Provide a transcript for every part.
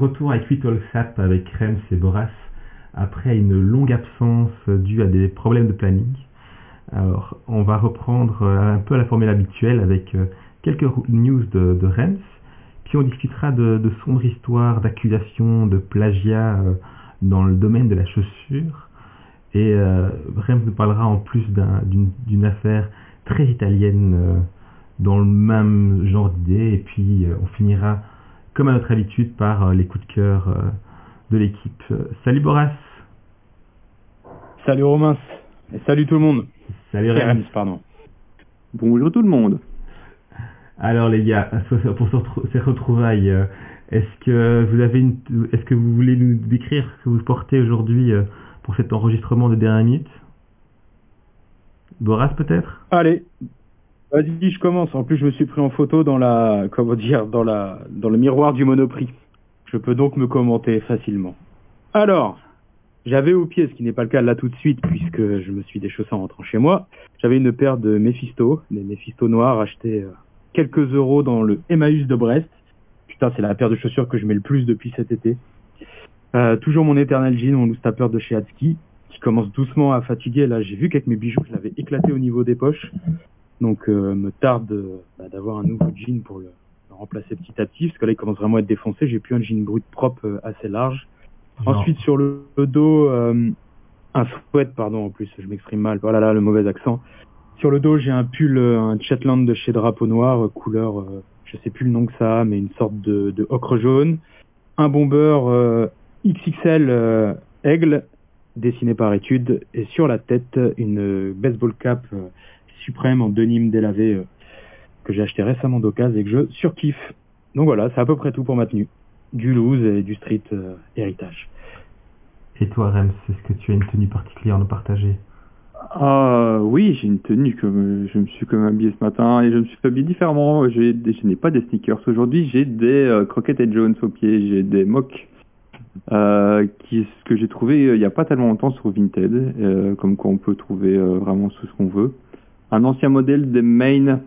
retour avec We Talk Sap avec Rems et Boras après une longue absence due à des problèmes de planning. Alors, on va reprendre euh, un peu la formule habituelle avec euh, quelques news de, de Rems, puis on discutera de, sombres histoires d'accusations de plagiat euh, dans le domaine de la chaussure. Et euh, Rems nous parlera en plus d'un- d'une affaire très italienne dans le même genre d'idée. Et puis on finira, comme à notre habitude, par euh, les coups de cœur euh, de l'équipe. Salut Boras Salut Romain. Et salut tout le monde. Salut Rems, pardon. Bonjour tout le monde. Alors les gars, pour ces retrouvailles, euh, est-ce que vous avez une, est-ce que vous voulez nous décrire ce que vous portez aujourd'hui pour cet enregistrement de dernière minute? Boras peut-être? Allez. Vas-y, je commence. En plus, je me suis pris en photo dans la, comment dire, dans la, dans le miroir du Monoprix. Je peux donc me commenter facilement. Alors, j'avais au pied, ce qui n'est pas le cas là tout de suite, puisque je me suis déchaussé en rentrant chez moi. J'avais une paire de Mephisto, des Mephisto noirs achetés euh, quelques euros dans le Emmaüs de Brest. Putain, c'est la paire de chaussures que je mets le plus depuis cet été. Euh, toujours mon éternel jean, mon loose de chez Hatski, qui commence doucement à fatiguer. Là, j'ai vu qu'avec mes bijoux, je l'avais éclaté au niveau des poches. Donc, euh, me tarde bah, d'avoir un nouveau jean pour le, le remplacer petit à petit, parce que là, il commence vraiment à être défoncé. J'ai plus un jean brut propre euh, assez large. Ensuite, sur le, le dos, euh, un sweat, pardon, en plus, je m'exprime mal. Voilà, là, le mauvais accent. Sur le dos, j'ai un pull, un Shetland de chez Drapeau Noir, couleur, euh, je sais plus le nom que ça a, mais une sorte de, de ocre jaune. Un bomber XXL aigle, dessiné par étude. Et sur la tête, une baseball cap suprême en denim délavé euh, que j'ai acheté récemment d'occasion et que je surkiffe. Donc voilà, c'est à peu près tout pour ma tenue. Du loose et du street euh, héritage. Et toi Rems, est-ce que tu as une tenue particulière à nous partager? Ah oui, j'ai une tenue que je me suis comme habillé ce matin et je me suis habillé différemment. J'ai des- je n'ai pas des sneakers aujourd'hui, j'ai des euh, Crockett et Jones aux pieds, j'ai des mocs euh, qui ce que j'ai trouvé euh, il n'y a pas tellement longtemps sur Vinted, euh, comme quoi on peut trouver euh, vraiment tout ce qu'on veut. Un ancien modèle des Maine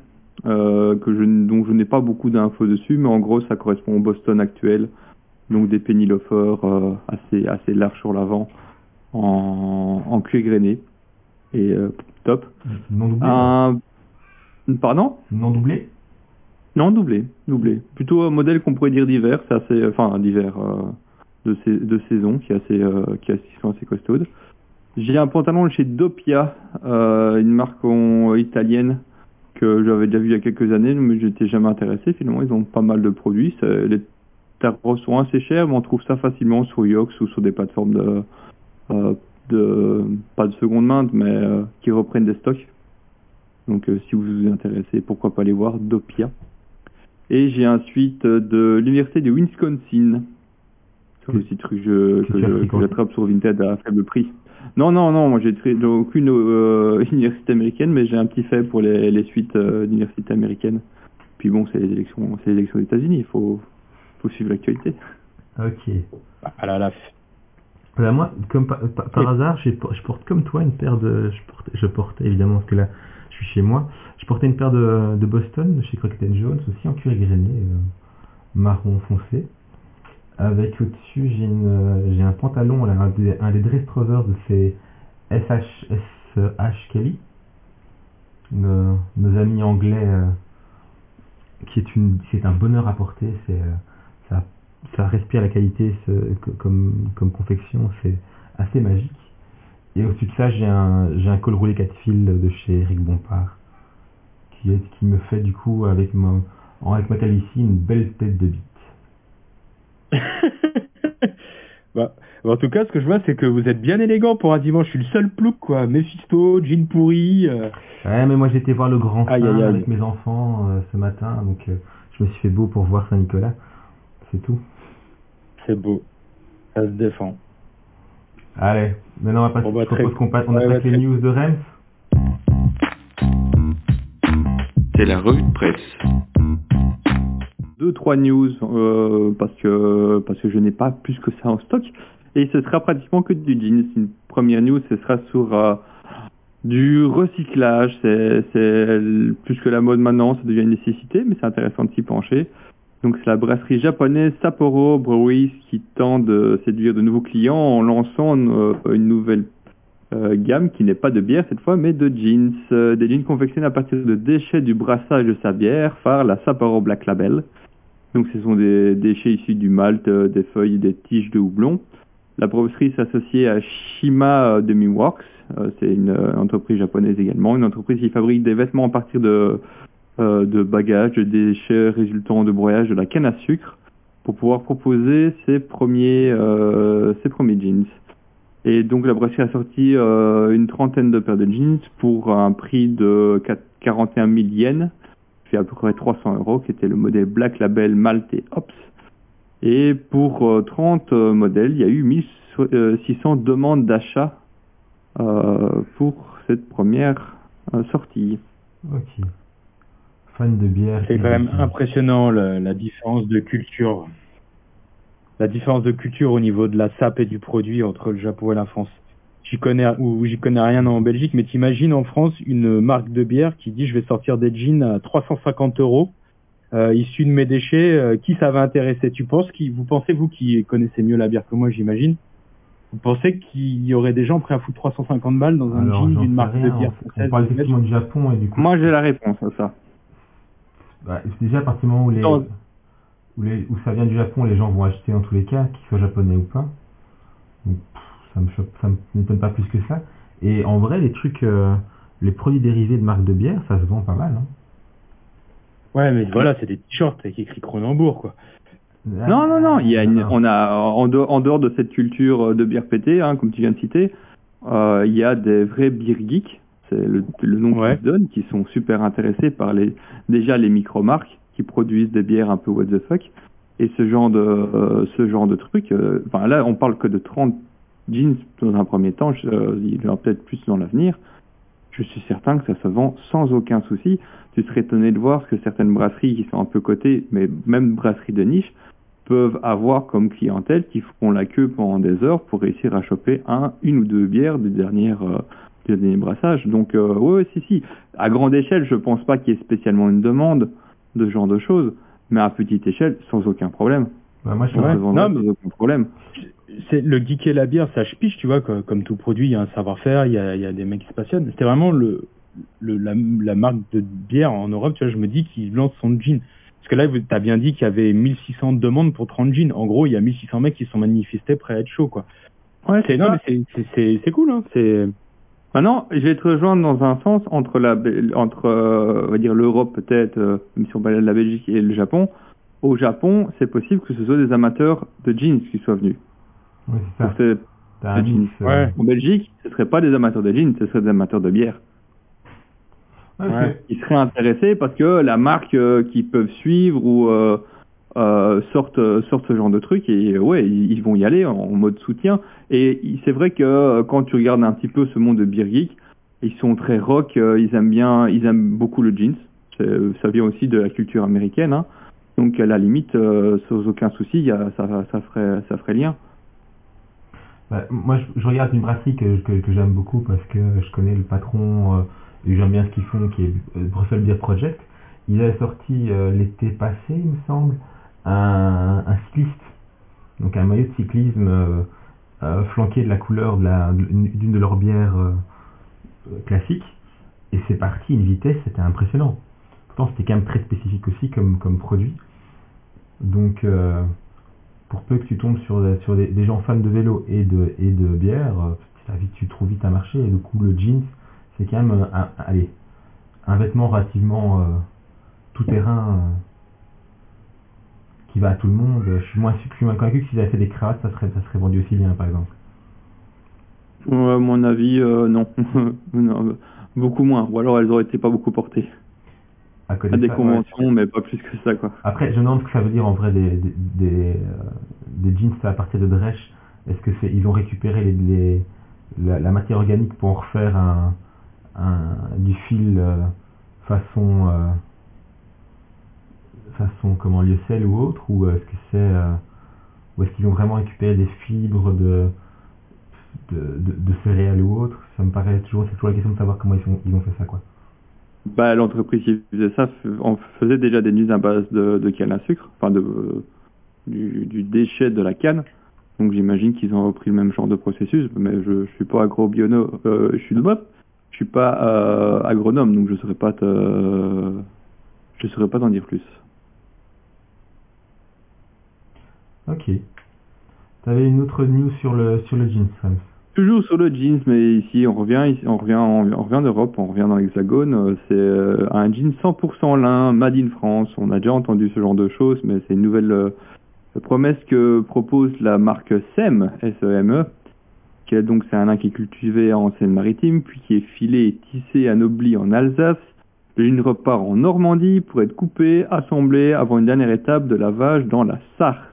euh, que je, dont je n'ai pas beaucoup d'infos dessus, mais en gros ça correspond au Boston actuel, donc des penny loafers euh, assez assez larges sur l'avant, en, en cuir grainé et euh, top. Non doublé Un pardon? Non doublé? Non doublé, doublé. Plutôt un modèle qu'on pourrait dire d'hiver, c'est assez enfin d'hiver euh, de, sais- de saison qui est assez euh, qui est assez, qui sont assez costaudes. J'ai un pantalon chez Doppia, euh, une marque en- italienne que j'avais déjà vu il y a quelques années, mais j'étais jamais intéressé. Finalement, ils ont pas mal de produits. Ça- les tarifs sont assez chers, mais on trouve ça facilement sur Yox ou sur des plateformes de, euh, de pas de seconde main, mais euh, qui reprennent des stocks. Donc, euh, si vous vous intéressez, pourquoi pas aller voir Doppia. Et j'ai ensuite euh, de l'université de Wisconsin. C'est Que- aussi truc que je- que je- que j'attrape sur Vinted à faible prix. Non, non, non, moi j'ai aucune euh, université américaine, mais j'ai un petit fait pour les, les suites euh, d'universités américaines. Puis bon, c'est les élections, c'est les élections aux États-Unis, il faut, faut suivre l'actualité. Ok. Ah là là. Voilà, moi, comme par, par- par Oui. hasard, je porte comme toi une paire de. Je porte, je porte évidemment, parce que là, je suis chez moi. Je portais une paire de, de Boston, de chez Crockett Jones, aussi en cuir grainé, euh, marron foncé. Avec au-dessus, j'ai une, euh, j'ai un pantalon, là, un des, un des dress trousers de ces SH, SH Kelly, nos, nos amis anglais, euh, qui est une, c'est un bonheur à porter. C'est, euh, ça ça respire la qualité comme, comme confection, c'est assez magique. Et au-dessus de ça, j'ai un, j'ai un col roulé 4 fils de chez Eric Bompard, qui, est, qui me fait du coup, avec ma, avec ma calvitie, une belle tête de bite. bah, en tout cas, ce que je vois, c'est que vous êtes bien élégant pour un dimanche. Je suis le seul plouc, quoi. Mephisto, jean pourri. euh. Ouais, mais moi j'étais voir le grand Aïe, aïe, aïe. avec mes enfants euh, ce matin, donc euh, je me suis fait beau pour voir Saint-Nicolas. C'est tout. C'est beau. Ça se défend. Allez, maintenant on va passer, Bon, bah, je propose très- qu'on passe, on ouais, attaque ouais, les news de Reims. C'est la revue de presse. Deux trois news euh, parce que parce que je n'ai pas plus que ça en stock et ce sera pratiquement que du jeans. Une première news, ce sera sur euh, Du recyclage, c'est plus que la mode maintenant, ça devient une nécessité, mais c'est intéressant de s'y pencher. Donc c'est la brasserie japonaise Sapporo Breweries qui tente de séduire de nouveaux clients en lançant euh, une nouvelle euh, gamme qui n'est pas de bière cette fois, mais de jeans. Des jeans confectionnés à partir de déchets du brassage de sa bière par la Sapporo Black Label. Donc ce sont des déchets issus du malt, euh, des feuilles, des tiges de houblon. La brasserie s'associe à Shima euh, Demiworks. Euh, c'est une entreprise japonaise également, une entreprise qui fabrique des vêtements à partir de, de bagages, de déchets résultant de broyage de la canne à sucre pour pouvoir proposer ses premiers, euh, ses premiers jeans. Et donc la brasserie a sorti une trentaine de paires de jeans pour un prix de 4 41 000 yens, fait à peu près 300 euros, qui était le modèle Black Label Malt et Hops. Et pour euh, 30 euh, modèles, il y a eu 1600 demandes d'achat euh, pour cette première euh, sortie. Ok. Fan de bière. C'est quand même impressionnant le- la différence de culture. La différence de culture au niveau de la sape et du produit entre le Japon et la France. J'y connais ou j'y connais rien en Belgique, mais t'imagines en France une marque de bière qui dit je vais sortir des jeans à 350 euros euh, issus de mes déchets. euh, qui ça va intéresser? Tu penses qui Vous pensez vous qui connaissez mieux la bière que moi, j'imagine Vous pensez qu'il y aurait des gens prêts à foutre 350 balles dans un Alors, jean d'une marque rien, de bière on- française On parle effectivement du Japon et du coup. Moi j'ai la réponse à ça. Bah, déjà, à partir du moment où, les, où, les, où ça vient du Japon, les gens vont acheter dans tous les cas, qu'ils soient japonais ou pas. Donc, pff, ça me choque, ça me m'étonne pas plus que ça. Et en vrai, les trucs, euh, les produits dérivés de marques de bière, ça se vend pas mal. Hein. Ouais, mais voilà, c'est des t-shirts avec écrit Cronenbourg, quoi. Non, non, non, il y a une, Ah, on a, en dehors, en dehors de cette culture euh, de bière pétée, hein, comme tu viens de citer, euh, il y a des vrais beer geeks, c'est le, le nom Ouais. qu'ils se donnent, qui sont super intéressés par les, déjà les micro-marques qui produisent des bières un peu what the fuck, et ce genre de, euh, ce genre de truc, euh, enfin là, on parle que de 30 jeans dans un premier temps, je- euh, il y en aura peut-être plus dans l'avenir. Je suis certain que ça se vend sans aucun souci. Tu serais étonné de voir ce que certaines brasseries qui sont un peu cotées, mais même brasseries de niche, peuvent avoir comme clientèle qui feront la queue pendant des heures pour réussir à choper un, une ou deux bières du dernier, euh, du dernier brassage. Donc, euh, ouais, ouais, si, si. À grande échelle, je pense pas qu'il y ait spécialement une demande de ce genre de choses, mais à petite échelle, sans aucun problème. Bah, moi, je Ouais. Non, mais- sans aucun problème. C'est le geek et la bière, ça je piche, tu vois, co- comme, tout produit, il y a un savoir-faire, il y a, il y a des mecs qui se passionnent. C'était vraiment le, le la, la marque de bière en Europe, tu vois, je me dis qu'il lance son jean. Parce que là, tu as bien dit qu'il y avait 1600 demandes pour 30 jeans. En gros, il y a 1600 mecs qui sont manifestés prêts à être chauds, quoi. Ouais, C'est mais c'est- cool, hein. C'est Maintenant, je vais te rejoindre dans un sens entre la, entre, euh, on va dire l'Europe peut-être, euh, même si on parlait de la Belgique et le Japon. Au Japon, c'est possible que ce soit des amateurs de jeans qui soient venus. C'est ça. un mix, euh, Ouais. En Belgique, ce serait pas des amateurs de jeans, ce serait des amateurs de bière. Ils seraient intéressés parce que la marque euh, qu'ils peuvent suivre ou euh, euh, sortent, sortent ce genre de truc et ouais, ils, ils vont y aller en mode soutien. Et c'est vrai que quand tu regardes un petit peu ce monde de beer geek, ils sont très rock, ils aiment bien, ils aiment beaucoup le jeans. Ça vient aussi de la culture américaine. hein. Donc à la limite, euh, sans aucun souci, il y a- ça, ça ferait, ça ferait lien. Bah, moi, je, regarde une brasserie que, que, que j'aime beaucoup parce que je connais le patron euh, et j'aime bien ce qu'ils font, qui est euh, Brussels Beer Project. Il a sorti euh, l'été passé, il me semble, un, un cycliste, donc un maillot de cyclisme flanqué de la couleur de d'une de leurs bières classiques. Et c'est parti, une vitesse, c'était impressionnant. Pourtant, c'était quand même très spécifique aussi comme, comme produit. Donc, pour peu que tu tombes sur, sur des, gens fans de vélo et de, et de bière, euh, ça vite, tu trouves vite un marché. Et du coup, le jeans, c'est quand même un, allez, un vêtement relativement euh, tout terrain euh, qui va à tout le monde. Je suis moins, je moins convaincu que s'ils avaient fait des cravates, ça serait, ça vendu aussi bien, par exemple. À mon avis, euh, non. Non, euh, beaucoup moins. Ou alors elles auraient été pas beaucoup portées. À des ça, conventions, mais pas plus que ça, quoi. Après, je me demande ce que ça veut dire en vrai des, des, des, euh, des jeans à partir de Dresch. Est-ce que c'est ils ont récupéré les, les- la, la matière organique pour en refaire un, un, du fil euh, façon euh, façon comment lyocell ou autre ou est-ce que c'est euh, ou est-ce qu'ils ont vraiment récupéré des fibres de de, de, de céréales ou autre? Ça me paraît toujours, c'est toujours la question de savoir comment ils, sont, ils ont fait ça, quoi. Bah, l'entreprise qui faisait ça en faisait déjà des jeans à base de, canne à sucre, enfin de, du, du déchet de la canne. Donc j'imagine qu'ils ont repris le même genre de processus, mais je, suis pas agrobiono, euh, je suis de boîte, je suis pas euh, agronome, donc je saurais pas te, je saurais pas t'en dire plus. Ok. T'avais une autre news sur le, sur le jeans, Rams. Toujours sur le jeans, mais ici on revient, on revient, on, revient d'Europe, on revient dans l'Hexagone. euh, C'est euh, un jean 100% lin, made in France. On a déjà entendu ce genre de choses, mais c'est une nouvelle euh, promesse que propose la marque SEM, S-E-M-E, qui est donc c'est un lin qui est cultivé en Seine-Maritime, puis qui est filé tissé à Nobly en Alsace. Le jean repart en Normandie pour être coupé, assemblé avant une dernière étape de lavage dans la Sarthe.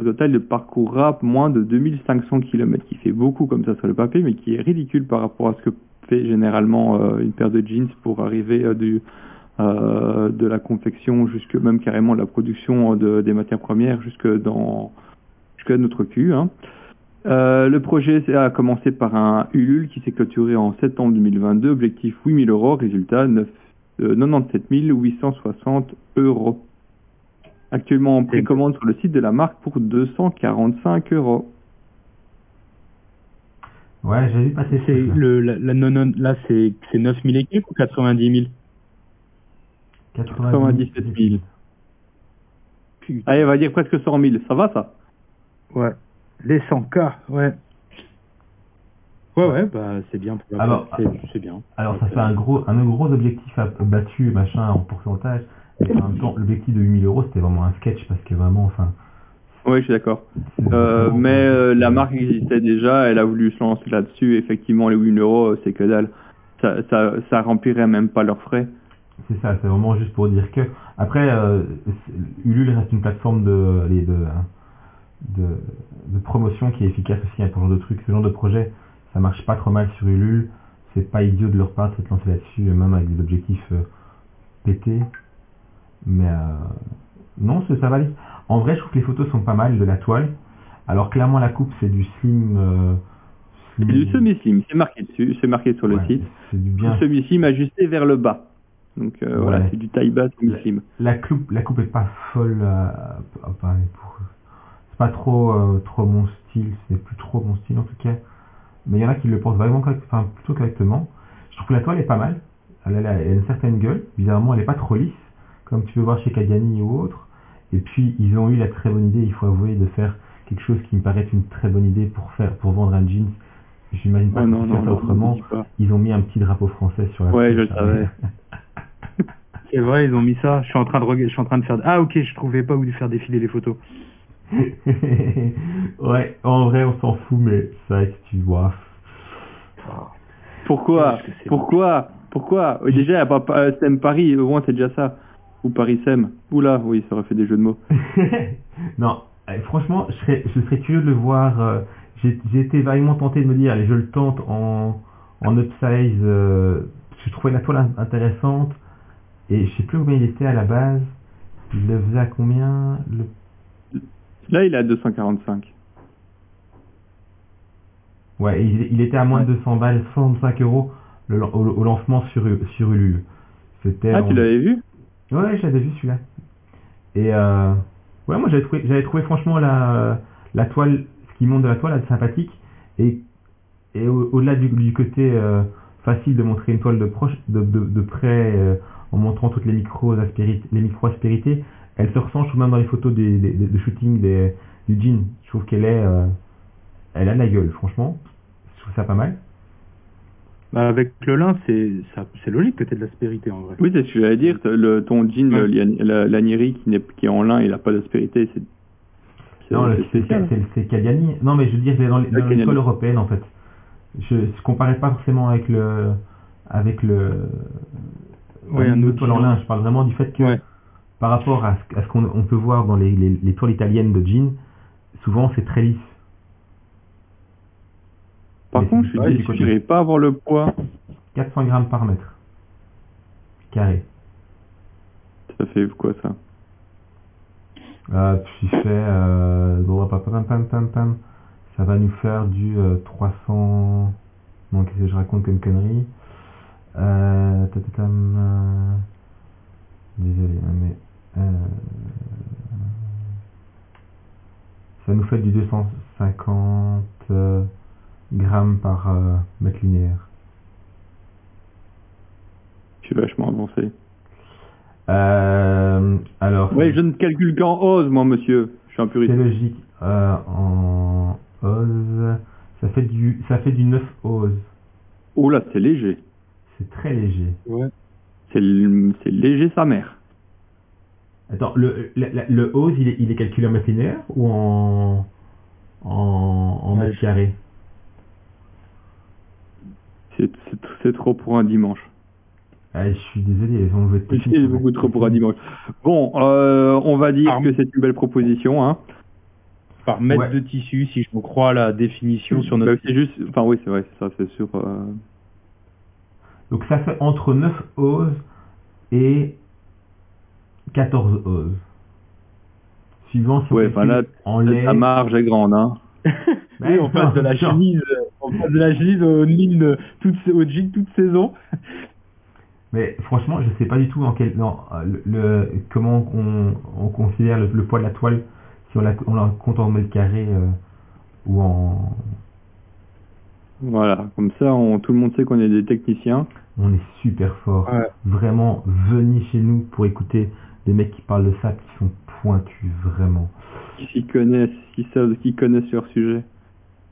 Au total, il parcourra moins de 2500 km, qui fait beaucoup comme ça sur le papier, mais qui est ridicule par rapport à ce que fait généralement euh, une paire de jeans pour arriver euh, euh, de la confection jusque même carrément la production de, des matières premières jusque dans jusqu'à notre cul. hein. Le projet a commencé par un Ulule qui s'est clôturé en septembre 2022, objectif 8000 euros, résultat 9, euh, 97 860 euros. Actuellement en précommande sur le site de la marque pour 245 euros. Ouais, j'ai vu passer C'est le, la, la non, non, là, c'est, c'est 9000 équipes ou 90 000 97 000. Putain. Allez, on va dire presque 100 000, ça va ça? Ouais. Les 100K, ouais. Ouais, ouais, bah, c'est bien pour la Alors, c'est, c'est bien. Alors ça fait un gros, un gros objectif à- battu, machin, en pourcentage. En même temps, l'objectif de 8000 euros, c'était vraiment un sketch parce que vraiment, enfin. Oui, je suis d'accord. Euh, mais euh, la marque existait déjà, elle a voulu se lancer là-dessus. Effectivement, les 8000 euros, c'est que dalle. Ça, ça, ça remplirait même pas leurs frais. C'est ça, c'est vraiment juste pour dire que. Après, euh, Ulule reste une plateforme de, de, de, de promotion qui est efficace aussi pour ce genre de trucs, ce genre de projet. Ça marche pas trop mal sur Ulule. C'est pas idiot de leur part de se lancer là-dessus, même avec des objectifs pétés. Mais euh, non, c'est- ça va aller. En vrai, je trouve que les photos sont pas mal de la toile. Alors clairement, la coupe, c'est du slim. euh, C'est slim- du semi-slim, c'est marqué dessus, c'est marqué sur le Ouais, site. C'est du bien. Du semi-slim ajusté vers le bas. Donc euh, Ouais. voilà, c'est du taille bas semi-slim. La coupe, la coupe est pas folle. euh, pour- C'est pas trop, euh, trop mon style. C'est plus trop mon style en tout cas. Mais il y en a qui le portent vraiment correct, enfin, plutôt correctement. Je trouve que la toile est pas mal. Elle a, elle a une certaine gueule. Bizarrement, elle est pas trop lisse, comme tu peux voir chez Cadiani ou autre. Et puis, ils ont eu la très bonne idée, il faut avouer, de faire quelque chose qui me paraît une très bonne idée pour faire, pour vendre un jeans. J'imagine pas qu'ils non, non, ça autrement. pas. Ils ont mis un petit drapeau français sur la Ouais, je le ça. savais. C'est vrai, ils ont mis ça. Je suis en train de, reg- je suis en train de faire. Ah, ok, je trouvais pas où faire défiler les photos. ouais, en vrai, on s'en fout, mais c'est vrai que tu vois. Pourquoi? Pourquoi? Pourquoi? Euh, Déjà, pas- SEM Paris, au moins c'est déjà ça. Ou Paris SEM. Oula, oui, ça aurait fait des jeux de mots. non, euh, franchement, je serais, je serais curieux de le voir. euh, été vaguement tenté de me dire, allez, je le tente en, en upsize. euh, je trouvais la toile in- intéressante. Et je sais plus combien il était à la base. Il le faisait à combien le... Là, il est à 245. Ouais, il, il était à moins de 200 balles, 65 euros le, au, au lancement sur, sur Ulule. C'était Ah, en- tu l'avais vu? Ouais, j'avais vu celui-là. Et euh, ouais, moi j'avais trouvé, j'avais trouvé franchement la, toile, ce qui monte de la toile, est sympathique. Et, et au- au-delà du, côté euh, facile de montrer une toile de près, euh, en montrant toutes les micros aspérités, les micro aspérités, elle se ressent, je trouve même dans les photos de shooting du jean. Je trouve qu'elle est, euh, elle a la gueule, franchement. Je trouve ça pas mal. Bah, avec le lin, c'est, ça, c'est logique que t'aies de l'aspérité en vrai. Oui, c'est ce que j'allais dire. Le, ton jean, Ouais. le lanieri qui, est en lin, il n'a pas d'aspérité. Non, le- c'est c'est spécial. c'est- Cadiani. Non, mais je veux dire, c'est dans l'école européenne, en fait. Je ne comparais pas forcément avec le. avec le. Ouais, un un autre toile en jean. lin. Je parle vraiment du fait que, Ouais. par rapport à ce, ce qu'on on peut voir dans les, les, les toiles italiennes de jeans, souvent c'est très lisse. Par contre, je suis du déçu, côté. j'arrive pas avoir le poids. 400 grammes par mètre. Carré. Ça fait quoi ça? Euh, puis fait. Euh. Ça va nous faire du euh, 300. Donc, qu'est-ce que je raconte comme connerie euh, euh, Désolé, hein, mais... euh, ça nous fait du 250 euh, grammes par euh, mètre linéaire. Je suis vachement avancé. Euh, alors, Oui, je ne calcule qu'en ose, moi, monsieur. Je suis un c'est puriste. logique. Euh, en ose, ça fait du, ça fait du 9 ose. Oh là, c'est léger. C'est très léger. Ouais. C'est c'est léger sa mère. Attends, le, le, le ose, il est, il est calculé en mètre linéaire ou en, en, en Ouais, mètre carré? C'est trop pour un dimanche. ah, Je suis désolé, ils ont C'est beaucoup trop pour un dimanche. Bon, euh, on va dire Ah. que c'est une belle proposition. Hein. Par mètre Ouais. de tissu, si je me crois à la définition sur Bah, notre c'est juste, enfin oui, c'est vrai, c'est ça, c'est sûr. euh, Donc ça fait entre 9 oses et 14 oses. Suivant si on Ouais, enfin là, en. La marge est grande, hein. Oui, on passe de la chemise, on passe de la chemise aux lignes toute, au jig toute saison. Mais franchement, je sais pas du tout en quel, non, le, le- comment on, on considère le, le poids de la toile, si on la, on la compte en mètre carré euh, ou en... Voilà, comme ça, on, tout le monde sait qu'on est des techniciens. On est super fort. Ouais. Vraiment, venez chez nous pour écouter des mecs qui parlent de ça, qui sont pointus, vraiment. Qui s'y connaissent, qui savent, qui connaissent leur sujet.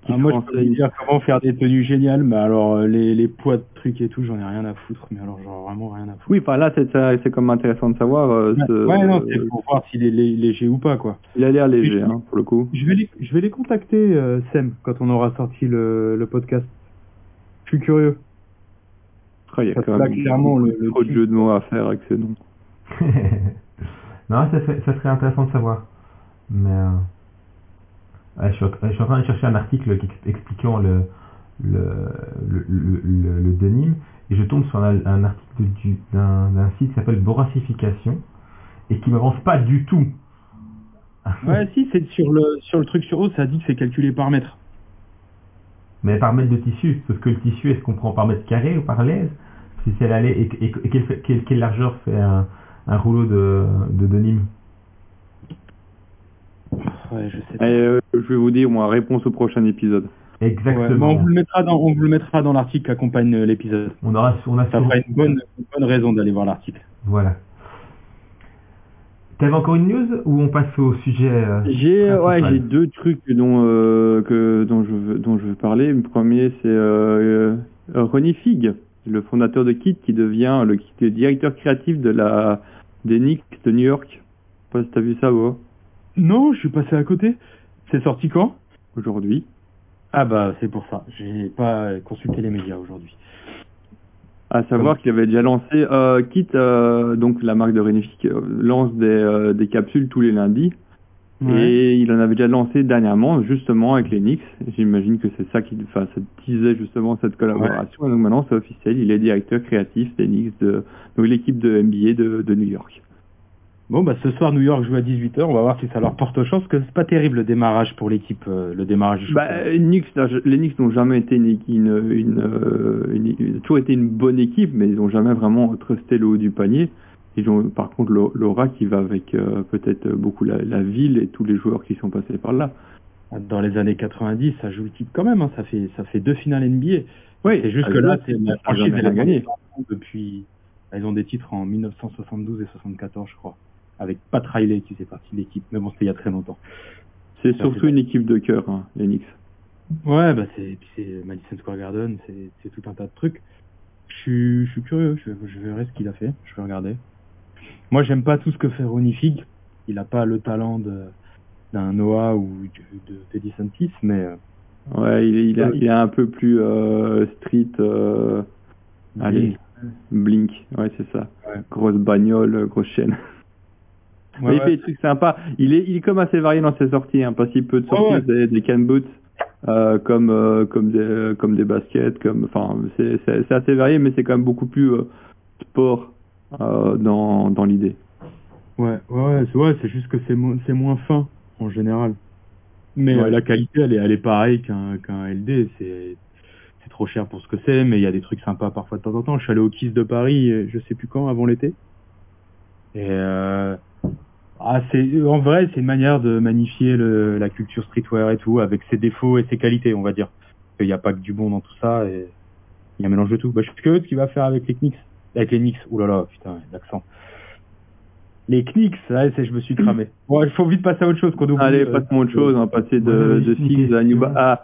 Qui Ah, moi, je peux vous dire comment faire des tenues géniales, mais alors euh, les, les poids de trucs et tout, j'en ai rien à foutre, mais alors genre vraiment rien à foutre. Oui, enfin là, c'est comme intéressant de savoir. euh, Ouais, ce- ouais, non, c'est pour voir s'il est lé- léger ou pas, quoi. Il a l'air léger, hein, pour le coup. Je vais les, je vais les contacter, euh, Sem, quand on aura sorti le, le podcast. Je suis curieux. Ah, il y a quand même clairement, le- le trop de jeux de mots à faire avec ces noms. non, ça serait intéressant de savoir. Mais euh, je, suis, je suis en train de chercher un article qui expliquant le, le, le, le, le- denim et je tombe sur un, un article du- d'un site qui s'appelle Boracification et qui m'avance pas du tout. Ouais, si, c'est sur le, sur le truc sur haut, ça dit que c'est calculé par mètre. Mais par mètre de tissu, sauf que le tissu, est-ce qu'on prend par mètre carré ou par l'aise Si c'est et, et, et quelle, quelle- quelle largeur fait un, un rouleau de, de denim? Ouais, je sais Et, pas. euh, je vais vous dire, moi, réponse au prochain épisode. Ouais, Exactement. on vous le mettra dans, on vous le mettra dans l'article qui accompagne euh, l'épisode. on aura, on a Ça fera une bonne, une bonne raison d'aller voir l'article. Voilà. T'avais encore une news ou on passe au sujet euh, J'ai ouais, j'ai deux trucs dont euh, que dont je veux dont je veux parler. Le premier c'est euh, euh, Ronnie Fig, le fondateur de Kit qui devient le, le directeur créatif de la des Knicks de New York. Je sais pas si t'as vu ça ou Non, je suis passé à côté. C'est sorti quand? Aujourd'hui. Ah bah c'est pour ça. J'ai pas consulté les médias aujourd'hui. À savoir qu'il avait déjà lancé euh, Kit, euh, donc la marque de Fig euh, lance des, euh, des capsules tous les lundis. Et il en avait déjà lancé dernièrement, justement avec les Knicks. J'imagine que c'est ça qui, enfin, ça disait justement cette collaboration. Et donc maintenant, c'est officiel. Il est directeur créatif des Knicks de, donc l'équipe de NBA de, de New York. Bon bah ce soir New York joue à 18h, on va voir si ça leur porte chance, parce que c'est pas terrible le démarrage pour l'équipe, euh, le démarrage du Bah, euh, Knicks, les Knicks n'ont jamais été une, une, une, euh, une- toujours été une bonne équipe, mais ils n'ont jamais vraiment trusté le haut du panier. Ils ont par contre l'au- l'aura qui va avec euh, peut-être beaucoup la, la ville et tous les joueurs qui sont passés par là. Dans les années 90, ça joue le titre quand même, hein, ça fait ça fait deux finales NBA. Oui, Et juste que là, c'est la franchise elle a gagné gagné. depuis. Ils ont des titres en 1972 et 74, je crois, avec Pat Riley qui faisait partie de l'équipe. Mais bon, c'était il y a très longtemps. C'est surtout fait- une équipe de cœur, hein, les Knicks. Ouais, bah c'est Madison Square Garden, c'est tout un tas de trucs. Je suis je suis curieux, je, je verrai ce qu'il a fait, je vais regarder. Moi, j'aime pas tout ce que fait Ronnie Fig. Il a pas le talent de d'un Noah ou de, de Teddy Santis, mais euh, Ouais, il est, il il est un peu plus euh, street. euh, allez, Blink. Ouais, c'est ça. Ouais. Grosse bagnole, grosse chaîne. Ouais, il fait des trucs sympas. Il est, il est comme assez varié dans ses sorties, hein, parce qu'il peut te Ouais, sortir ouais. des, des can boots euh, comme euh, comme des comme des baskets, comme enfin c'est assez varié, mais c'est quand même beaucoup plus euh, sport euh, dans dans l'idée. Ouais, ouais, ouais, c'est ouais, c'est juste que c'est mo- c'est moins fin en général. Mais Ouais. euh, la qualité, elle est, elle est pareille qu'un qu'un LD. C'est c'est trop cher pour ce que c'est, mais il y a des trucs sympas parfois de temps en temps. Je suis allé au Kiss de Paris, euh, je sais plus quand, avant l'été. Et euh, ah, c'est en vrai, c'est une manière de magnifier le, la culture streetwear et tout, avec ses défauts et ses qualités, on va dire. Il n'y a pas que du bon dans tout ça, et il y a un mélange de tout. Bah, je suis curieux de ce qu'il va faire avec les Knicks. Avec les Knicks, oulala, putain, l'accent. Les Knicks, ouais, c'est, je me suis cramé. Bon, il faut vite passer à autre chose qu'on oublie. Allez, euh, passons à autre chose, on va passer de, de Six à New Ba- question. Ah,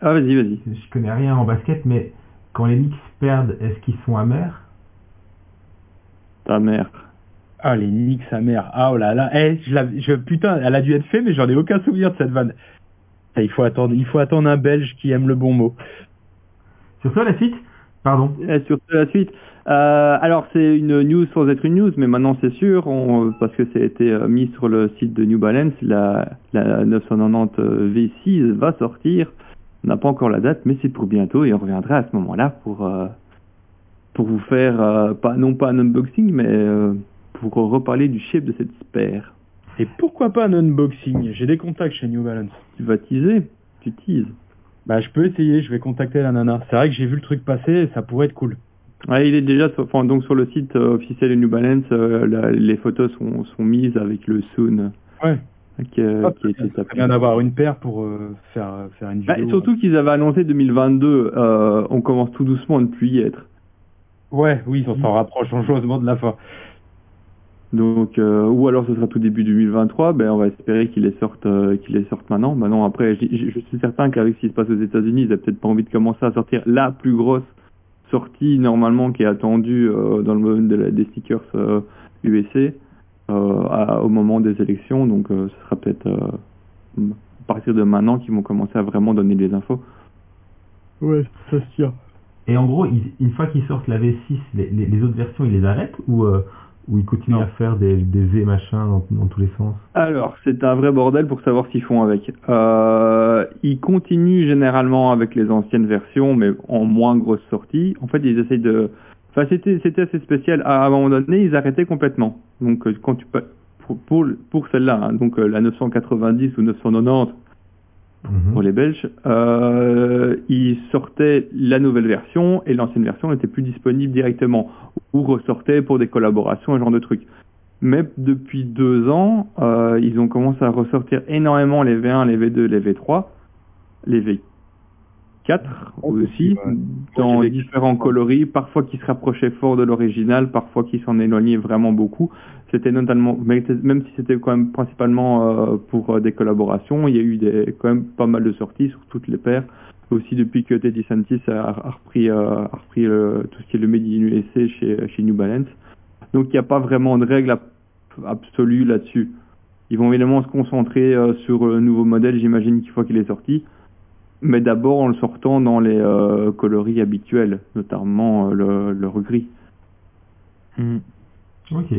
ah vas-y, vas-y. Je connais rien en basket, mais quand les Knicks perdent, est-ce qu'ils sont amers? Ta mère. Ah, les Knicks, sa mère. Ah, oh là là. Eh, je, l'avais- je, putain, elle a dû être faite, mais j'en ai aucun souvenir de cette vanne. Il faut attendre, il faut attendre un Belge qui aime le bon mot. Sur la suite? Pardon. Et sur la suite, euh, alors c'est une news sans être une news, mais maintenant c'est sûr, on- parce que ça a été euh, mis sur le site de New Balance, la, la 990 V6 va sortir. On n'a pas encore la date, mais c'est pour bientôt et on reviendra à ce moment-là pour euh, pour vous faire euh, pas non pas un unboxing, mais euh, pour reparler du shape de cette paire. Et pourquoi pas un unboxing? J'ai des contacts chez New Balance. Tu vas teaser, tu teases. Bah, je peux essayer, je vais contacter la nana. C'est vrai que j'ai vu le truc passer et ça pourrait être cool. Ouais, il est déjà sur, enfin, donc sur le site euh, officiel de New Balance, euh, la- les photos sont, sont mises avec le soon Ouais. qui, Ah, qui a été C'est tapé. bien d'avoir une paire pour euh, faire, faire une Bah, vidéo. surtout qu'ils avaient annoncé 2022, euh, on commence tout doucement à ne plus y être. Ouais, oui, on s'en rapproche dangereusement de la fin. Donc, euh, ou alors ce sera tout début 2023, ben on va espérer qu'ils les sortent, euh, qu'ils les sortent maintenant. Maintenant, après, je, je- je suis certain qu'avec ce qui se passe aux États-Unis, ils n'ont peut-être pas envie de commencer à sortir la plus grosse sortie normalement qui est attendue euh, dans le domaine de la- des stickers euh, USC euh, à- au moment des élections. Donc, euh, ce sera peut-être euh, à partir de maintenant qu'ils vont commencer à vraiment donner des infos. Ouais, ça se tient. Et en gros, ils- une fois qu'ils sortent la V6, les, les- les autres versions, ils les arrêtent ou, ou ils continuent Non. à faire des, des V machin dans, dans tous les sens Alors, c'est un vrai bordel pour savoir ce qu'ils font avec. Euh, ils continuent généralement avec les anciennes versions, mais en moins grosse sortie. En fait, ils essayent de... Enfin, c'était c'était assez spécial. À un moment donné, ils arrêtaient complètement. Donc, euh, quand tu pour pour, pour celle-là, hein, donc euh, la 990 ou 990 Mhm. pour les Belges, euh, ils sortaient la nouvelle version et l'ancienne version n'était plus disponible directement ou ressortait pour des collaborations, un genre de trucs. Mais depuis deux ans, euh, ils ont commencé à ressortir énormément les V1, les V2, les V3, les V4 aussi, Ouais. dans Ouais, les V4. différents coloris, parfois qui se rapprochaient fort de l'original, parfois qui s'en éloignaient vraiment beaucoup. C'était notamment, même si c'était quand même principalement euh, pour euh, des collaborations, il y a eu des, quand même pas mal de sorties sur toutes les paires. Aussi depuis que Teddy Santis a, repris, euh, a repris le- tout ce qui est le Made in USA chez, chez New Balance. Donc il n'y a pas vraiment de règle ab- absolue là-dessus. Ils vont évidemment se concentrer euh, sur le nouveau modèle, j'imagine qu'il fois qu'il est sorti. Mais d'abord en le sortant dans les euh, coloris habituels, notamment euh, le, le gris. Ok.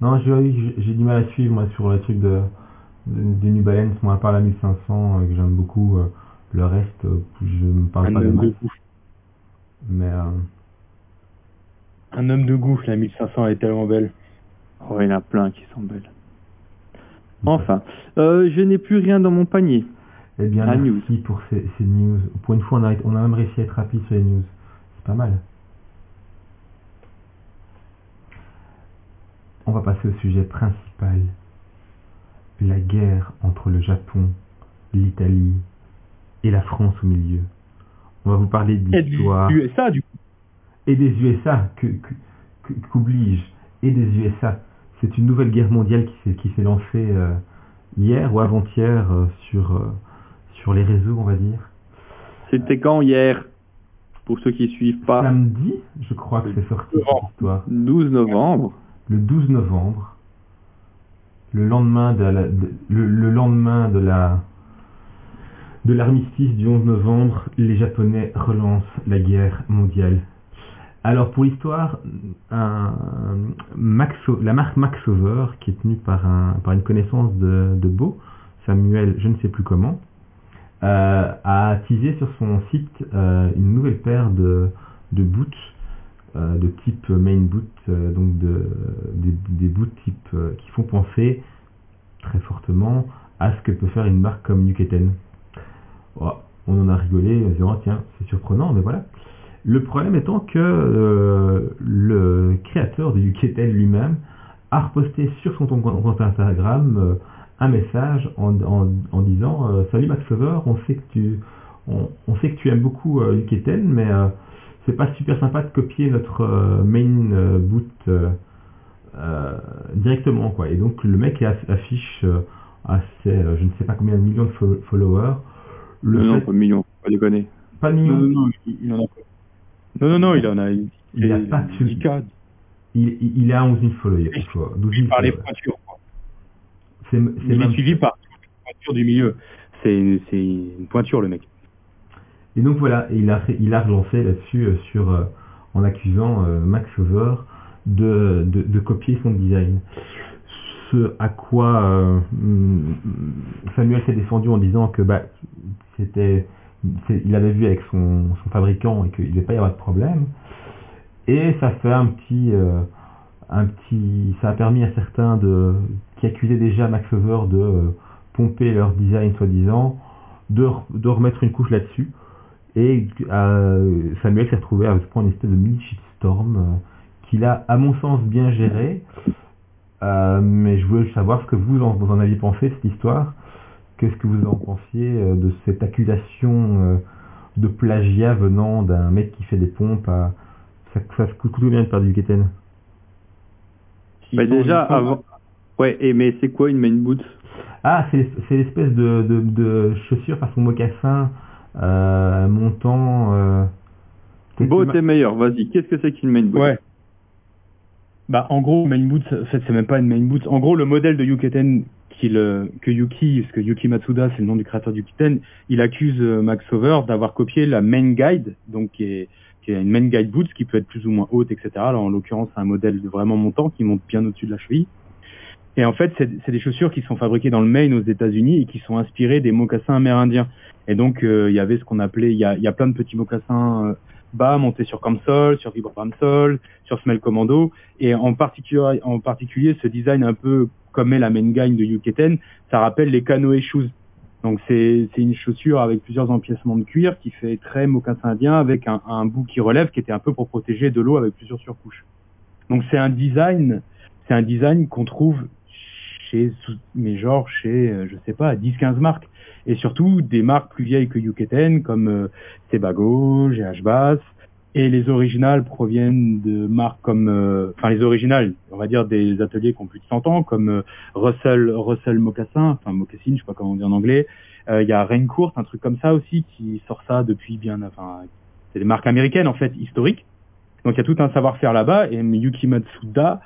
Non, j'ai j'ai du mal à suivre moi sur le truc de, de- des New Balance, moi à part la 1500 euh, que j'aime beaucoup, euh, le reste euh, je me parle Un pas de homme de mal. goût. Mais euh, Un homme de goût, la 1500 elle est tellement belle. Oh, il y en a plein qui sont belles. Enfin, euh, je n'ai plus rien dans mon panier. Eh bien La merci pour ces, ces news. Pour une fois on a, on a même réussi à être rapide sur les news. C'est pas mal. On va passer au sujet principal. La guerre entre le Japon, l'Italie et la France au milieu. On va vous parler Et du d'histoire. USA, du coup. et des USA, que, que- que- qu'oblige, et des USA. C'est une nouvelle guerre mondiale qui s'est, qui s'est lancée euh, hier ou avant-hier euh, sur, euh, sur les réseaux, on va dire. C'était quand hier? Pour ceux qui suivent pas, Samedi, je crois que c'est sorti cette histoire. 12 novembre. Le 12 novembre, le lendemain de la, de- le, le lendemain de la de l'armistice du 11 novembre, les Japonais relancent la guerre mondiale. Alors pour l'histoire, la marque Max Over, qui est tenue par, un, par une connaissance de, de Beau, Samuel, je ne sais plus comment, euh, a teasé sur son site euh, une nouvelle paire de, boots euh, de type main boot, donc de, des, boots type qui font penser très fortement à ce que peut faire une marque comme Nuketen. Voilà. on en a rigolé en disant, Ah, tiens, c'est surprenant, mais voilà. Le problème étant que le créateur de Yuketel lui-même a reposté sur son compte Instagram un message en, en- en disant euh, Salut Max Over, on sait que tu, on, on sait que tu aimes beaucoup euh, mais euh, c'est pas super sympa de copier notre euh, main euh, boot euh, euh, directement quoi. Et donc le mec aff- affiche euh, à ses, euh, je ne sais pas combien de millions de fo- followers. Le non, fait- pas million, pas déconner. pas de Non, millions. non, non, il, il en a pas. Non, non, non, il en a. Il, Il a il- pas de 10K. Il, il, a 11 000 followers. Oui. quoi, 12 000 Par les followers. pointures. quoi. C'est Il est suivi par toutes les pointures du milieu. C'est c'est une pointure, le mec. Et donc voilà, et il a, il a relancé là-dessus euh, sur, euh, en accusant euh, Max Over de, de, de copier son design. Ce à quoi Samuel s'est défendu en disant que bah, c'était, c'est- il avait vu avec son, son fabricant et qu'il ne devait pas y avoir de problème. Et ça fait un petit, un petit, ça a permis à certains de, qui accusaient déjà Max Over de euh, pomper leur design soi-disant, de, re- de remettre une couche là-dessus. Et euh, Samuel s'est retrouvé à ce point une espèce de mini shitstorm euh, qu'il a, à mon sens, bien géré. Euh, mais je voulais savoir ce que vous en, vous en aviez pensé de cette histoire. Qu'est-ce que vous en pensiez euh, de cette accusation euh, de plagiat venant d'un mec qui fait des pompes à... Ça, ça se coûte coûte bien de faire du Keten. Bah, déjà, avant. Ouais, et mais c'est quoi une main boot Ah, c'est l'espèce de, de, de chaussure façon mocassin euh, montant... Euh, Beau, t'es meilleur, vas-y. Qu'est-ce que c'est qu'une main boot? Ouais. Bah, en gros, main boot, en fait, c'est même pas une main boot. En gros, le modèle de Yuketen qu'il, euh, que Yuki, parce que Yuki Matsuda, c'est le nom du créateur du Yukiten, il accuse euh, Max Over d'avoir copié la main guide, donc qui est, qui est une main guide boot, qui peut être plus ou moins haute, etc. Alors, en l'occurrence, c'est un modèle de vraiment montant qui monte bien au-dessus de la cheville. Et en fait, c'est des chaussures qui sont fabriquées dans le Maine aux États-Unis et qui sont inspirées des mocassins amérindiens. Et donc, euh, il y avait ce qu'on appelait, il y a, y a plein de petits mocassins euh, bas montés sur Camsol, sur Vibramsol, sur Smell Commando. Et en particulier, en particulier, ce design un peu comme est la main gagne de Yuketen, ça rappelle les canoë shoes. Donc c'est c'est une chaussure avec plusieurs empiècements de cuir qui fait très mocassin indien avec un, un bout qui relève qui était un peu pour protéger de l'eau avec plusieurs surcouches. Donc c'est un design, c'est un design qu'on trouve chez, mais genre chez, euh, je sais pas, 10-15 marques. Et surtout des marques plus vieilles que Yuketen comme euh, Sebago, GH Bass. Et les originales proviennent de marques comme, euh, enfin les originales, on va dire des ateliers qui ont plus de 100 ans, comme euh, Russell, Russell Mocassin, enfin Mocassin, je sais pas comment on dit en anglais. Euh, Il y a Raincourt, un truc comme ça aussi, qui sort ça depuis bien, enfin, c'est des marques américaines en fait, historiques. Donc il y a tout un savoir-faire là-bas. Et Yuki Matsuda,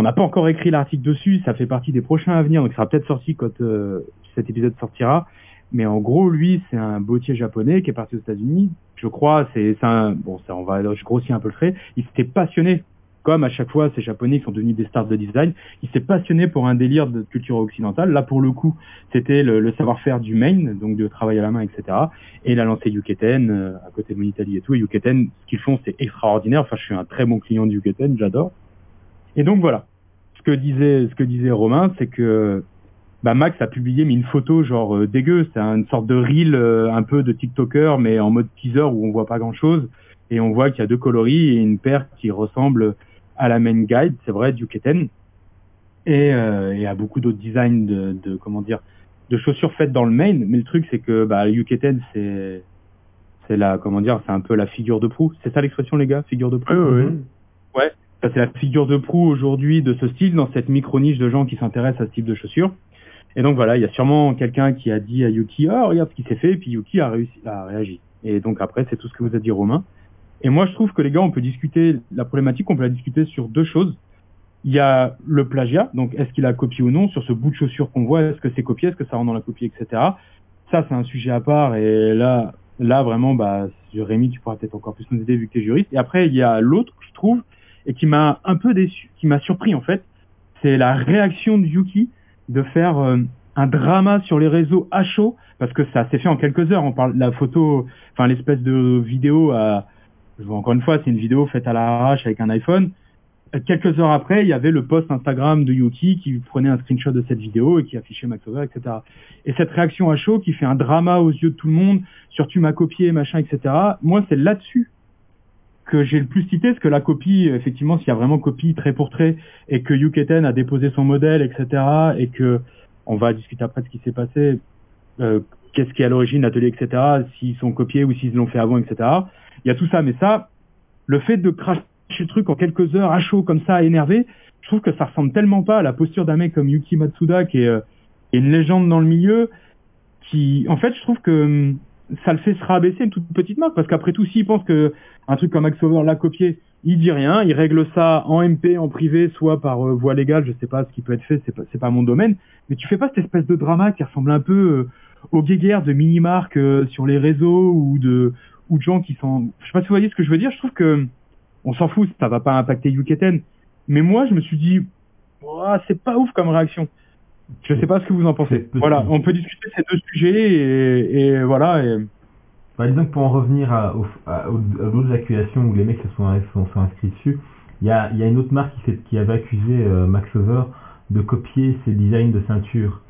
on n'a pas encore écrit l'article dessus, ça fait partie des prochains à venir, donc ça sera peut-être sorti quand euh, cet épisode sortira. Mais en gros, lui, c'est un bottier japonais qui est parti aux États-Unis. Je crois, c'est un bon, ça, on va, je grossis un peu le trait. Il s'était passionné, comme à chaque fois ces Japonais qui sont devenus des stars de design. Il s'est passionné pour un délire de culture occidentale. Là, pour le coup, c'était le, le savoir-faire du main, donc de travail à la main, etc. Et il a lancé Yuketen euh, à côté de mon Italie et tout. Et Yuketen, ce qu'ils font, c'est extraordinaire. Enfin, je suis un très bon client de Yuketen, j'adore. Et donc voilà. Ce que disait, ce que disait Romain, c'est que bah Max a publié mais une photo genre euh, dégueu, c'est une sorte de reel euh, un peu de TikToker mais en mode teaser où on voit pas grand chose et on voit qu'il y a deux coloris et une paire qui ressemble à la main guide, c'est vrai, du Keten et, euh, et à beaucoup d'autres designs de, de comment dire de chaussures faites dans le main, mais le truc c'est que bah le Yuketen c'est c'est la comment dire, c'est un peu la figure de proue. C'est ça l'expression les gars, figure de proue? Oui, oui. Ouais, c'est la figure de proue aujourd'hui de ce style dans cette micro niche de gens qui s'intéressent à ce type de chaussures. Et donc voilà, il y a sûrement quelqu'un qui a dit à Yuki, oh regarde ce qui s'est fait, et puis Yuki a réussi, a réagi. Et donc après, c'est tout ce que vous a dit Romain. Et moi, je trouve que les gars, on peut discuter la problématique, on peut la discuter sur deux choses. Il y a le plagiat, donc est-ce qu'il a copié ou non sur ce bout de chaussure qu'on voit, est-ce que c'est copié, est-ce que ça rentre dans la copie, etc. Ça, c'est un sujet à part. Et là, là vraiment, bah, Rémi, tu pourras peut-être encore plus nous aider vu que tu es juriste. Et après, il y a l'autre, je trouve, et qui m'a un peu déçu, qui m'a surpris en fait, c'est la réaction de Yuki de faire euh, un drama sur les réseaux à chaud, parce que ça s'est fait en quelques heures. On parle la photo, enfin l'espèce de vidéo à, je vois encore une fois, c'est une vidéo faite à l'arrache avec un iPhone. quelques heures après, il y avait le post Instagram de Yuki qui prenait un screenshot de cette vidéo et qui affichait Max Over, etc. Et cette réaction à chaud qui fait un drama aux yeux de tout le monde sur tu m'as copié, machin, etc. Moi, c'est là-dessus que j'ai le plus cité, parce que la copie, effectivement, s'il y a vraiment copie trait pour trait, et que Yuketen a déposé son modèle, etc., et que on va discuter après de ce qui s'est passé, euh, qu'est-ce qui est à l'origine, l'atelier, etc., s'ils sont copiés ou s'ils l'ont fait avant, etc. Il y a tout ça, mais ça, le fait de cracher le truc en quelques heures à chaud comme ça, énervé, je trouve que ça ressemble tellement pas à la posture d'un mec comme Yuki Matsuda, qui est, euh, une légende dans le milieu, qui, en fait, je trouve que hum, ça le fait se rabaisser une toute petite marque, parce qu'après tout, s'il pense que un truc comme Axover l'a copié, il dit rien, il règle ça en MP, en privé, soit par euh, voie légale, je sais pas ce qui peut être fait, c'est pas, pas mon domaine, mais tu fais pas cette espèce de drama qui ressemble un peu euh, aux guéguerres de mini-marques euh, sur les réseaux ou de, ou de gens qui sont, je sais pas si vous voyez ce que je veux dire, je trouve que on s'en fout, ça va pas impacter Yuketen, mais moi je me suis dit, Ouah, c'est pas ouf comme réaction. Je sais pas ce que vous en pensez. Voilà, on peut discuter ces deux sujets et, et voilà. Et... Bah, disons que pour en revenir à, à, à l'autre accusation où les mecs se sont, sont, sont inscrits dessus, il y a, il y a une autre marque qui, avait accusé euh, Max Over de copier ses designs de ceinture.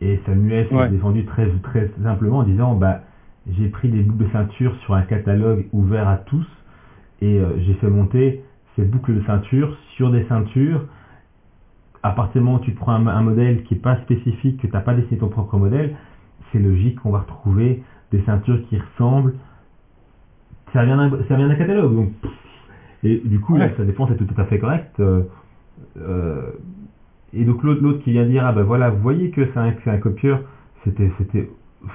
Et Samuel s'est Ouais. défendu très, très simplement en disant bah, j'ai pris des boucles de ceinture sur un catalogue ouvert à tous et euh, j'ai fait monter ces boucles de ceinture sur des ceintures. À partir du moment où tu prends un, un modèle qui n'est pas spécifique, que tu n'as pas dessiné ton propre modèle, c'est logique qu'on va retrouver des ceintures qui ressemblent. Ça vient d'un, ça vient d'un catalogue. Donc, et du coup, là, sa défense est tout à fait correcte. euh, euh, et donc l'autre, l'autre qui vient dire ah ben voilà, vous voyez que c'est un, que c'est un copieur, c'était, c'était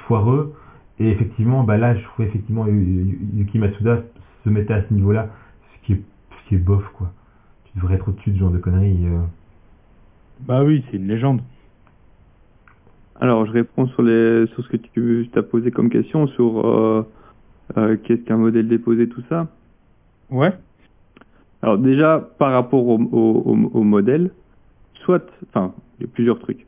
foireux. Et effectivement, bah là, je trouve effectivement Yu- Yu- Yuki Matsuda se mettait à ce niveau-là, ce qui est, ce qui est bof quoi. Tu devrais être au-dessus de ce genre de conneries. euh. Bah oui, c'est une légende. Alors, je réponds sur, les, sur ce que tu as posé comme question, sur euh, euh, qu'est-ce qu'un modèle déposé, tout ça. Ouais. Alors déjà, par rapport au, au, au- au modèle, soit, enfin, il y a plusieurs trucs.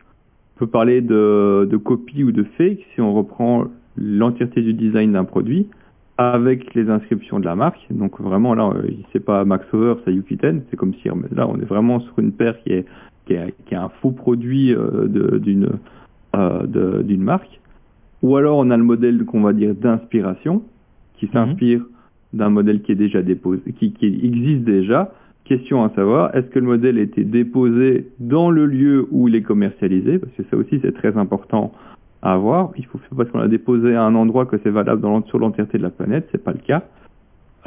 On peut parler de, de copie ou de fake si on reprend l'entièreté du design d'un produit avec les inscriptions de la marque. Donc vraiment là, euh, c'est pas Max Over, c'est Yukiten. C'est comme si là, on est vraiment sur une paire qui est qui est, qui est un faux produit euh, d'une euh, d'une marque. Ou alors on a le modèle qu'on va dire d'inspiration qui s'inspire d'un modèle qui est déjà déposé, qui, qui existe déjà. Question à savoir, est-ce que le modèle a été déposé dans le lieu où il est commercialisé? Parce que ça aussi c'est très important à avoir. Il faut faire parce qu'on l'a déposé à un endroit que c'est valable dans, sur l'entièreté de la planète, c'est pas le cas.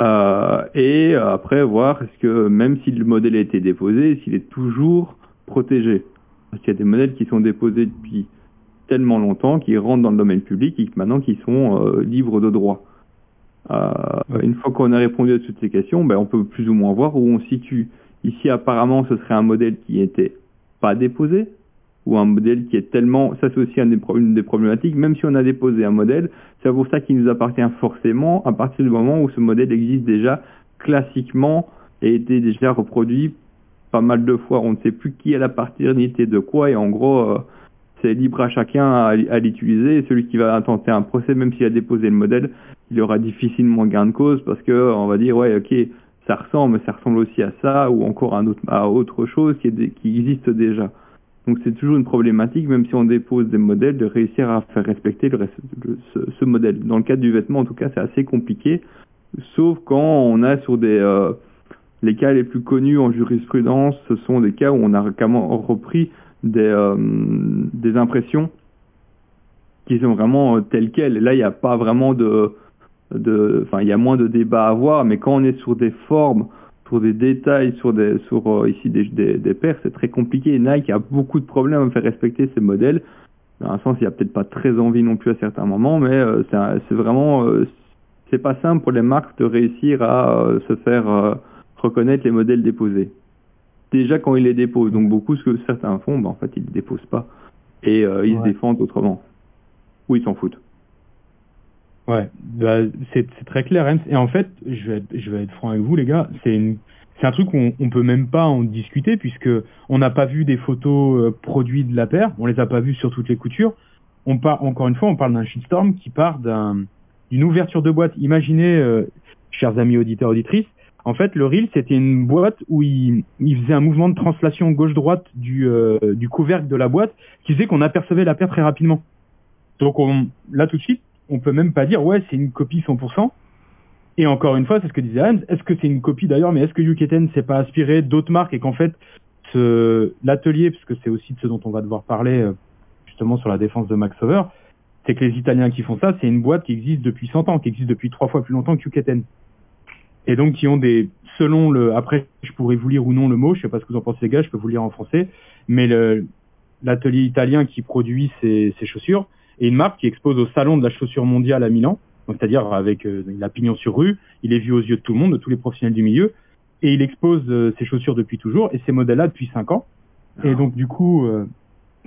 Euh, et après voir est-ce que même si le modèle a été déposé, s'il est toujours protégé. Parce qu'il y a des modèles qui sont déposés depuis tellement longtemps, qui rentrent dans le domaine public et maintenant qui sont euh, libres de droit. Euh, une fois qu'on a répondu à toutes ces questions, ben, on peut plus ou moins voir où on se situe. Ici, apparemment, ce serait un modèle qui était pas déposé, ou un modèle qui est tellement, ça c'est aussi un des pro- une des problématiques, même si on a déposé un modèle, c'est pour ça qu'il nous appartient forcément à partir du moment où ce modèle existe déjà classiquement et été déjà reproduit pas mal de fois. On ne sait plus qui a la paternité de quoi et en gros, euh, c'est libre à chacun à, l'utiliser et celui qui va tenter un procès, même s'il a déposé le modèle, il aura difficilement gain de cause parce que on va dire ouais ok ça ressemble mais ça ressemble aussi à ça ou encore à, un autre, à autre chose qui, est qui existe déjà. Donc c'est toujours une problématique, même si on dépose des modèles, de réussir à faire respecter le, le- ce, ce modèle. Dans le cadre du vêtement, en tout cas, c'est assez compliqué, sauf quand on a sur des euh, les cas les plus connus en jurisprudence, ce sont des cas où on a repris des euh, des impressions qui sont vraiment euh, telles quelles. Là, il n'y a pas vraiment de enfin, il y a moins de débats à avoir, mais quand on est sur des formes, sur des détails, sur des, sur euh, ici des, des, des paires, c'est très compliqué. Nike a beaucoup de problèmes à faire respecter ces modèles. Dans un sens, il y a peut-être pas très envie non plus à certains moments, mais euh, c'est vraiment, euh, c'est pas simple pour les marques de réussir à se faire reconnaître les modèles déposés. Déjà quand ils les déposent, donc beaucoup ce que certains font, ben, en fait ils les déposent pas et euh, ils Ouais. se défendent autrement. Ou ils s'en foutent. Ouais, bah, c'est très clair. Et en fait, je vais être, je vais être franc avec vous, les gars, c'est une c'est un truc qu'on on peut même pas en discuter puisque on n'a pas vu des photos euh, produits de la paire, on les a pas vues sur toutes les coutures. On part encore une fois, on parle d'un shitstorm qui part d'un d'une ouverture de boîte. Imaginez, euh, chers amis auditeurs auditrices, En fait, le reel, c'était une boîte où il, faisait un mouvement de translation gauche-droite du, euh, du couvercle de la boîte qui faisait qu'on apercevait la paire très rapidement. Donc on, là tout de suite, on peut même pas dire ouais c'est une copie 100%. Et encore une fois, c'est ce que disait Hans, est-ce que c'est une copie d'ailleurs, mais est-ce que Yuketen s'est pas inspiré d'autres marques et qu'en fait l'atelier, parce que c'est aussi de ce dont on va devoir parler euh, justement sur la défense de Max Over, c'est que les Italiens qui font ça, c'est une boîte qui existe depuis 100 ans, qui existe depuis trois fois plus longtemps que Yuketen. Et donc qui ont des, selon le, après je pourrais vous lire ou non le mot, je sais pas ce que vous en pensez les gars, je peux vous lire en français, mais le, l'atelier italien qui produit ces, ces chaussures est une marque qui expose au salon de la chaussure mondiale à Milan, donc c'est-à-dire avec euh, il a pignon sur rue, il est vu aux yeux de tout le monde, de tous les professionnels du milieu, et il expose euh, ses chaussures depuis toujours et ces modèles-là depuis 5 ans. Et donc du coup, euh,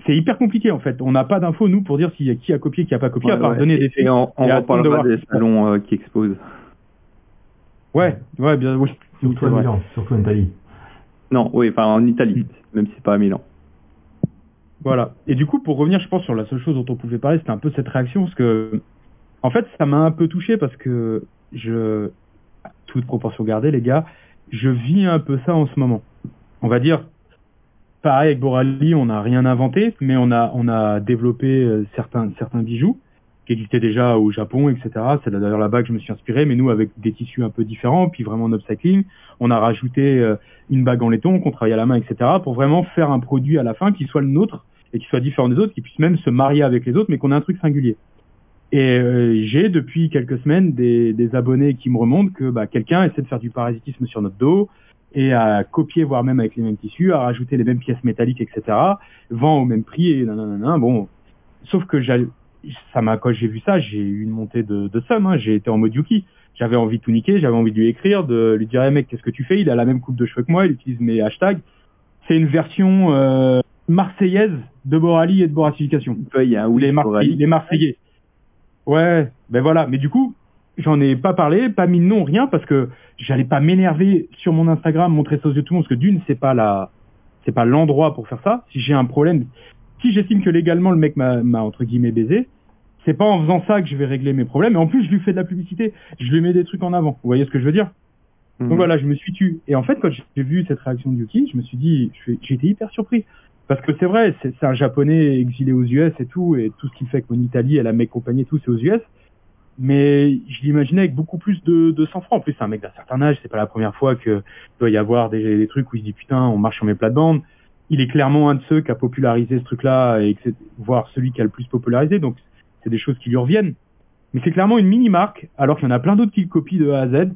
c'est hyper compliqué en fait. On n'a pas d'infos nous pour dire s'il y a qui a copié, qui a pas copié, à part Ouais, donner et- des faits. Et on, et de des salons qui exposent. Ouais, ouais, bien, oui. Surtout à. Milan, surtout en Italie. Non, oui, enfin en Italie, même si c'est pas à Milan. Voilà. Et du coup, pour revenir, je pense, sur la seule chose dont on pouvait parler, c'était un peu cette réaction, parce que, en fait, ça m'a un peu touché parce que je, toute proportion gardée, les gars, je vis un peu ça en ce moment. On va dire, pareil avec Borali, on n'a rien inventé, mais on a, on a développé euh, certains, certains bijoux qui existaient déjà au Japon, etc. C'est d'ailleurs là-bas que je me suis inspiré, mais nous avec des tissus un peu différents, puis vraiment en upcycling, on a rajouté euh, une bague en laiton qu'on travaille à la main, etc. pour vraiment faire un produit à la fin qui soit le nôtre et qui soit différent des autres, qui puisse même se marier avec les autres, mais qu'on ait un truc singulier. Et euh, j'ai depuis quelques semaines des, abonnés qui me remontent que bah, quelqu'un essaie de faire du parasitisme sur notre dos et à copier, voire même avec les mêmes tissus, à rajouter les mêmes pièces métalliques, etc. Vend au même prix et nanana. Bon, sauf que j'ai- ça m'a quand j'ai vu ça, j'ai eu une montée de, de somme. Hein. J'ai été en mode Yuki. J'avais envie de tout niquer, j'avais envie de lui écrire, de lui dire, hey, mec, qu'est-ce que tu fais? Il a la même coupe de cheveux que moi, il utilise mes hashtags. C'est une version euh, marseillaise de Borali et de Boratification. Il y a oui les, les Marseillais. Ouais, ben voilà. Mais du coup, j'en ai pas parlé, pas mis de nom, rien, parce que j'allais pas m'énerver sur mon Instagram, montrer ça aux yeux de tout le monde, parce que d'une, c'est pas la, c'est pas l'endroit pour faire ça. Si j'ai un problème, si j'estime que légalement le mec m'a, entre guillemets baisé, c'est pas en faisant ça que je vais régler mes problèmes. Et en plus, je lui fais de la publicité. Je lui mets des trucs en avant. Vous voyez ce que je veux dire Mhm. donc voilà, je me suis tué. Et en fait, quand j'ai vu cette réaction de Yuki, je me suis dit, été hyper surpris. Parce que c'est vrai, c'est un japonais exilé aux US et tout, et tout ce qu'il fait avec mon Italie, elle a mes compagnies et tout, c'est aux US. Mais je l'imaginais avec beaucoup plus de, de sang-froid. En plus, c'est un mec d'un certain âge, c'est pas la première fois que doit y avoir des, des trucs où il se dit putain, on marche sur mes plates-bandes. Il est clairement un de ceux qui a popularisé ce truc-là, et voire celui qui a le plus popularisé, donc c'est des choses qui lui reviennent. Mais c'est clairement une mini-marque, alors qu'il y en a plein d'autres qui le copient de A à Z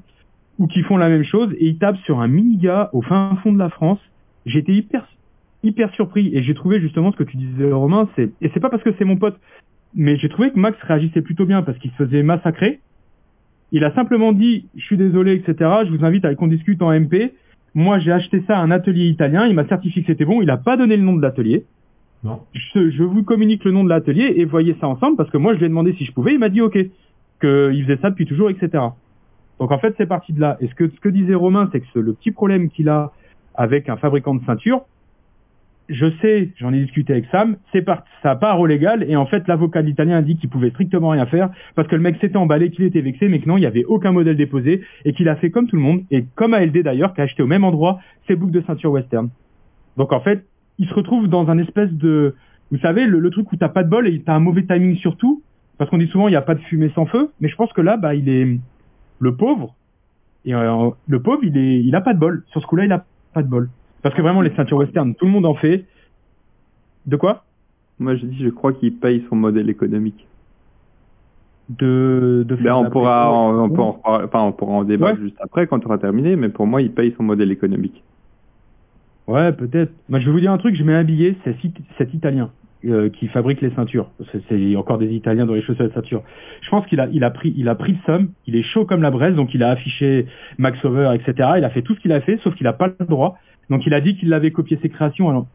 ou qui font la même chose et ils tapent sur un mini gars au fin fond de la France. J'étais hyper hyper surpris et j'ai trouvé justement ce que tu disais Romain, c'est et c'est pas parce que c'est mon pote, mais j'ai trouvé que Max réagissait plutôt bien parce qu'il se faisait massacrer. Il a simplement dit je suis désolé etc. Je vous invite à qu'on discute en MP. Moi j'ai acheté ça à un atelier italien, il m'a certifié que c'était bon, il a pas donné le nom de l'atelier. Non. Je, je vous communique le nom de l'atelier et voyez ça ensemble parce que moi je lui ai demandé si je pouvais, il m'a dit ok, qu'il faisait ça depuis toujours etc. Donc en fait, c'est parti de là. Et ce que, ce que disait Romain, c'est que ce- le petit problème qu'il a avec un fabricant de ceinture, je sais, j'en ai discuté avec Sam, c'est par, ça part au légal, et en fait, l'avocat de l'italien a dit qu'il pouvait strictement rien faire, parce que le mec s'était emballé, qu'il était vexé, mais que non, il n'y avait aucun modèle déposé, et qu'il a fait comme tout le monde, et comme ALD d'ailleurs, qui a acheté au même endroit ses boucles de ceinture western. Donc en fait, il se retrouve dans un espèce de, vous savez, le, truc où t'as pas de bol et t'as un mauvais timing sur tout, parce qu'on dit souvent il n'y a pas de fumée sans feu, mais je pense que là, bah, il est, le pauvre, et euh, le pauvre, il est, il a pas de bol. Sur ce coup-là, il a pas de bol. Parce que vraiment, les ceintures western, tout le monde en fait. De quoi? Moi, je dis, je crois qu'il paye son modèle économique. De, de Ben, faire on la pourra, on, on peut en enfin, on pourra en débattre Ouais. juste après quand tu auras terminé, mais pour moi, il paye son modèle économique. Ouais, peut-être. Moi, je vais vous dire un truc, je mets un billet, c'est cet- Italien euh, qui fabrique les ceintures. C'est- encore des Italiens dans les chaussures de ceinture. Je pense qu'il a, il a pris, il a pris le somme. Il est chaud comme la braise, donc il a affiché Max Over, etc. Il a fait tout ce qu'il a fait, sauf qu'il a pas le droit. Donc il a dit qu'il avait copié ses créations. Alors,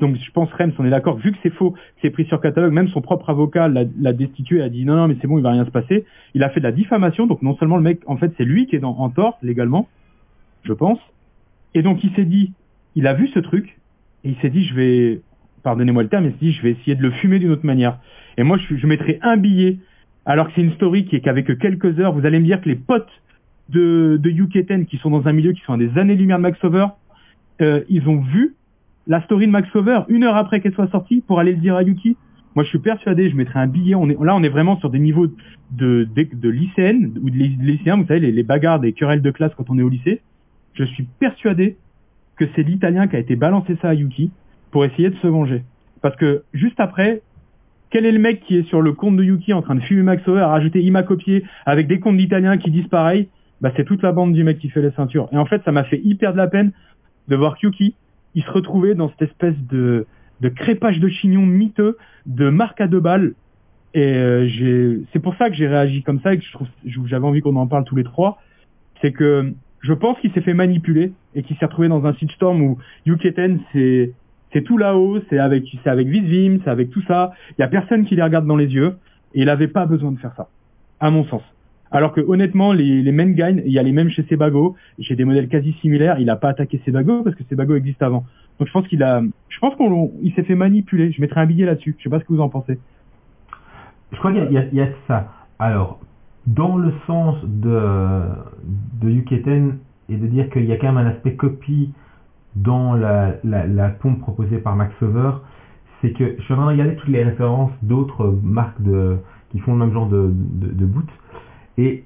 donc je pense Rems, on est d'accord. Vu que c'est faux, c'est pris sur catalogue, même son propre avocat l'a destitué, a dit non, non, mais c'est bon, il va rien se passer. Il a fait de la diffamation. Donc non seulement le mec, en fait, c'est lui qui est en tort légalement, je pense. Et donc il s'est dit, il a vu ce truc et il s'est dit je vais pardonnez-moi le terme, il s'est dit je vais essayer de le fumer d'une autre manière. Et moi je, je mettrai un billet alors que c'est une story qui est qu'avec quelques heures, vous allez me dire que les potes de, de UK10 qui sont dans un milieu qui sont des années-lumière de Max Over, euh, ils ont vu la story de Max Over une heure après qu'elle soit sortie pour aller le dire à Yuki. Moi, je suis persuadé, je mettrai un billet. On est, là, on est vraiment sur des niveaux de, de, de lycéennes ou de lycéens, vous savez, les, les bagarres des querelles de classe quand on est au lycée. Je suis persuadé que c'est l'Italien qui a été balancé ça à Yuki pour essayer de se venger. Parce que juste après, quel est le mec qui est sur le compte de Yuki en train de fumer Max Over, à rajouter Ima copié avec des comptes d'Italiens qui disent pareil? Bah, c'est toute la bande du mec qui fait les ceintures. Et en fait, ça m'a fait hyper de la peine de voir Yuki, il se retrouvait dans cette espèce de, de crépage de chignon miteux, de marque à deux balles. Et euh, c'est pour ça que j'ai réagi comme ça et que j'avais envie qu'on en parle tous les trois. C'est que je pense qu'il s'est fait manipuler et qu'il s'est retrouvé dans un storm où UK10 c'est c'est tout là-haut, c'est avec c'est avec Visvim, c'est avec tout ça. Il y a personne qui les regarde dans les yeux et il avait pas besoin de faire ça, à mon sens. Alors que honnêtement, les, les main il y a les mêmes chez Sebago. J'ai des modèles quasi similaires. Il a pas attaqué Sebago parce que Sebago existe avant. Donc je pense qu'il a, je pense qu'on il s'est fait manipuler. Je mettrai un billet là-dessus. Je sais pas ce que vous en pensez. Je crois qu'il y, a- ça. Alors, dans le sens de, de UK10 et de dire qu'il y a quand même un aspect copie dans la, la, la pompe proposée par Max Over, c'est que je suis en train de regarder toutes les références d'autres marques de, qui font le même genre de, de, de boot et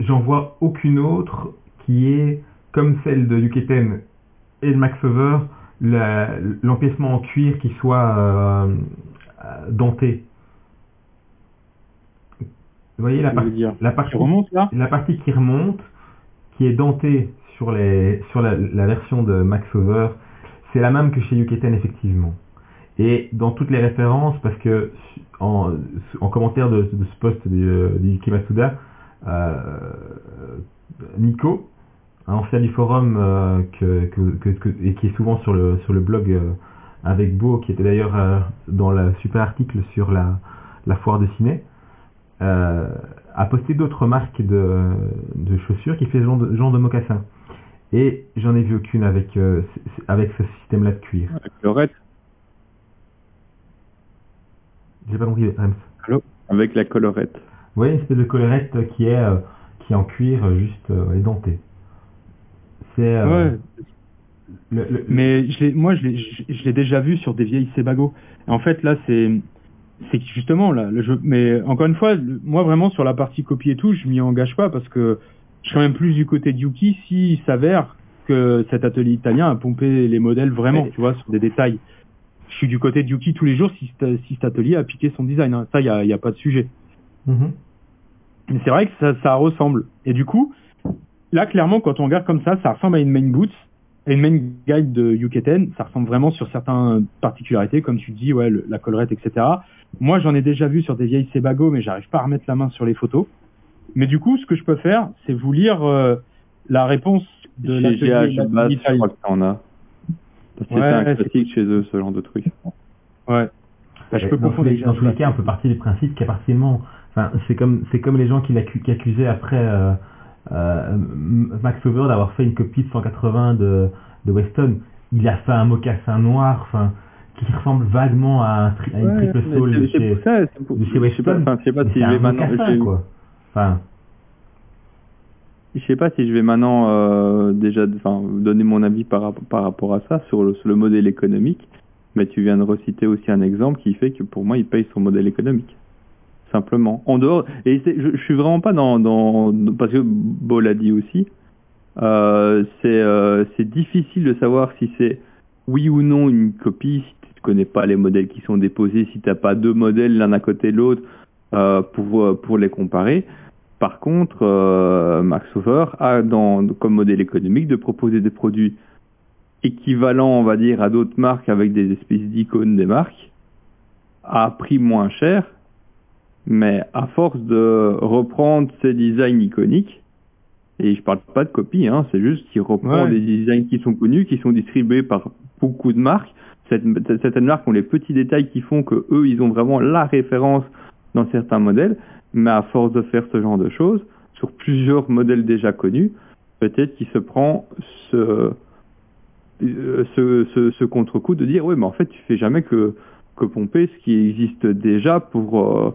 j'en vois aucune autre qui est comme celle de UK10 et de Max Over, la- l'empiècement en cuir qui soit euh, euh, denté. Vous voyez la dire. la Qui partie, remonte là la partie qui remonte, qui est dentée sur, les, sur la, la version de Max Over, c'est la même que chez UK10 effectivement. Et dans toutes les références, parce que en, en commentaire de, de ce post Yuki Masuda, euh, Nico, un ancien du forum euh, que, que, que- que- et qui est souvent sur le, sur le blog euh, avec Beau, qui était d'ailleurs euh, dans le super article sur la, la foire de ciné, euh, a posté d'autres marques de, de chaussures qui fait genre de, genre de mocassin. Et j'en ai vu aucune avec, euh, avec ce système-là de cuir. Avec Lorette, J'ai pas compris, Rems. avec la colorette. Vous voyez une espèce de collerette qui est, euh, qui est en cuir euh, juste euh, édenté. C'est euh, Ouais. le- le- Mais je moi, je l'ai, déjà vu sur des vieilles Sebago. En fait, là, c'est, c'est justement là, le jeu. Mais encore une fois, moi vraiment sur la partie copie et tout, je m'y engage pas parce que je serais même plus du côté de Yuki s'il s'avère que cet atelier italien a pompé les modèles vraiment, Mais- tu vois, sur des détails. Je suis du côté de Yuki tous les jours si, cet- si cet atelier a piqué son design. hein. Ça, il y a, y a pas de sujet. Mhm. Mais c'est vrai que ça, ça ressemble. Et du coup, là, clairement, quand on regarde comme ça, ça ressemble à une main boots, à une main guide de UK10. Ça ressemble vraiment sur certaines particularités, comme tu dis, ouais, le- la collerette, etc. Moi, j'en ai déjà vu sur des vieilles Sebago, mais j'arrive pas à remettre la main sur les photos. Mais du coup, ce que je peux faire, c'est vous lire euh, la réponse de la- je crois que t'en as. C'était Ouais, un c'est classique chez eux, ce genre de truc. Ouais. Bah, je peux dans, confondre les, dans tous les cas, on peut partir du principe qu'à partir du moment, enfin, c'est comme c'est comme les gens qui, qui accusaient après euh, euh, Max Over d'avoir fait une copie de 180 de, de Weston. Il a fait un mocassin noir, enfin, qui ressemble vaguement à, un tri- à une Ouais, triple sole de chez, ça, pour- de Weston. je sais pas si je vais maintenant. Enfin, je sais pas si je vais maintenant euh, déjà enfin, donner mon avis par, par rapport à ça sur le, sur le modèle économique, mais tu viens de reciter aussi un exemple qui fait que pour moi il paye son modèle économique. Simplement. En dehors, et je, suis vraiment pas dans, dans, parce que Beau l'a dit aussi, euh, c'est euh, c'est difficile de savoir si c'est oui ou non une copie si tu ne connais pas les modèles qui sont déposés, si tu n'as pas deux modèles l'un à côté de l'autre euh, pour, euh, pour les comparer. Par contre, Max Over a dans, comme modèle économique de proposer des produits équivalents, on va dire, à d'autres marques avec des espèces d'icônes des marques à prix moins cher, mais à force de reprendre ces designs iconiques, et je parle pas de copie, hein, c'est juste qu'il reprend Ouais. des designs qui sont connus, qui sont distribués par beaucoup de marques. Cette- certaines marques ont les petits détails qui font que eux, ils ont vraiment la référence dans certains modèles, mais à force de faire ce genre de choses, sur plusieurs modèles déjà connus, peut-être qu'il se prend ce, euh, ce, ce, ce contre-coup de dire, oui, mais en fait, tu fais jamais que, que pomper ce qui existe déjà pour, euh,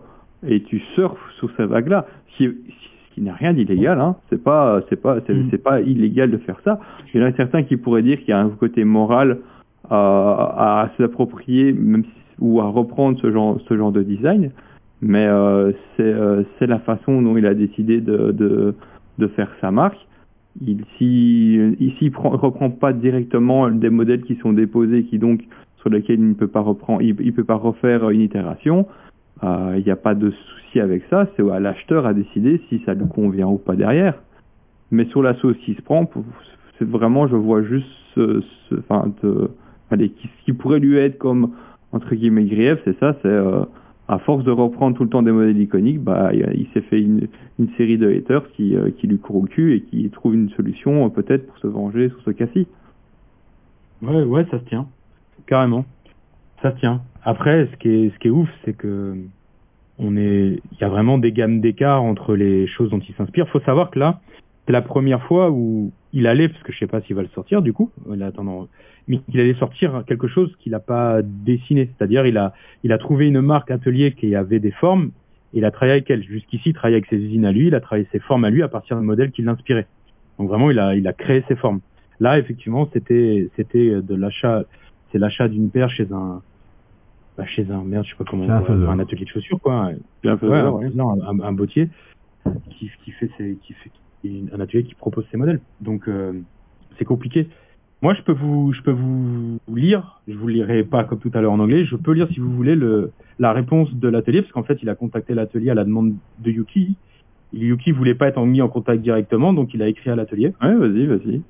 et tu surfes sur ces vagues-là. Ce qui, est- ce qui n'est rien d'illégal. Hein. C'est pas, c'est pas, c'est, Mm. c'est pas illégal de faire ça. Il y en a certains qui pourraient dire qu'il y a un côté moral à, à s'approprier, même si- ou à reprendre ce genre, ce genre de design. Mais euh, c'est, euh, c'est la façon dont il a décidé de, de, de faire sa marque. Il s'y, reprend pas directement des modèles qui sont déposés, qui donc sur lesquels il ne peut pas reprendre, il, il peut pas refaire une itération. Euh, Il n'y a pas de souci avec ça. C'est à l'acheteur à décider si ça lui convient ou pas derrière. Mais sur la sauce qui se prend, c'est vraiment, je vois juste ce, ce- enfin, de- allez, qui- ce qui pourrait lui être comme entre guillemets grief, c'est ça, c'est euh, à force de reprendre tout le temps des modèles iconiques, bah, il, il s'est fait une, une série de haters qui, euh, qui lui courent au cul et qui trouvent une solution euh, peut-être pour se venger sur ce cas-ci. Ouais, ouais, ça se tient. Carrément. Ça tient. Après, ce qui est, ce qui est ouf, c'est que on est, il y a vraiment des gammes d'écart entre les choses dont il s'inspire. Faut savoir que là, c'est la première fois où il allait, parce que je sais pas s'il va le sortir du coup, attendant, mais il allait sortir quelque chose qu'il n'a pas dessiné. C'est-à-dire, il a, il a trouvé une marque atelier qui avait des formes, et il a travaillé avec elle. Jusqu'ici, il travaillait avec ses usines à lui, il a travaillé ses formes à lui à partir d'un modèle qui l'inspirait. Donc vraiment, il a, il a créé ses formes. Là, effectivement, c'était, c'était de l'achat, c'est l'achat d'une paire chez un, bah, chez un merde, je sais pas comment, un un atelier de chaussures, quoi. Un Ouais, non, un, un bottier qui, qui fait ses, qui fait qui- un atelier qui propose ses modèles. Donc euh, c'est compliqué. Moi, je peux vous, je peux vous lire. Je vous le lirai pas comme tout à l'heure en anglais. Je peux lire si vous voulez le, la réponse de l'atelier parce qu'en fait, il a contacté l'atelier à la demande de Yuki. Yuki voulait pas être mis en contact directement, donc il a écrit à l'atelier Ouais, vas-y, vas-y.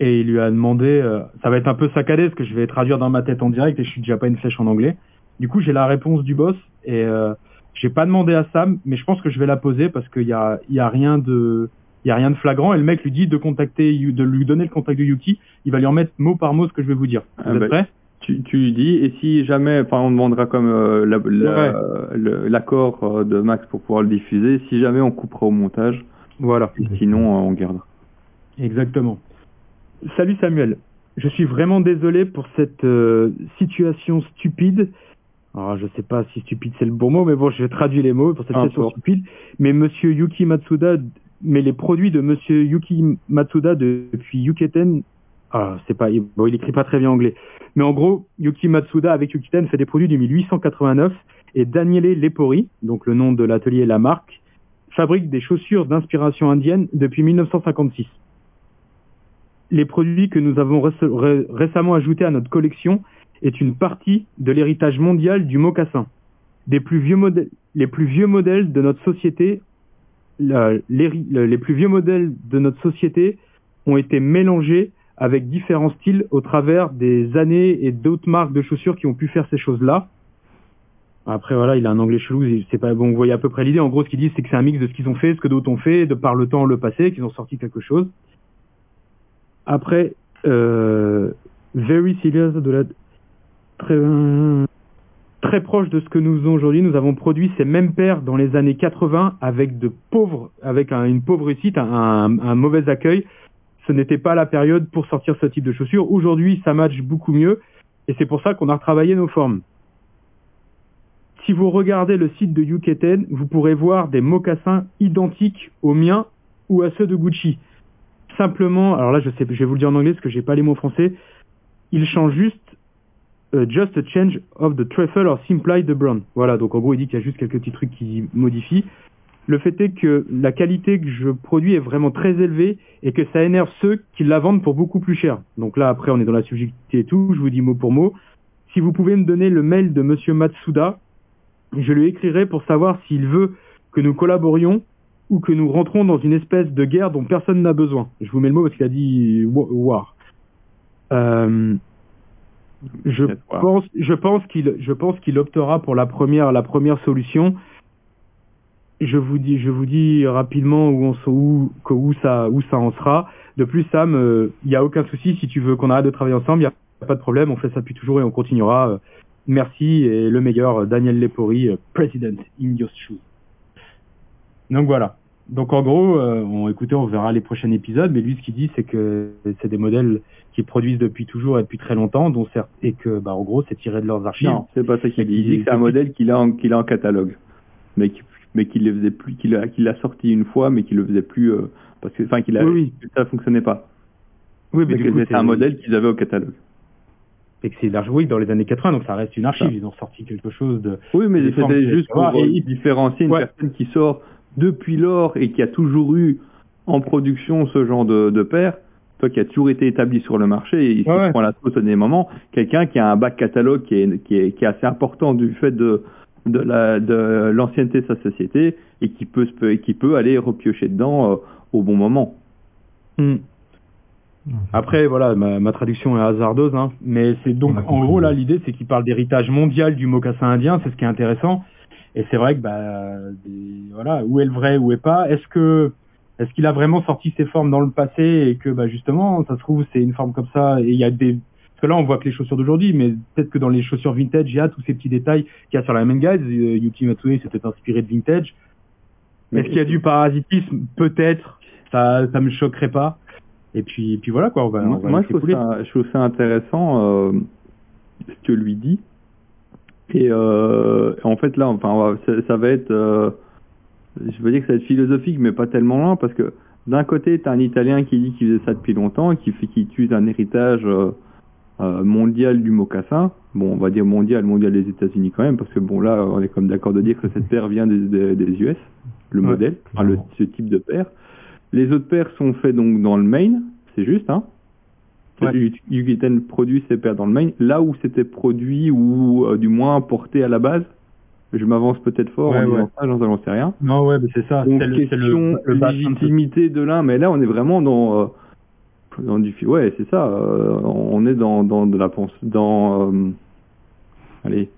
Et il lui a demandé, euh, ça va être un peu saccadé parce que je vais traduire dans ma tête en direct et je suis déjà pas une flèche en anglais. Du coup, j'ai la réponse du boss et euh, j'ai pas demandé à Sam, mais je pense que je vais la poser parce qu'il y a, y a rien de, il y a rien de flagrant et le mec lui dit de contacter, de lui donner le contact de Yuki. Il va lui remettre mot par mot ce que je vais vous dire. Vous Ah êtes bah, prêts? Tu, tu lui dis, et si jamais, enfin, on demandera comme euh, la- la- le- l'accord euh, de Max pour pouvoir le diffuser, si jamais on coupera au montage, Voilà. sinon euh, on gardera. Exactement. Salut Samuel. Je suis vraiment désolé pour cette euh, situation stupide. Alors, je sais pas si stupide c'est le bon mot, mais bon, je vais traduire les mots pour cette situation stupide. Mais Monsieur Yuki Matsuda, mais les produits de Monsieur Yuki Matsuda depuis Yuketen, ah, c'est pas, bon, il écrit pas très bien anglais. Mais en gros, Yuki Matsuda avec Yukiten fait des produits de 1889 et Daniele Lepori, donc le nom de l'atelier et la marque, fabrique des chaussures d'inspiration indienne depuis 1956 les produits que nous avons réce- ré- récemment ajoutés à notre collection est une partie de l'héritage mondial du mocassin. Les plus vieux modèles de notre société, les plus vieux modèles de notre société ont été mélangés avec différents styles au travers des années et d'autres marques de chaussures qui ont pu faire ces choses-là. Après voilà, il a un anglais chelou, c'est pas bon, vous voyez à peu près l'idée. En gros, ce qu'ils disent, c'est que c'est un mix de ce qu'ils ont fait, ce que d'autres ont fait, de par le temps, le passé, qu'ils ont sorti quelque chose. Après, euh, very serious de la très proche de ce que nous faisons aujourd'hui, nous avons produit ces mêmes paires dans les années 80 avec de pauvres, avec un- une pauvre réussite, un, mauvais accueil. Ce n'était pas la période pour sortir ce type de chaussures. Aujourd'hui, ça match beaucoup mieux et c'est pour ça qu'on a retravaillé nos formes. Si vous regardez le site de Yuketen, vous pourrez voir des mocassins identiques aux miens ou à ceux de Gucci simplement, alors là je sais, je vais vous le dire en anglais parce que j'ai pas les mots français. Il change juste euh, just a change of the truffle or simply the brown. Voilà, donc en gros il dit qu'il y a juste quelques petits trucs qui modifient. Le fait est que la qualité que je produis est vraiment très élevée et que ça énerve ceux qui la vendent pour beaucoup plus cher. Donc là après on est dans la subjectivité et tout, je vous dis mot pour mot. Si vous pouvez me donner le mail de monsieur Matsuda, je lui écrirai pour savoir s'il veut que nous collaborions ou que nous rentrons dans une espèce de guerre dont personne n'a besoin. Je vous mets le mot parce qu'il a dit wa- war. Euh, je pense, je pense qu'il, je pense qu'il optera pour la première, la première solution. Je vous dis, je vous dis rapidement où on, où, ça, où ça en sera. De plus, Sam, euh, il n'y a aucun souci si tu veux qu'on arrête de travailler ensemble, il n'y a pas de problème. On fait ça depuis toujours et on continuera. Euh, Merci et le meilleur, Daniel Lepori, President in your shoes. Donc voilà. Donc en gros, euh, on, écoutez, on verra les prochains épisodes, mais lui ce qu'il dit c'est que c'est des modèles qui produisent depuis toujours et depuis très longtemps, dont certes, et que bah en gros c'est tiré de leurs archives. Non, c'est pas ça qu'il dit. Il dit que c'est un modèle qu'il a, en- qu'il a en catalogue, mais qui mais qu'il les faisait plus, qu'il a, qu'il sorti une fois, mais qu'il le faisait plus, euh, parce que, enfin, qu'il a, Oui, que ça fonctionnait pas. Oui, mais Mais du coup, c'était un modèle qu'ils avaient au catalogue. Et que c'est large, oui, dans les années 80, donc ça reste une archive. Ça. Ils ont sorti quelque chose de. Oui, mais c'était juste pour et différencier une Ouais. personne qui sort depuis lors et qui a toujours eu en production ce genre de, de paire, toi qui a toujours été établi sur le marché et qui Ouais, prend la sauce au dernier moment, quelqu'un qui a un bac catalogue qui est, qui est, qui est assez important du fait de, de la- de l'ancienneté de sa société et qui peut, se- et qui peut aller repiocher dedans euh, au bon moment. Hmm. Après, voilà, ma, ma traduction est hasardeuse, hein, mais c'est donc, en gros, là, l'idée, c'est qu'il parle d'héritage mondial du mocassin indien, c'est ce qui est intéressant. Et c'est vrai que, bah, des- voilà, où est le vrai, où est pas? Est-ce que, est-ce qu'il a vraiment sorti ses formes dans le passé et que, bah, justement, ça se trouve, c'est une forme comme ça et il y a des, parce que là, on voit que les chaussures d'aujourd'hui, mais peut-être que dans les chaussures vintage, il y a tous ces petits détails qu'il y a sur la main guide. Euh, Yuki Matsue s'était inspiré de vintage. Est-ce qu'il y a du parasitisme? Peut-être. Ça, ça me choquerait pas. Et puis, et puis voilà quoi. On va, Moi, on va moi, je, laisser trouve couler. ça, je trouve ça intéressant euh, ce que lui dit. Et euh, en fait, là, enfin, ça, ça va être, euh, je veux dire que ça va être philosophique, mais pas tellement loin, parce que d'un côté, tu as un Italien qui dit qu'il faisait ça depuis longtemps, et qui fait qu'il utilise un héritage euh, mondial du mocassin. Bon, on va dire mondial, mondial des États-Unis quand même, parce que bon, là, on est comme d'accord de dire que cette paire vient des, des, des US, le Ouais, modèle, enfin, le, ce type de paire. Les autres paires sont faits donc dans le Maine, c'est juste, hein. Ouais. Produit ses paires dans le Maine, là où c'était produit ou euh, du moins porté à la base. Je m'avance peut-être fort Ouais, en disant ouais. ça, j'en sais rien. Non, ouais, mais c'est ça. Donc question le, le légitimité de l'un, mais là on est vraiment dans, euh, dans du fi- ouais c'est ça, euh, on est dans, dans de la pensée, dans allez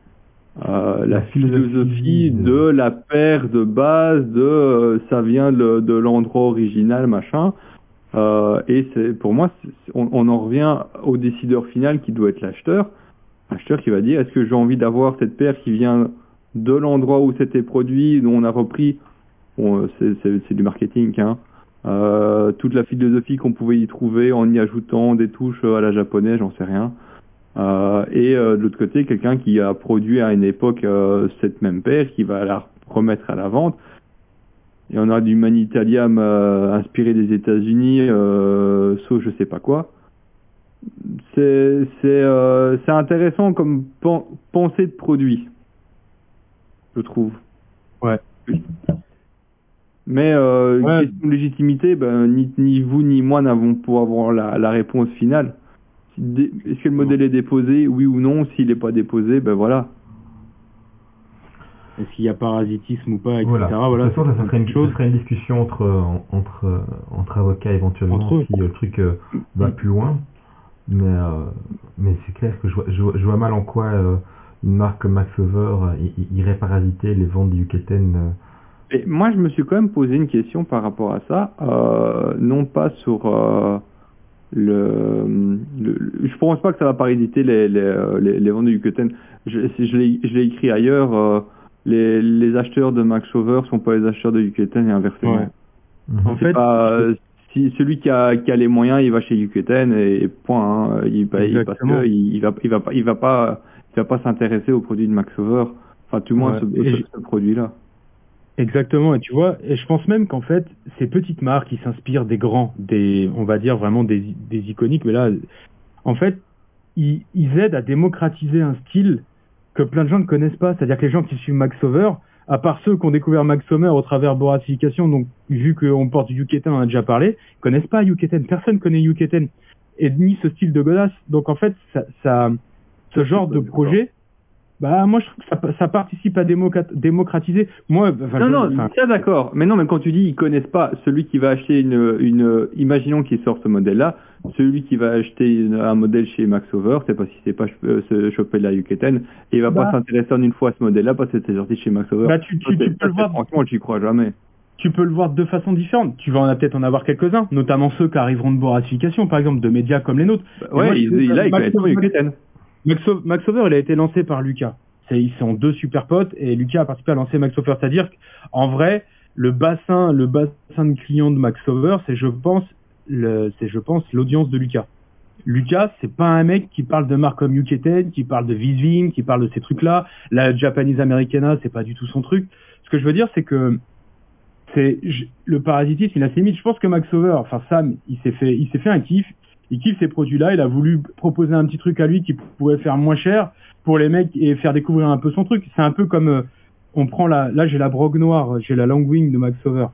euh, la, La philosophie de- de la paire de base, de euh, ça vient de l'endroit original machin. Euh, et pour moi, on, en revient au décideur final qui doit être l'acheteur. L'acheteur qui va dire est-ce que j'ai envie d'avoir cette paire qui vient de l'endroit où c'était produit, dont on a repris, bon, euh, c'est du marketing, hein, euh, toute la philosophie qu'on pouvait y trouver en y ajoutant des touches à la japonaise, j'en sais rien. Euh, et euh, de l'autre côté, quelqu'un qui a produit à une époque euh, cette même paire, qui va la remettre à la vente. Et on a du Manitalium euh, inspiré des États-Unis, euh, sauf je sais pas quoi. C'est c'est euh, c'est intéressant comme pen- pensée de produit, je trouve. Ouais. Mais euh, Ouais. question de légitimité, ben, ni, ni vous ni moi n'avons pour avoir la, la réponse finale. Est-ce que le modèle est déposé, oui ou non? S'il n'est pas déposé, ben voilà. Est-ce qu'il y a parasitisme ou pas, etc. Voilà. Voilà. de toute façon, ça, serait une, une chose. ça serait une discussion entre, euh, entre, euh, entre avocats éventuellement Entre si euh, le truc euh, va plus loin. Mais, euh, mais c'est clair que je vois, je, vois, je vois mal en quoi euh, une marque comme Max Over euh, irait parasiter les ventes du Yucatan. euh. Et moi, je me suis quand même posé une question par rapport à ça, euh, non pas sur euh, le, Je pense pas que ça va parasiter les, les, euh, les, les ventes de Yucatan. Je, si je l'ai je l'ai écrit ailleurs. Les, les acheteurs de Max Over sont pas les acheteurs de Yucatan et inversement. Ouais. Mhm. En fait, pas, si celui qui a, qui a les moyens, il va chez Yucatan et, et point. hein. il, paye parce Exactement. que il, il va, il va pas, il va pas, il va pas s'intéresser aux produits de Max Over. Enfin, tout le moins Ouais. ce, Et ce- ce produit-là. Exactement, et tu vois, et je pense même qu'en fait, ces petites marques qui s'inspirent des grands, des, on va dire vraiment des, des iconiques, mais là, en fait, ils, ils aident à démocratiser un style que plein de gens ne connaissent pas. C'est-à-dire que les gens qui suivent Max Over, à part ceux qui ont découvert Max Sommer au travers Boratification, donc vu qu'on porte Yuketan, on en a déjà parlé, connaissent pas Yuketan. Personne connaît Yuketan. Et ni ce style de godasse. Donc en fait, ça, ça ce genre de projet, bah moi je trouve que ça, ça participe à démocratiser. Moi, enfin, Non, je- non, enfin, ça d'accord. Mais non, mais quand tu dis ils connaissent pas celui qui va acheter une, une imaginons qu'il sort ce modèle-là, celui qui va acheter une- un modèle chez Max Over, c'est pas si c'est pas euh, se choper la Yucatan, et il va Bah. pas s'intéresser en une fois à ce modèle-là parce que c'est sorti chez Max Over. Bah, tu, peux le voir, Franchement, j'y crois jamais. tu peux le voir de façon différente. Tu vas en a peut-être en avoir quelques-uns, notamment ceux qui arriveront de boratification, par exemple, de médias comme les nôtres. Bah, ouais, il, il, là, il Yucatan. Max, il a été lancé par Lucas. Ils sont deux super potes et Lucas a participé à lancer Max Over. C'est-à-dire qu'en vrai, le bassin, le bassin de clients de Max Over, c'est, je pense, c'est, je pense, l'audience de Lucas. Lucas, c'est pas un mec qui parle de marques comme Yuketen, qui parle de Visvim, qui parle de ces trucs-là. La Japanese Americana, c'est pas du tout son truc. Ce que je veux dire, c'est que c'est le parasitisme, il a ses limites. Je pense que Max Over, enfin Sam, il s'est fait, il s'est fait un kiff. Il kiffe ces produits-là. Il a voulu proposer un petit truc à lui qui pourrait faire moins cher pour les mecs et faire découvrir un peu son truc. C'est un peu comme euh, on prend la, là j'ai la brogue noire, j'ai la Longwing de Max Over.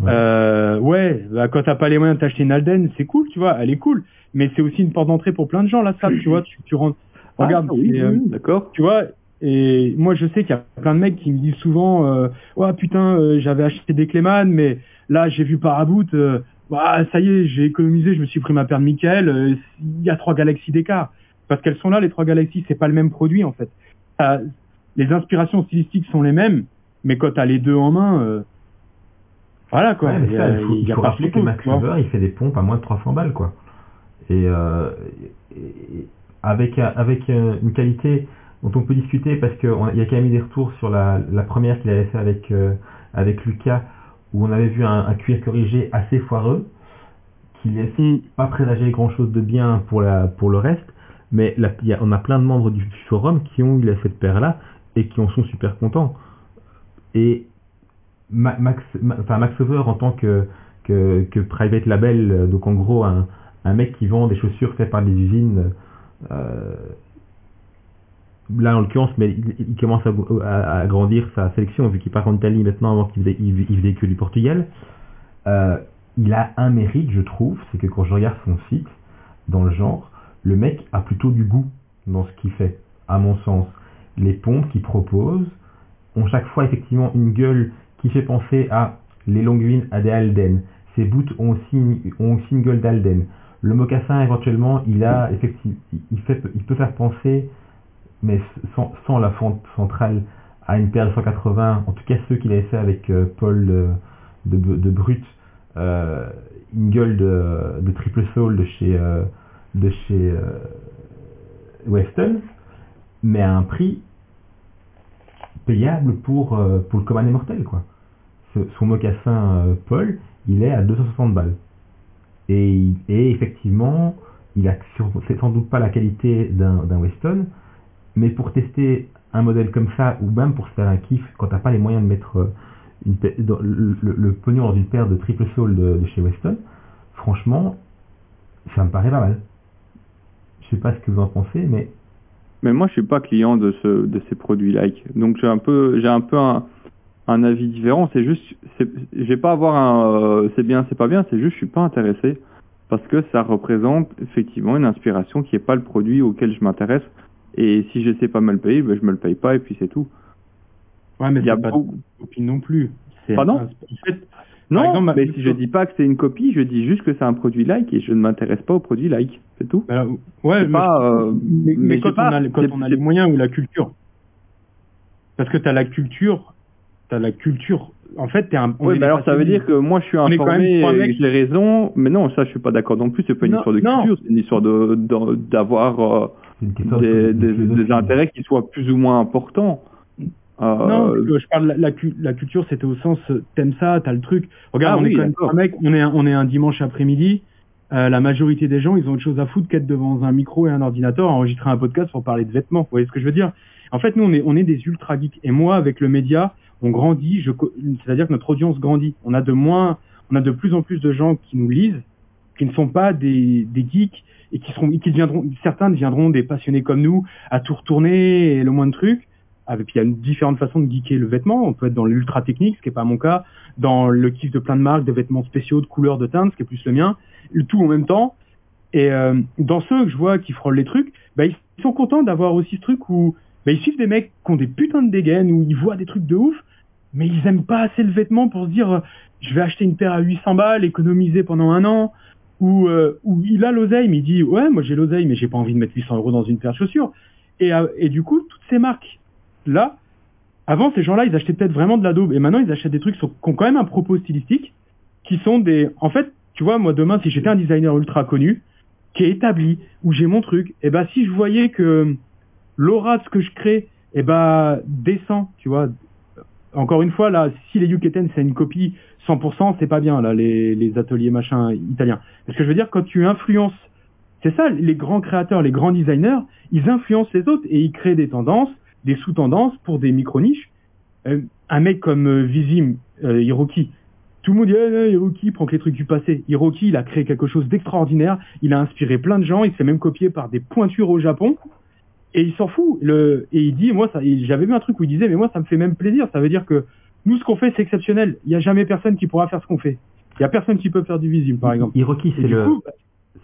Ouais. Euh, ouais, bah, quand t'as pas les moyens de t'acheter une Alden, c'est cool, tu vois, elle est cool. Mais c'est aussi une porte d'entrée pour plein de gens, là, ça, tu vois, tu, tu rentres. Regarde, Ah, oui, c'est, euh, d'accord. tu vois, et moi je sais qu'il y a plein de mecs qui me disent souvent, euh, ouais putain, euh, j'avais acheté des Cléman, mais là j'ai vu Paraboot, euh, bah, ça y est, j'ai économisé, je me suis pris ma paire de Michael, euh, il y a trois galaxies d'écart. Parce qu'elles sont là, les trois galaxies, c'est pas le même produit en fait. Les inspirations stylistiques sont les mêmes, mais quand t'as les deux en main, euh, voilà quoi. Ouais, mais ça, il faut, il y il a faut pas rappeler que Max. Weber, il fait des pompes à moins de 300 balles, quoi. Et, euh, et- avec, euh, avec une qualité dont on peut discuter, parce qu'il y a quand même eu des retours sur la, la première qu'il avait fait avec, euh, avec Lucas, où on avait vu un, un cuir corrigé assez foireux, qui laisse Mm. pas présager grand chose de bien pour, la, pour le reste, mais la- y a- on a plein de membres du forum qui ont eu cette paire-là et qui en sont super contents. Et Ma- Max, Ma- enfin Max Over en tant que, que, que private label, euh, donc en gros un, un mec qui vend des chaussures faites par des usines, euh, là en l'occurrence, mais il, commence à, à- grandir sa sélection vu qu'il part en Italie maintenant avant qu'il faisait, que du Portugal. Euh, il a un mérite, je trouve, c'est que quand je regarde son site, dans le genre, le mec a plutôt du goût dans ce qu'il fait, à mon sens. Les pompes qu'il propose ont chaque fois effectivement une gueule qui fait penser à les Longines à des Alden. Ses boots ont aussi, une- ont une gueule d'Alden. Le mocassin, éventuellement, il a effectivement, il, fait, il peut faire penser, mais sans, la fente centrale, à une paire de 180, en tout cas ceux qu'il avait fait avec euh, Paul de, de, de Brut, euh, une gueule de, de triple soul de chez, euh, de chez euh, Weston, mais à un prix payable pour, euh, pour le commun des mortels, quoi. Son mocassin euh, Paul, il est à 260 balles. Et, et effectivement, il a sans doute pas la qualité d'un Weston, mais pour tester un modèle comme ça, ou même pour se faire un kiff, quand t'as pas les moyens de mettre euh, une le, le- le pognon dans une paire de triple soul de, chez Weston, franchement, ça me paraît pas mal. Je sais pas ce que vous en pensez, mais Mais moi, je suis pas client de ce de ces produits like. Donc j'ai un peu j'ai un peu un, avis différent. C'est juste j'ai pas avoir un euh, c'est bien c'est pas bien. C'est juste je suis pas intéressé parce que ça représente effectivement une inspiration qui est pas le produit auquel je m'intéresse. Et si je sais pas me le payer, ben je me le paye pas et puis c'est tout. Ouais, mais Il y a pas beaucoup- de copie non plus. Pardon un- en fait, Non, exemple, mais ma- si je dis pas que c'est une copie, je dis juste que c'est un produit like et je ne m'intéresse pas au produit like. C'est tout. bah, ouais, mais, pas, euh, mais, mais quand, pas, on a, quand c'est- on a c'est- les moyens ou la culture. Parce que t'as la culture, t'as la culture. En fait, t'es un. Oui, mais alors ça veut dire que moi je suis On est quand même informé j'ai raison, mais non, ça je suis pas d'accord non plus, c'est pas une Non, histoire de culture, c'est une histoire d'avoir c'est une question des, de, de des, philosophie. des intérêts qui soient plus ou moins importants. Euh, Non, je parle de la, la, cu- la culture, c'était au sens euh, t'aimes ça, t'as le truc. Regarde, Ah on est quand même un mec, on est un, on est un dimanche après-midi. euh, la majorité des gens, ils ont autre chose à foutre qu'être devant un micro et un ordinateur, à enregistrer un podcast pour parler de vêtements. Vous voyez ce que je veux dire? En fait, nous, on est, on est des ultra geeks. Et moi, avec le média, on grandit. C'est-à-dire que notre audience grandit. On a de moins, on a de plus en plus de gens qui nous lisent, qui ne sont pas des, des geeks et qui deviendront, certains deviendront des passionnés comme nous, à tout retourner et le moins de trucs. Ah, et puis il y a une différente façon de geeker le vêtement. On peut être dans l'ultra technique, ce qui est pas mon cas, dans le kiff de plein de marques, de vêtements spéciaux, de couleurs, de teintes, ce qui est plus le mien, tout en même temps. Et euh, dans ceux que je vois qui frôlent les trucs, bah, ils sont contents d'avoir aussi ce truc où bah, ils suivent des mecs qui ont des putains de dégaines, où ils voient des trucs de ouf, mais ils aiment pas assez le vêtement pour se dire euh, je vais acheter une paire à 800 balles, économiser pendant un an, ou euh, où il a l'oseille, mais il dit ouais moi j'ai l'oseille, mais j'ai pas envie de mettre 800 euros dans une paire de chaussures. Et, euh, et du coup toutes ces marques là, avant ces gens-là ils achetaient peut-être vraiment de la daube, et maintenant ils achètent des trucs qui ont quand même un propos stylistique, qui sont des en fait tu vois moi demain si j'étais un designer ultra connu qui est établi où j'ai mon truc, et ben si je voyais que l'aura de ce que je crée et ben descend, tu vois. Encore une fois là, si les Yuketen c'est une copie 100%, c'est pas bien là les, ateliers machin italiens. Parce que je veux dire quand tu influences C'est ça, les grands créateurs, les grands designers, ils influencent les autres et ils créent des tendances, des sous-tendances pour des micro-niches. Euh, un mec comme euh, Vizim, euh, Hiroki, tout le monde dit, eh, non, Hiroki prend que les trucs du passé. Hiroki, il a créé quelque chose d'extraordinaire, il a inspiré plein de gens, il s'est même copié par des pointures au Japon, et il s'en fout. Et il dit, moi, j'avais vu un truc où il disait, mais moi, ça me fait même plaisir, ça veut dire que nous, ce qu'on fait, c'est exceptionnel. Il n'y a jamais personne qui pourra faire ce qu'on fait. Il n'y a personne qui peut faire du Vizim, par exemple. Hiroki, c'est le, bah,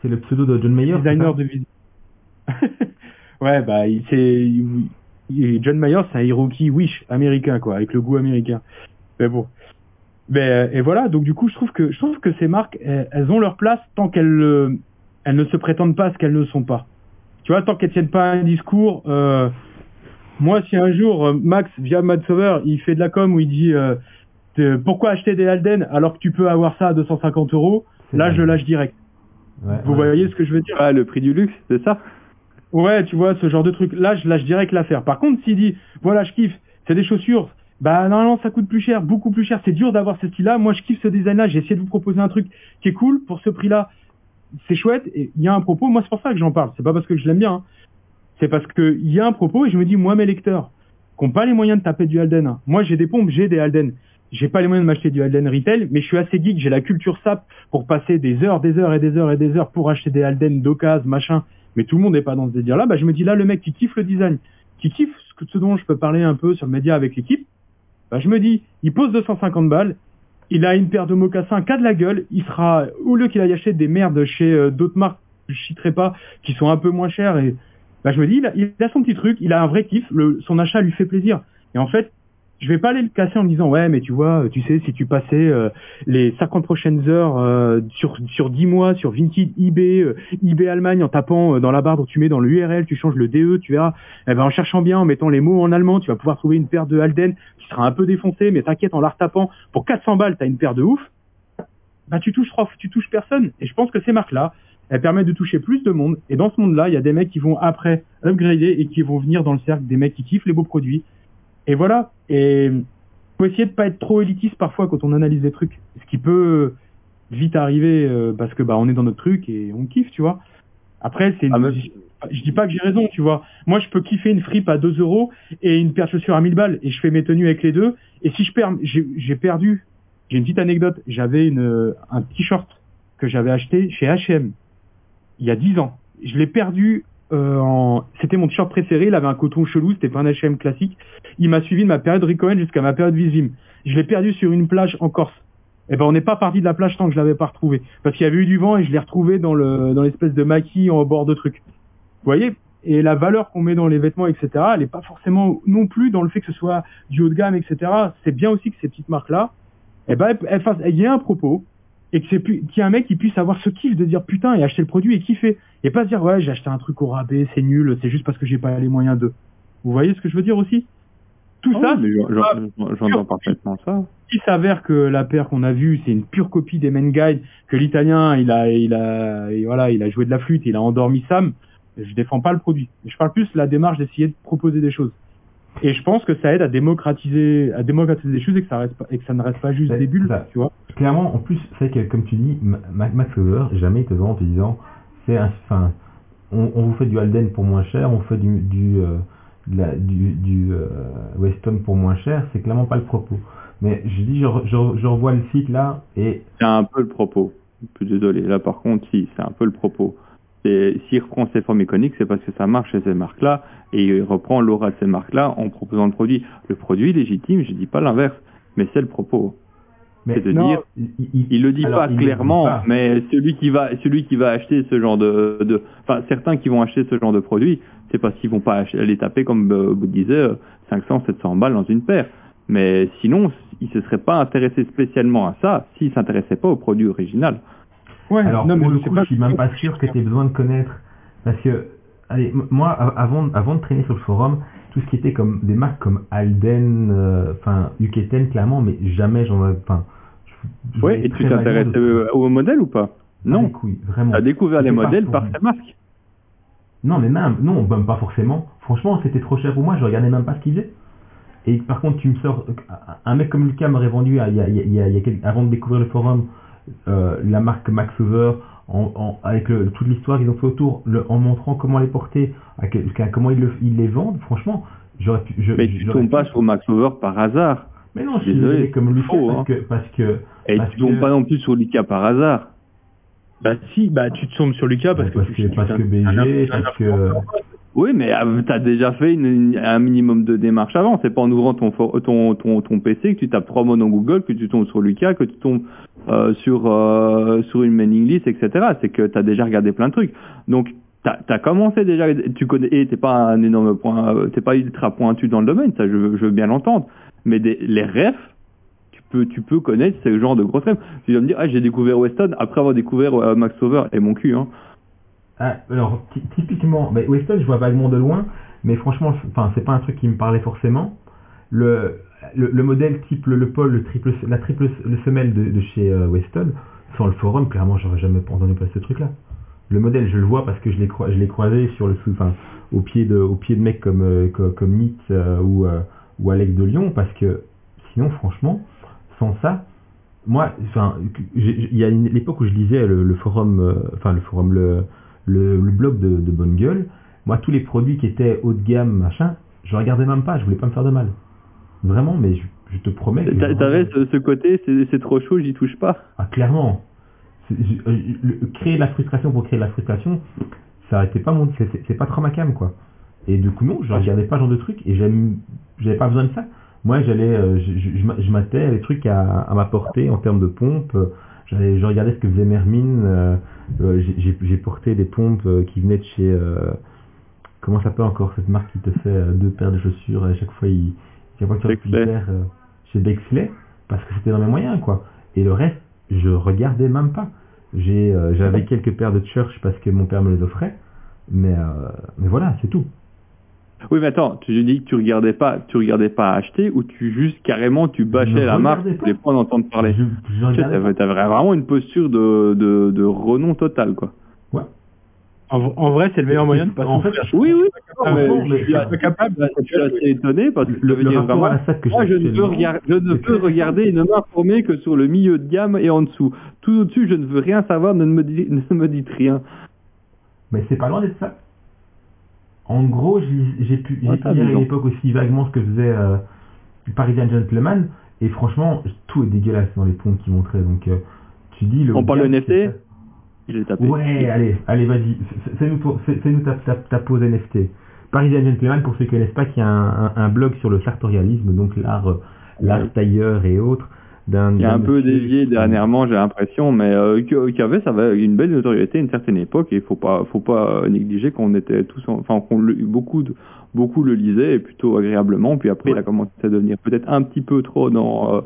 c'est le pseudo de John Mayer. designer de Vizim. ouais, bah, c'est, John Mayer, c'est un Hiroki Wish américain, quoi, avec le goût américain. Mais bon. Mais, euh, et voilà, donc du coup, je trouve que, je trouve que ces marques, elles, elles ont leur place tant qu'elles, euh, elles ne se prétendent pas à ce qu'elles ne sont pas. Tu vois, tant qu'elles tiennent pas un discours, euh, moi, si un jour, euh, Max, via Mad il fait de la com où il dit, euh, pourquoi acheter des Alden alors que tu peux avoir ça à 250 euros, là, vrai. je lâche direct. Ouais, Vous ouais. voyez ce que je veux dire? Ah, le prix du luxe, c'est ça Ouais, tu vois, ce genre de truc. Là, je lâche direct l'affaire. Par contre, s'il dit, voilà, je kiffe, c'est des chaussures, bah, normalement, ça coûte plus cher, beaucoup plus cher, c'est dur d'avoir ce style-là. Moi, je kiffe ce design-là, j'ai essayé de vous proposer un truc qui est cool pour ce prix-là. C'est chouette, et il y a un propos, moi, c'est pour ça que j'en parle. C'est pas parce que je l'aime bien, hein. C'est parce que il y a un propos, et je me dis, moi, mes lecteurs, qui n'ont pas les moyens de taper du Alden, hein. Moi, j'ai des pompes, j'ai des Alden. J'ai pas les moyens de m'acheter du Alden retail, mais je suis assez geek, j'ai la culture SAP pour passer des heures, des heures et des heures et des heures pour acheter des Alden d'occasion, machin mais tout le monde n'est pas dans ce délire-là, bah, je me dis là, le mec qui kiffe le design, qui kiffe ce, dont je peux parler un peu sur le média avec l'équipe, bah, je me dis, il pose 250 balles, il a une paire de mocassins qui a de la gueule, il sera, au lieu qu'il aille acheter des merdes chez euh, d'autres marques, que je citerai pas, qui sont un peu moins chères, et bah, je me dis, il a, son petit truc, il a un vrai kiff, son achat lui fait plaisir. Et en fait, je vais pas aller le casser en me disant ouais mais tu vois tu sais si tu passais euh, les 50 prochaines heures euh, sur sur 10 mois sur Vinted eBay euh, eBay Allemagne en tapant euh, dans la barre dont tu mets dans le URL tu changes le DE tu verras. Eh ben en cherchant bien en mettant les mots en allemand tu vas pouvoir trouver une paire de Alden qui sera un peu défoncée mais t'inquiète en la retapant pour 400 balles t'as une paire de ouf. Bah tu touches trois- tu touches personne. Et je pense que ces marques là elles permettent de toucher plus de monde et dans ce monde là il y a des mecs qui vont après upgrader et qui vont venir dans le cercle des mecs qui kiffent les beaux produits et voilà. Et faut essayer de pas être trop élitiste parfois quand on analyse des trucs. Ce qui peut vite arriver euh, parce que bah on est dans notre truc et on kiffe, tu vois. Après, c'est Ah, je, je dis pas que j'ai raison, tu vois. Moi, je peux kiffer une fripe à 2 euros et une paire de chaussures à 1000 balles et je fais mes tenues avec les deux. Et si je perds, j'ai j'ai perdu. J'ai une petite anecdote. J'avais une un t-shirt que j'avais acheté chez H&M il y a 10 ans. Je l'ai perdu euh, en... C'était mon t-shirt préféré, il avait un coton chelou, c'était pas un H&M classique. Il m'a suivi de ma période Ricohen jusqu'à ma période Vizim. Je l'ai perdu sur une plage en Corse. Eh ben on n'est pas parti de la plage tant que je l'avais pas retrouvé. Parce qu'il y avait eu du vent et je l'ai retrouvé dans le dans l'espèce de maquis en bord de truc. Vous voyez? Et la valeur qu'on met dans les vêtements, etc., elle n'est pas forcément non plus dans le fait que ce soit du haut de gamme, etc. C'est bien aussi que ces petites marques-là, eh ben, elles- elles fassent- il y a un propos et que c'est plus- qu'il y a un mec qui puisse avoir ce kiff de dire putain et acheter le produit et kiffer. Et pas se dire ouais j'ai acheté un truc au rabais, c'est nul, c'est juste parce que j'ai pas les moyens de. Vous voyez ce que je veux dire aussi? Tout Ah ça, oui, j'entends parfaitement ça. il s'avère que la paire qu'on a vue, c'est une pure copie des Men Guide, que l'italien, il a, il a, et voilà, il a joué de la flûte, il a endormi Sam. Je défends pas le produit. Je parle plus de la démarche d'essayer de proposer des choses. Et je pense que ça aide à démocratiser, à démocratiser des choses et que ça reste pas, et que ça ne reste pas juste des bulles, ça. tu vois. Clairement, en plus, c'est que, comme tu dis, Ma- Ma- Max Weber, jamais il te vend en te disant, c'est un, enfin, on, on vous fait du Alden pour moins cher, on fait du, du, euh, la- du, du euh, Weston pour moins cher, c'est clairement pas le propos. Mais je dis, je, je, je revois le site là, et C'est un peu le propos. Je suis désolé. Là, par contre, si, c'est un peu le propos. Et s'il reprend ses formes iconiques, c'est parce que ça marche chez ces marques-là, et il reprend l'aura de ces marques-là en proposant le produit. Le produit légitime, je dis pas l'inverse, mais c'est le propos. C'est de non, dire, il, il le dit alors, pas dit clairement, pas. mais celui qui va, celui qui va acheter ce genre de, enfin, certains qui vont acheter ce genre de produit, c'est parce qu'ils vont pas les taper comme euh, vous disiez, euh, 500, 700 balles dans une paire. Mais sinon, ils se seraient pas intéressés spécialement à ça s'ils s'intéressaient pas au produit original. Ouais, Alors, non, mais pour le coup, pas- je suis même pas sûr que tu aies besoin de connaître. Parce que, allez, moi, avant, avant de traîner sur le forum, tout ce qui était comme des marques comme Alden, euh, enfin, Uketen, clairement, mais jamais j'en ai. Enfin, Ouais, et tu t'intéresses de- euh, au modèle ou pas? Ah, Non. couilles, vraiment. T'as découvert les modèles par ces marques. Non, mais même, non, même pas forcément. Franchement, c'était trop cher pour moi, je regardais même pas ce qu'ils faisaient. Et par contre, tu me sors, un mec comme Lucas m'aurait vendu, il y a, il y a- il y a- il y a quel- avant de découvrir le forum, euh, la marque Max Over, en, en- avec le- toute l'histoire qu'ils ont fait autour, le- en montrant comment les porter, à quel- à comment ils, le- ils les vendent, franchement, j'aurais pu... je- Mais tu tombes pas sur Max Over par hasard. Mais non, je suis Désolé, désolé comme Lucas faux, parce, hein. que, parce que... Et Parce tu tombes que- pas non plus sur Lucas par hasard. Bah si, bah tu te tombes sur Lucas parce, parce que, que, parce que BG, parce que... Oui, mais tu as déjà fait une- un minimum de démarches avant. C'est pas en ouvrant ton, ton, ton, ton PC que tu tapes trois mots dans Google, que tu tombes sur Lucas, que tu tombes euh, sur, euh, sur une mailing list, etc. C'est que tu as déjà regardé plein de trucs. Donc, tu as, commencé déjà, tu connais, et t'es pas un énorme point, euh, t'es pas ultra pointu dans le domaine, ça je, veux- bien l'entendre. Mais des, les refs, tu peux, tu peux connaître ce genre de grosses refs. Tu vas me dire, ah, j'ai découvert Weston après avoir découvert euh, Max Over et mon cul, hein. Ah, alors, ty- typiquement, bah, Weston, je vois vaguement de loin, mais franchement, enfin, c'est pas un truc qui me parlait forcément. Le, le, le modèle type le, le pôle, le triple, la triple le semelle de, de chez euh, Weston, sans le forum, clairement, j'aurais jamais entendu passer ce truc-là. Le modèle, je le vois parce que je l'ai je croisé sur le sous, enfin, au pied de, au pied de mecs comme, euh, co- comme, Nitz euh, ou, ou Alex de Lyon, parce que sinon, franchement, sans ça, moi, enfin, il y a l'époque où je lisais le, forum, enfin le forum, le, le, le blog de, de Bonne Gueule, moi tous les produits qui étaient haut de gamme, machin, je regardais même pas, je voulais pas me faire de mal. Vraiment, mais je, je te promets T'avais ce, ce côté, c'est trop chaud, j'y touche pas. Ah, clairement. Je- euh, le- créer la frustration pour créer de la frustration, ça n'était pas mon, c'est- pas trop ma cam, quoi. Et du coup, non, je regardais pas ce genre de trucs et j'aime, j'avais pas besoin de ça. Moi, j'allais, euh, je, je, je les trucs à, à ma portée en termes de pompe. Je regardais ce que faisait Mermine. euh, euh, j'ai- porté des pompes euh, qui venaient de chez, euh, comment ça s'appelle encore cette marque qui te fait euh, deux paires de chaussures et à chaque fois il, chaque fois que tu as Bexley. paire euh, chez Bexley parce que c'était dans mes moyens, quoi. Et le reste, je regardais même pas. J'ai, euh, j'avais quelques paires de church parce que mon père me les offrait, mais, euh, mais voilà, c'est tout. Oui, mais attends, tu dis que tu regardais pas, tu regardais pas acheter ou tu juste carrément tu bâchais la marque, tu voulais pas en entendre parler. Je, je pas. t'avais vraiment une posture de, de, de renom total, quoi. En, en vrai, c'est le meilleur moyen de pas En fait. Oui, oui. je suis capable. je suis assez étonné parce que le, le dire rapport vraiment. à ça que Moi, je ne peux, actuellement, regard- je ne peux regarder et ne m'informer que sur le milieu de gamme et en dessous. Tout au-dessus, je ne veux rien savoir, ne me, dis- ne me dites rien. Mais c'est pas loin d'être ça. En gros, j'ai pu, j'ai Ouais, pu à l'époque aussi vaguement ce que faisait euh, Parisian Gentleman, et franchement, tout est dégueulasse dans les pompes qu'ils montraient. Donc, euh, tu dis le. On parle de NFT? Je l'ai tapé. Ouais, allez, allez, vas-y, fais- fais-nous ta, ta, ta pause NFT. Parisian Gentleman, pour ceux qui connaissent pas, qui a un, un, un blog sur le sartorialisme, donc l'art, l'art tailleur et autres. D'un- Il a un peu dévié qui- dernièrement, j'ai l'impression, mais euh, que- qu'il avait, ça avait une belle notoriété à une certaine époque, et il faut pas, faut pas euh, négliger qu'on était tous, en- enfin, qu'on beaucoup, de, beaucoup le lisaient, et plutôt agréablement, puis après, il a commencé à devenir peut-être un petit peu trop dans, euh,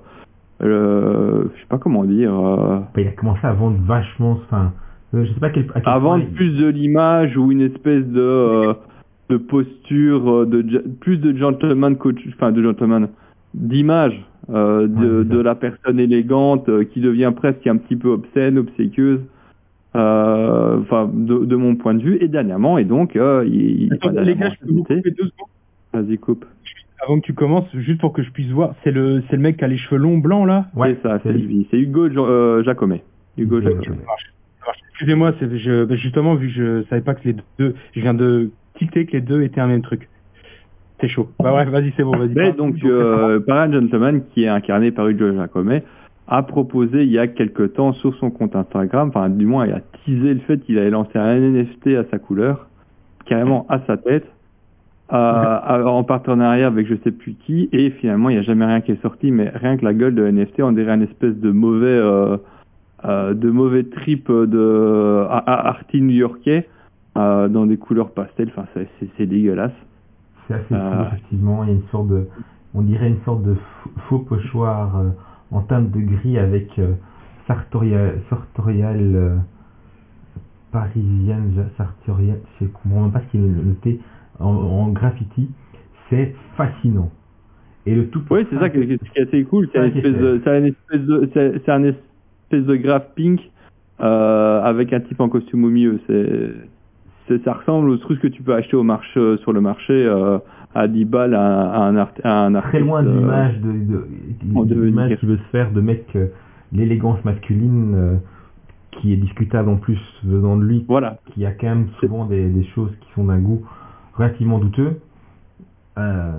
le, je sais pas comment dire, euh, Bah, il a commencé à vendre vachement, enfin, euh, je sais pas quel, à quel à point vendre il- plus de l'image ou une espèce de, euh, de posture, euh, de, plus de gentleman coach, enfin, de gentleman, d'image, euh, de, la personne élégante euh, qui devient presque un petit peu obscène, obséquieuse, euh, enfin de, de mon point de vue. Et dernièrement, et donc euh, il, il Attends, enfin, les gars, je peux vous couper deux secondes Vas-y coupe. avant que tu commences, juste pour que je puisse voir. C'est le, c'est le mec qui a les cheveux longs blancs là? Ouais, c'est ça, c'est lui. C'est Hugo euh, Jacomet. Hugo Jacomet. Excusez-moi, c'est, je, bah, justement vu que je savais pas que les deux, je viens de tilter que les deux étaient un même truc. C'est chaud. Bah ouais, vas-y, c'est bon, vas-y. Mais donc, euh, Parade Gentleman, qui est incarné par Hugo Jacomet, a proposé il y a quelque temps sur son compte Instagram, enfin du moins il a teasé le fait qu'il allait lancer un NFT à sa couleur, carrément à sa tête, euh, en partenariat avec je sais plus qui, et finalement il n'y a jamais rien qui est sorti, mais rien que la gueule de NFT, on dirait une espèce de mauvais, euh, euh, de mauvais trip de à, à arty new-yorkais euh, dans des couleurs pastel, enfin c'est dégueulasse. C'est assez Euh, cool, effectivement. Il y a une sorte de, on dirait une sorte de faux pochoir euh, en teinte de gris avec euh, sartorial, sartorial euh, parisienne, sartorial, je comprends même pas ce qu'il est noté en, en graffiti. C'est fascinant. Et le tout. Oui, c'est ça qui est, qui est assez cool. C'est est espèce de, c'est une espèce de, c'est, un espèce de graphe pink euh, avec un type en costume au milieu. C'est, ça ressemble au truc que tu peux acheter au marché, euh, sur le marché euh, à 10 balles à, à un, art, à un artiste. très loin de euh, l'image de, de, de qui veut se faire de mec l'élégance masculine euh, qui est discutable en plus venant de lui, Voilà. qui a quand même souvent des, des choses qui sont d'un goût relativement douteux. Euh,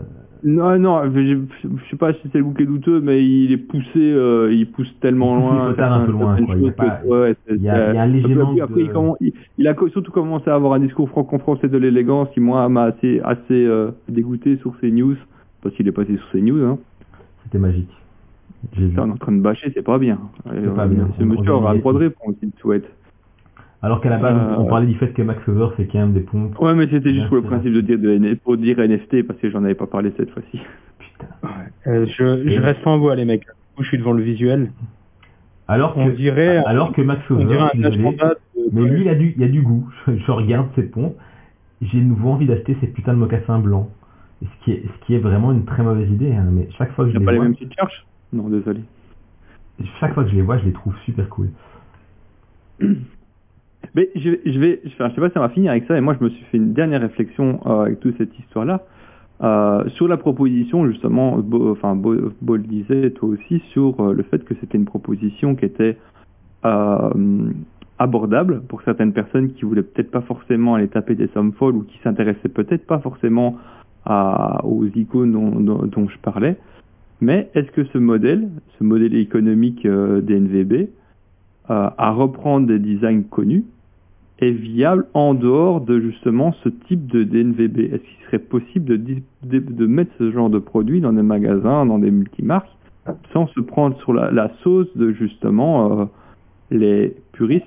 Non, non, je, je- sais pas si c'est le est douteux, mais il est poussé, euh, il pousse tellement Il pousse loin. potards un peu loin, quoi. Il pas- que- ouais, c'est- il y a- il y a un c'est- léger après, manque après, il, de- commen- il, il a co- surtout commencé à avoir un discours franco-français de l'élégance qui, moi, m'a assez, assez euh, dégoûté sur ces news, parce qu'il est passé sur ces news. Hein. C'était magique. J'ai vu. On est en train de bâcher, c'est pas bien. Et, pas euh, bien. Ce On- monsieur on aura le droit de répondre s'il le souhaite. Alors qu'à la base, on- on Euh, parlait du fait que Max Over fait quand même des pompes. Ouais, mais c'était juste pour le principe de dire de N- pour dire NFT, parce que j'en avais pas parlé cette fois-ci. Putain. Euh, je, je reste en voix, les mecs. Je suis devant le visuel. Alors que, On dirait, alors que Max on Over, de- mais lui, il a du, il a du goût. Je, je regarde ses pompes, j'ai de nouveau envie d'acheter ces putains de mocassins blancs. Ce qui est, ce qui est vraiment une très mauvaise idée, hein, mais chaque fois que je les pas les vois, mêmes petites charges? Non, désolé. chaque fois que je les vois, je les trouve super cool. Mais je, vais- je enfin, je sais pas si on va finir avec ça, et moi je me suis fait une dernière réflexion euh, avec toute cette histoire-là. Euh, sur la proposition, justement, enfin, Bo, Bo le disait, toi aussi, sur euh, le fait que c'était une proposition qui était euh, abordable pour certaines personnes qui voulaient peut-être pas forcément aller taper des sommes folles ou qui s'intéressaient peut-être pas forcément à, aux icônes dont, dont, je parlais. Mais est-ce que ce modèle, ce modèle économique des NVB, à reprendre des designs connus, est viable en dehors de justement ce type de DNVB Est-ce qu'il serait possible de, de, mettre ce genre de produit dans des magasins, dans des multimarques, sans se prendre sur la, la sauce de justement euh, les puristes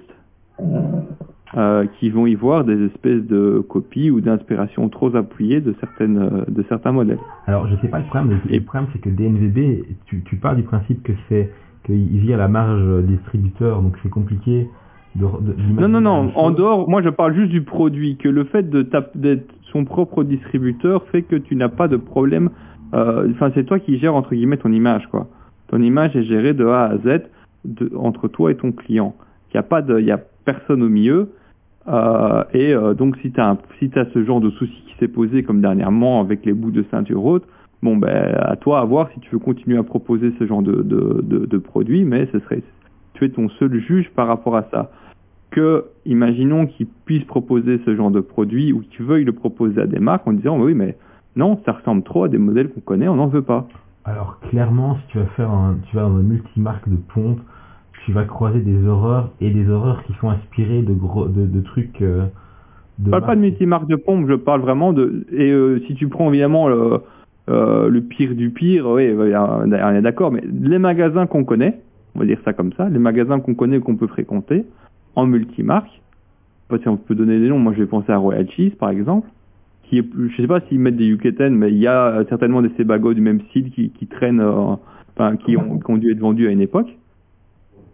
euh, qui vont y voir des espèces de copies ou d'inspiration trop appuyées de, certaines, euh, de certains modèles? Alors, je sais pas le problème, le, problème c'est que DNVB, tu, tu pars du principe que c'est qu'il vit à la marge distributeur, donc c'est compliqué de, de d'imaginer Non, non, non. En dehors, moi je parle juste du produit, que le fait de d'être son propre distributeur fait que tu n'as pas de problème. euh, Enfin, c'est toi qui gères entre guillemets ton image, quoi. Ton image est gérée de A à Z de, entre toi et ton client. Il n'y a pas de, il y a personne au milieu. Euh, et euh, donc si tu as, si as ce genre de souci qui s'est posé comme dernièrement avec les bouts de ceinture haute, bon ben à toi à voir si tu veux continuer à proposer ce genre de, de, de, de produit, mais ce serait tu es ton seul juge par rapport à ça que, imaginons qu'ils puissent proposer ce genre de produit ou qu'ils veuillent le proposer à des marques en disant oui mais non, ça ressemble trop à des modèles qu'on connaît, on n'en veut pas. Alors clairement, si tu vas faire un, tu vas dans un multimarque de pompes, tu vas croiser des horreurs et des horreurs qui sont inspirées de gros, de, de trucs. euh, de Je parle pas de multimarque de pompe, je parle vraiment de... Et euh, si tu prends évidemment le, euh, le pire du pire, oui, on est d'accord, mais les magasins qu'on connaît, on va dire ça comme ça, les magasins qu'on connaît, qu'on peut fréquenter, en multimarque, parce qu'on peut donner des noms, moi je vais penser à Royal Cheese par exemple, qui est, je sais pas s'ils mettent des UK10, mais il y a euh, certainement des Sebago du même style qui, traînent, euh, enfin qui ont, qui ont dû être vendus à une époque.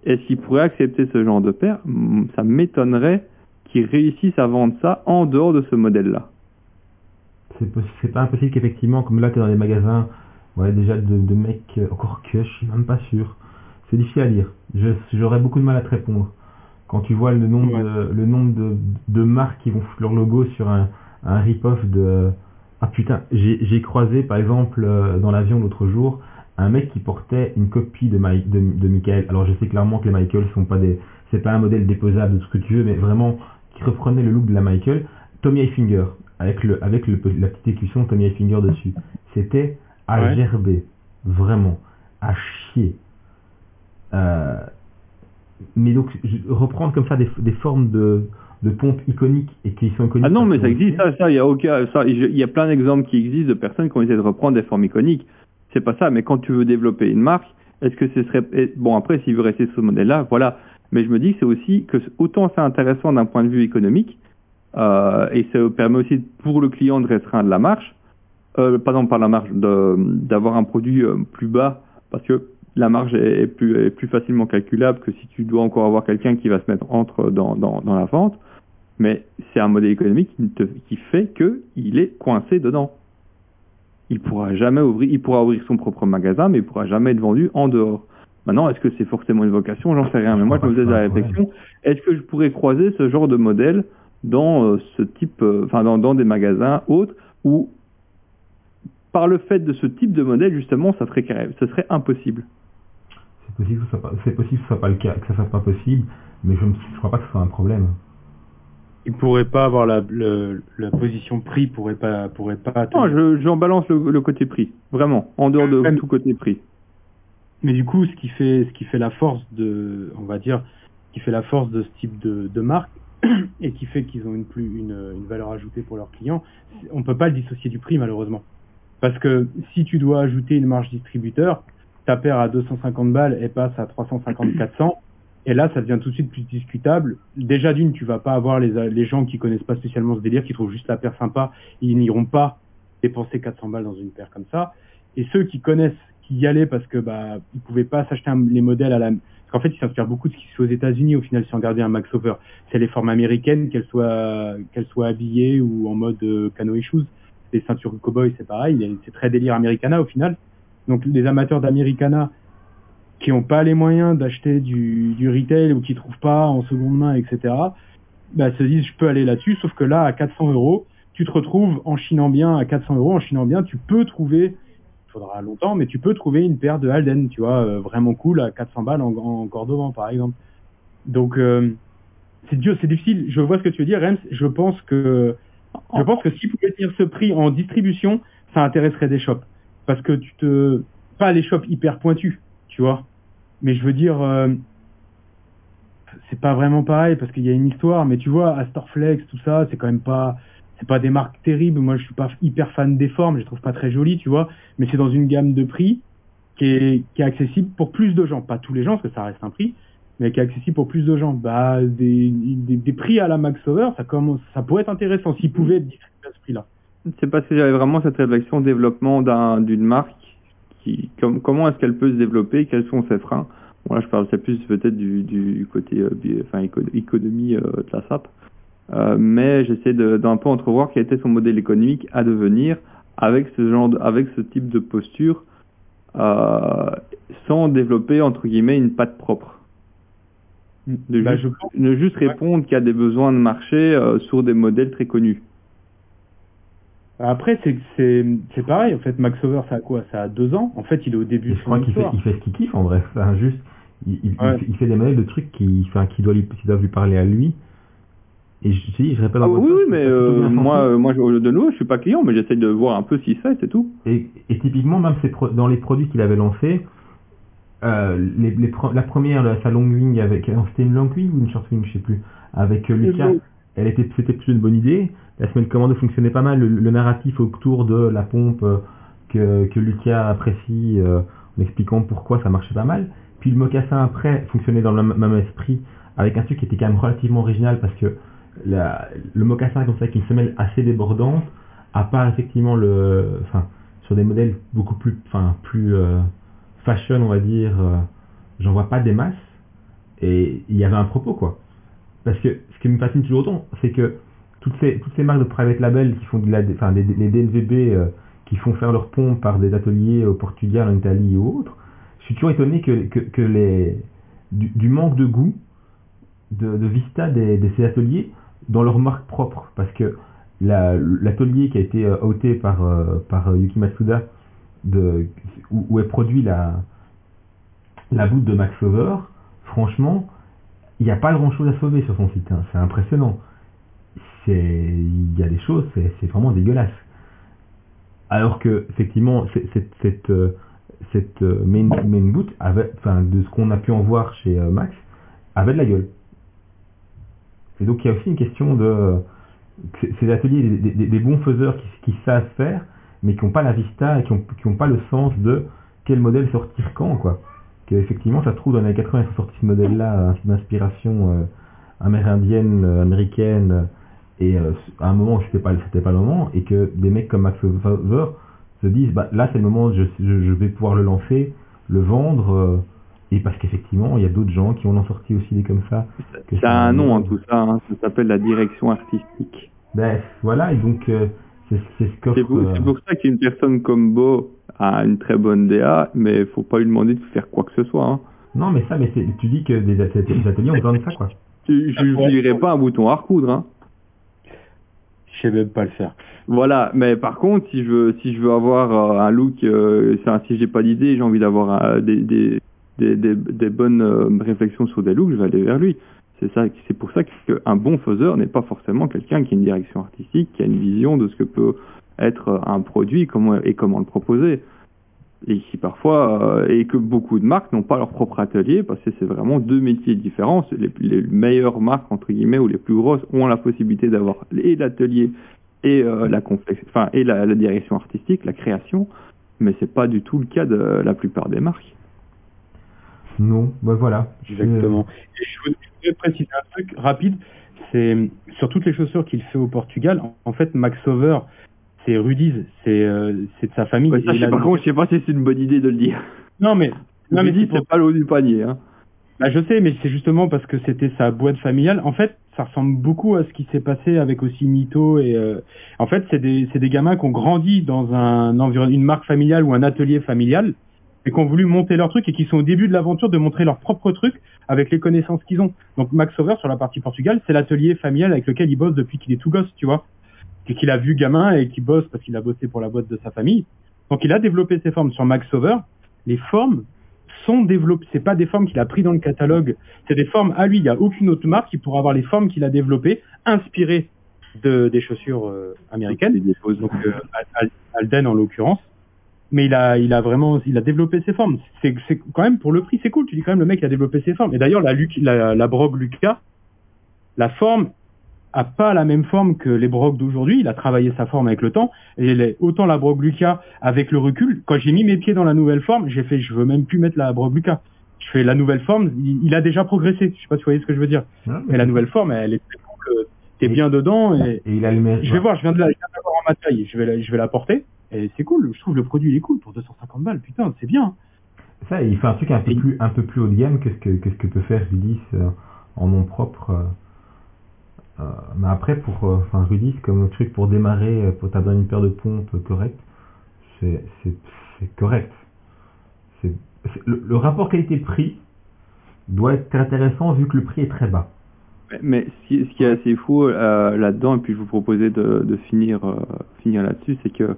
Est-ce qu'ils pourraient accepter ce genre de paire Ça m'étonnerait qu'ils réussissent à vendre ça en dehors de ce modèle-là. C'est pas impossible qu'effectivement, comme là, tu es dans des magasins, ouais, déjà de, mecs, euh, encore que, je suis même pas sûr. C'est difficile à lire. J'aurais beaucoup de mal à te répondre. Quand tu vois le nombre, Ouais. de, le nombre de, de marques qui vont foutre leur logo sur un, un rip-off de... Ah putain, j'ai croisé par exemple euh, dans l'avion l'autre jour un mec qui portait une copie de, Mi- de, de Michael. Alors je sais clairement que les Michael sont pas des... C'est pas un modèle déposable de ce que tu veux, mais vraiment qui reprenait le look de la Michael. Tommy Hilfiger, avec, le, avec le, la petite écusson Tommy Hilfiger dessus. C'était à Ouais. gerber. Vraiment. À chier. Euh, mais donc, je- reprendre comme ça des, des formes de, de pompes iconiques et qui sont iconiques. Ah non, mais ça existe, ça, ça, il y a aucun, ça, il y a plein d'exemples qui existent de personnes qui ont essayé de reprendre des formes iconiques. C'est pas ça, mais quand tu veux développer une marque, est-ce que ce serait, bon après, s'il veut rester sur ce modèle-là, voilà. Mais je me dis que c'est aussi que autant c'est intéressant d'un point de vue économique, euh, et ça permet aussi pour le client de restreindre la marge, euh, pardon, par la marge, d'avoir un produit euh, plus bas, parce que la marge est, plus, est plus facilement calculable que si tu dois encore avoir quelqu'un qui va se mettre entre dans, dans, dans la vente. Mais c'est un modèle économique qui, ne te- qui fait que il est coincé dedans. Il pourra jamais ouvrir, il pourra ouvrir son propre magasin, mais il pourra jamais être vendu en dehors. Maintenant, est-ce que c'est forcément une vocation? J'en sais rien. Mais moi, je me faisais la réflexion est-ce que je pourrais croiser ce genre de modèle dans euh, ce type, euh, enfin dans, dans des magasins autres où, par le fait de ce type de modèle, justement, ça serait, ce serait impossible? C'est possible que ce soit pas, c'est possible que ce soit pas le cas, que ça soit pas possible, mais je ne crois pas que ce soit un problème. Il pourrait pas avoir la, le- la position prix, pourrait pas, pourrait pas. Non, je, j'en balance le, le côté prix, vraiment, en dehors de Même- tout côté prix. Mais du coup, ce qui fait, ce qui fait la force de, on va dire, qui fait la force de ce type de, de marque et qui fait qu'ils ont une plus une, une valeur ajoutée pour leurs clients, on peut pas le dissocier du prix malheureusement. Parce que si tu dois ajouter une marge distributeur, ta paire à 250 balles et passe à 350-400, et là ça devient tout de suite plus discutable. Déjà d'une, tu vas pas avoir les, gens qui connaissent pas spécialement ce délire, qui trouvent juste la paire sympa, ils n'iront pas dépenser 400 balles dans une paire comme ça. Et ceux qui connaissent, qui y allaient parce que bah ils pouvaient pas s'acheter les modèles à la parce qu'en fait ils s'inspirent beaucoup de ce qui se fait aux États-Unis au final si on regardait un Max Over. C'est les formes américaines qu'elles soient qu'elles soient habillées ou en mode euh, canoë shoes. Les ceintures cowboy c'est pareil c'est très délire Americana au final donc les amateurs d'Americana qui ont pas les moyens d'acheter du, du retail ou qui trouvent pas en seconde main etc bah, se disent je peux aller là-dessus sauf que là à 400 euros tu te retrouves en chinant bien à 400 euros en chinant bien tu peux trouver il faudra longtemps, mais tu peux trouver une paire de Alden, tu vois, euh, vraiment cool à 400 balles en, en Cordovan, par exemple. Donc, euh, c'est dur, c'est difficile. Je vois ce que tu veux dire, Rems. Je pense que, je pense que s'ils pouvaient tenir ce prix en distribution, ça intéresserait des shops. Parce que tu te, pas les shops hyper pointus, tu vois. Mais je veux dire, euh, c'est pas vraiment pareil parce qu'il y a une histoire, mais tu vois, Astorflex, tout ça, c'est quand même pas, c'est pas des marques terribles. Moi, je suis pas hyper fan des formes, je les trouve pas très jolies, tu vois. Mais c'est dans une gamme de prix qui est, accessible pour plus de gens. Pas tous les gens, parce que ça reste un prix, mais qui est accessible pour plus de gens. Bah, des, prix à la Max Over, ça pourrait être intéressant s'ils pouvaient être distribués à ce prix-là. C'est parce que j'avais vraiment cette réflexion développement d'un, d'une marque qui, com- comment est-ce qu'elle peut se développer, quels sont ses freins? Bon là je parle c'est plus peut-être du, du côté euh, bi- enfin éco- économie euh, de la SAP. Euh, mais j'essaie d'un peu entrevoir quel était son modèle économique à devenir avec ce genre de- avec ce type de posture euh, sans développer entre guillemets une patte propre. De Bah, juste, je ne juste répondre qu'il y a des besoins de marché euh, sur des modèles très connus. Après, c'est, c'est, c'est pareil. En fait, Max Over, ça a quoi? Ça a deux ans. En fait, il est au début Et de je crois qu'il fait, il fait ce qu'il kiffe en vrai. Enfin, juste, il, il, il Ouais. fait, il fait des modèles de trucs qui, enfin, qui, doivent lui, qui doivent lui parler à lui. Et je, dis, je répète Ah encore oui, une oui, fois, mais euh, moi, euh, moi, je, de nouveau, je suis pas client, mais j'essaie de voir un peu ce qu'il fait, c'est tout. Et, et typiquement, même ses pro- dans les produits qu'il avait lancés, euh, les, les pro- la première, sa longue wing avec, c'était une longue wing ou une short wing, je sais plus, avec euh, Lucas. Elle était, c'était plutôt une bonne idée. La semaine commande fonctionnait pas mal, le, narratif autour de la pompe euh, que, que Lucas apprécie, euh, en expliquant pourquoi ça marchait pas mal. Puis le mocassin après fonctionnait dans le même, esprit, avec un truc qui était quand même relativement original parce que le mocassin comme ça avec une semelle assez débordante, à part effectivement le, enfin, sur des modèles beaucoup plus, enfin, plus euh, fashion, on va dire, euh, j'en vois pas des masses. Et il y avait un propos, quoi. Parce que ce qui me fascine toujours autant, c'est que toutes ces, toutes marques de private label qui font de la, enfin, des, les DNVB euh, qui font faire leurs pompes par des ateliers au Portugal, en Italie ou autres, je suis toujours étonné que, les, du, manque de goût de, vista de ces ateliers dans leur marque propre. Parce que la- l'atelier qui a été euh, ôté par, euh, par Yuki Matsuda, où, est produit la, la bout de Max Over, franchement, il n'y a pas grand chose à sauver sur son site. hein. C'est impressionnant. Il y a des choses, c'est vraiment dégueulasse. Alors que, effectivement, cette, euh, cette euh, main, main boot, avait, enfin, de ce qu'on a pu en voir chez euh, Max, avait de la gueule. Et donc, il y a aussi une question de ces ateliers, des, bons faiseurs qui, qui savent faire, mais qui n'ont pas la vista et qui n'ont pas le sens de quel modèle sortir quand, quoi. Que effectivement, ça se trouve dans les années 80, ils sont sortis ce modèle-là euh, d'inspiration euh, amérindienne, euh, américaine, et euh, à un moment où c'était pas, c'était pas le moment, et que des mecs comme Max Over se disent, bah là c'est le moment, je, je, je vais pouvoir le lancer, le vendre, euh, et parce qu'effectivement, il y a d'autres gens qui en ont sorti aussi des comme ça. que Ça a un nom, hein, tout ça. hein. Ça s'appelle la direction artistique. Ben voilà, et donc euh, c'est c'est ce qu'offre. C'est pour, euh, c'est pour ça qu'une personne comme Beau a une très bonne DA, mais faut pas lui demander de faire quoi que ce soit. Hein. Non, mais ça, mais c'est- tu dis que des, at- des ateliers ont besoin de ça, quoi. Tu- Je ne dirais pas un bouton à recoudre. Hein. Je sais même pas le faire. Voilà, mais par contre, si je veux, si je veux avoir euh, un look, euh, si j'ai pas d'idée, j'ai envie d'avoir euh, des, des, des, des, des bonnes euh, réflexions sur des looks, je vais aller vers lui. C'est ça, c'est pour ça qu'un bon faiseur n'est pas forcément quelqu'un qui a une direction artistique, qui a une vision de ce que peut être un produit comment, et comment le proposer. Et qui parfois, euh, et que beaucoup de marques n'ont pas leur propre atelier parce que c'est vraiment deux métiers différents. Les, les meilleures marques, entre guillemets, ou les plus grosses ont la possibilité d'avoir et l'atelier et euh, la enfin, et la, la, direction artistique, la création, mais c'est pas du tout le cas de la plupart des marques. Non, ben voilà. Exactement. Et je voudrais préciser un truc rapide, c'est sur toutes les chaussures qu'il fait au Portugal, en, fait Max Over, c'est Rudiz, c'est euh, c'est de sa famille. Ouais, ça, je sais par contre, je sais pas si c'est une bonne idée de le dire. Non mais non mais c'est pour... pas l'eau du panier hein. Bah, je sais, mais c'est justement parce que c'était sa boîte familiale. En fait, ça ressemble beaucoup à ce qui s'est passé avec aussi Nito et euh... en fait, c'est des c'est des gamins qui ont grandi dans un environnement, une marque familiale ou un atelier familial et qui ont voulu monter leur truc et qui sont au début de l'aventure de montrer leur propre truc avec les connaissances qu'ils ont. Donc Max Over sur la partie Portugal, c'est l'atelier familial avec lequel il bosse depuis qu'il est tout gosse, tu vois, et qu'il a vu gamin et qui bosse parce qu'il a bossé pour la boîte de sa famille. Donc il a développé ses formes sur Max Over. Les formes sont développées, c'est pas des formes qu'il a pris dans le catalogue, c'est des formes à lui. Il y a aucune autre marque qui pourra avoir les formes qu'il a développées, inspirées de des chaussures euh, américaines. Donc euh, Alden en l'occurrence mais il a, il a vraiment, il a développé ses formes. C'est, c'est quand même pour le prix, c'est cool. Tu dis quand même le mec il a développé ses formes. Et d'ailleurs la, la, la brogue Lucas, la forme a pas la même forme que les brogues d'aujourd'hui. Il a travaillé sa forme avec le temps. Et les, autant la brogue Lucas avec le recul, quand j'ai mis mes pieds dans la nouvelle forme, j'ai fait, je veux même plus mettre la brogue Lucas. Je fais la nouvelle forme. Il, il, a déjà progressé. Je sais pas si vous voyez ce que je veux dire. Non, mais, la nouvelle forme, elle est très cool. T'es bien dedans. Et, et il a le. Je vais voir. Je viens de la, je viens de l'avoir en ma taille. Je vais, la, je vais la porter. Et c'est cool, je trouve le produit il est cool pour 250 balles, putain, c'est bien. Ça, il fait un truc un peu, plus, un peu plus haut de gamme que ce que, que, ce que peut faire Rudis euh, en nom propre. Euh, euh, mais après, pour enfin Rudis, comme truc pour démarrer, pour t'avoir une paire de pompes correcte, c'est correct. c'est le, le, rapport qualité-prix doit être intéressant vu que le prix est très bas. Mais ce qui, est assez fou là-dedans, et puis je vous proposais de, de finir, finir là-dessus, c'est que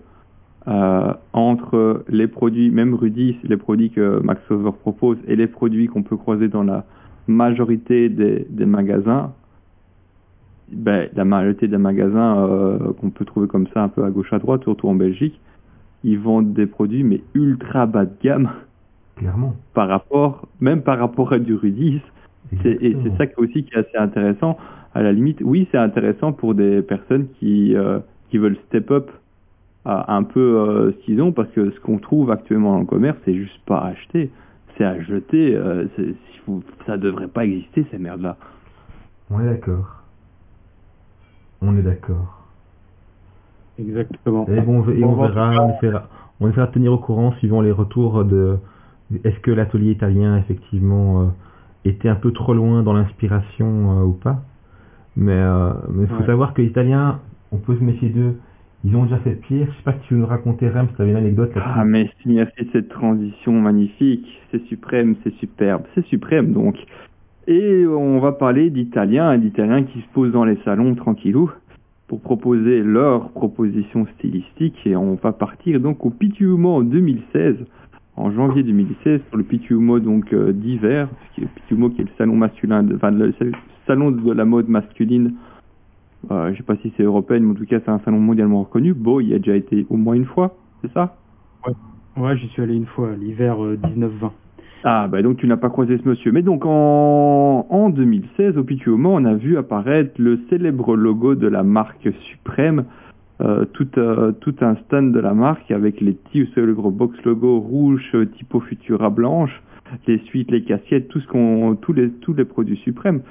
euh, entre les produits, même Rudis, les produits que Max Over propose et les produits qu'on peut croiser dans la majorité des, des magasins, ben, la majorité des magasins euh, qu'on peut trouver comme ça un peu à gauche à droite, surtout en Belgique, ils vendent des produits mais ultra bas de gamme. Clairement. Par rapport, même par rapport à du Rudis. Et c'est ça aussi qui est assez intéressant. À la limite, oui, c'est intéressant pour des personnes qui, euh, qui veulent step up un peu euh, ce qu'ils ont parce que ce qu'on trouve actuellement dans le commerce, c'est juste pas à acheter, c'est à jeter. Euh, ça devrait pas exister ces merdes-là. On est d'accord. On est d'accord. Exactement. Et bon, et on, verra, on essaiera, on essaiera de tenir au courant suivant les retours de est-ce que l'atelier italien effectivement euh, était un peu trop loin dans l'inspiration euh, ou pas. Mais il euh, faut ouais. savoir que l'italien, on peut se méfier d'eux ils ont déjà fait pire. Je sais pas si tu veux nous raconter, Rem, si tu avais une anecdote là Ah, mais s'il a fait cette transition magnifique, c'est suprême, c'est superbe, c'est suprême donc. Et on va parler d'Italiens, d'Italiens qui se posent dans les salons tranquillou pour proposer leur proposition stylistique et on va partir donc au Pitiumo en 2016 en janvier 2016 pour le Pitiumo donc euh, d'hiver, le Pitiumo qui est le salon masculin, de, enfin le salon de la mode masculine euh, je sais pas si c'est européen, mais en tout cas c'est un salon mondialement reconnu. Beau, il y a déjà été au moins une fois, c'est ça? Ouais, ouais j'y suis allé une fois, l'hiver euh, 19-20. Ah, bah donc tu n'as pas croisé ce monsieur. Mais donc en, en 2016, au Pituomo, on a vu apparaître le célèbre logo de la marque Suprême, euh, tout, euh, tout un stand de la marque avec les petits, le gros box logo rouge, typo Futura blanche, les suites, les casquettes, tout ce qu'on, tous les, tous les produits Suprême.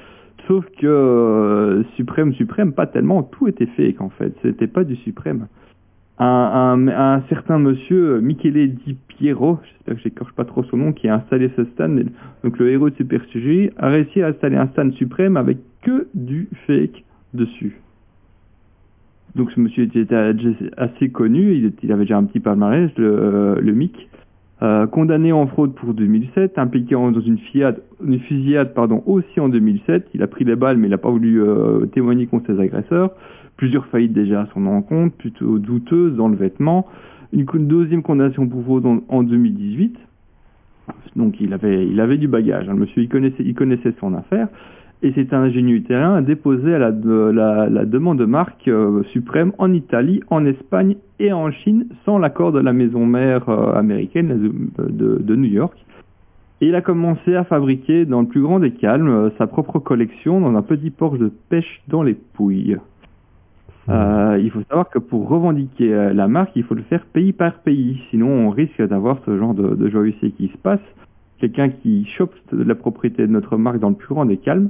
Sauf que euh, Suprême, Suprême, pas tellement, tout était fake en fait, c'était pas du Suprême. Un, un, un, certain monsieur, Michele Di Piero, j'espère que j'écorche pas trop son nom, qui a installé ce stand, donc le héros de Super CGI, a réussi à installer un stand Suprême avec que du fake dessus. Donc ce monsieur était assez connu, il, avait déjà un petit palmarès, le, le MIC. Euh, condamné en fraude pour 2007, impliqué dans une, fiade, une fusillade pardon, aussi en 2007. Il a pris des balles mais il n'a pas voulu euh, témoigner contre ses agresseurs. Plusieurs faillites déjà à son encontre, plutôt douteuses dans le vêtement. Une deuxième condamnation pour fraude en, en 2018. Donc il avait, il avait du bagage. hein. Le monsieur, il connaissait, il connaissait son affaire. Et c'est un ingénieux italien déposé à la, la, demande de marque euh, suprême en Italie, en Espagne et en Chine sans l'accord de la maison mère euh, américaine de New York. Et il a commencé à fabriquer dans le plus grand des calmes euh, sa propre collection dans un petit porche de pêche dans les Pouilles. Euh, il faut savoir que pour revendiquer euh, la marque, il faut le faire pays par pays. Sinon, on risque d'avoir ce genre de, de joyeuseté qui se passe. Quelqu'un qui chope la propriété de notre marque dans le plus grand des calmes.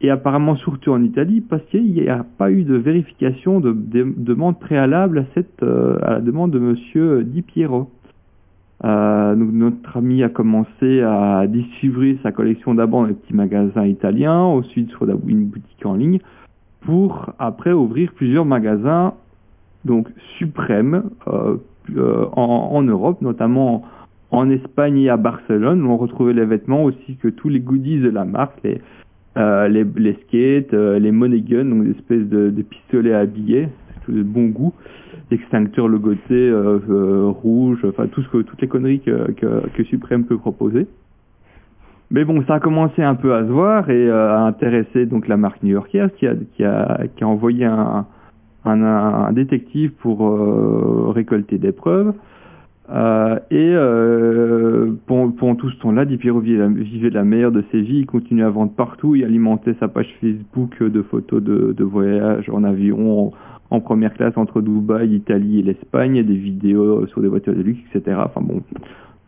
Et apparemment, surtout en Italie, parce qu'il n'y a pas eu de vérification de, de- demande préalable à, cette, euh, à la demande de monsieur Di Piero. Euh, donc notre ami a commencé à distribuer sa collection d'abord dans les petits magasins italiens, ensuite sur une boutique en ligne, pour après ouvrir plusieurs magasins donc suprêmes euh, euh, en, Europe, notamment en Espagne et à Barcelone, où on retrouvait les vêtements aussi que tous les goodies de la marque, les, euh, les, skates, les money guns, donc des espèces de, pistolets à billets, tout de bon goût, l'extincteur logoté rouge, enfin tout ce que, toutes les conneries que, que, que Supreme peut proposer. Mais bon, ça a commencé un peu à se voir et euh, à intéresser donc la marque new-yorkaise qui a, qui a, qui a envoyé un, un, détective pour euh, récolter des preuves. Euh, et euh, pendant, tout ce temps-là, Di Piero vivait la, meilleure de ses vies. Il continuait à vendre partout. Il alimentait sa page Facebook de photos de, de voyages en avion, en, première classe entre Dubaï, l'Italie et l'Espagne, des vidéos sur des voitures de luxe, etc. Enfin bon,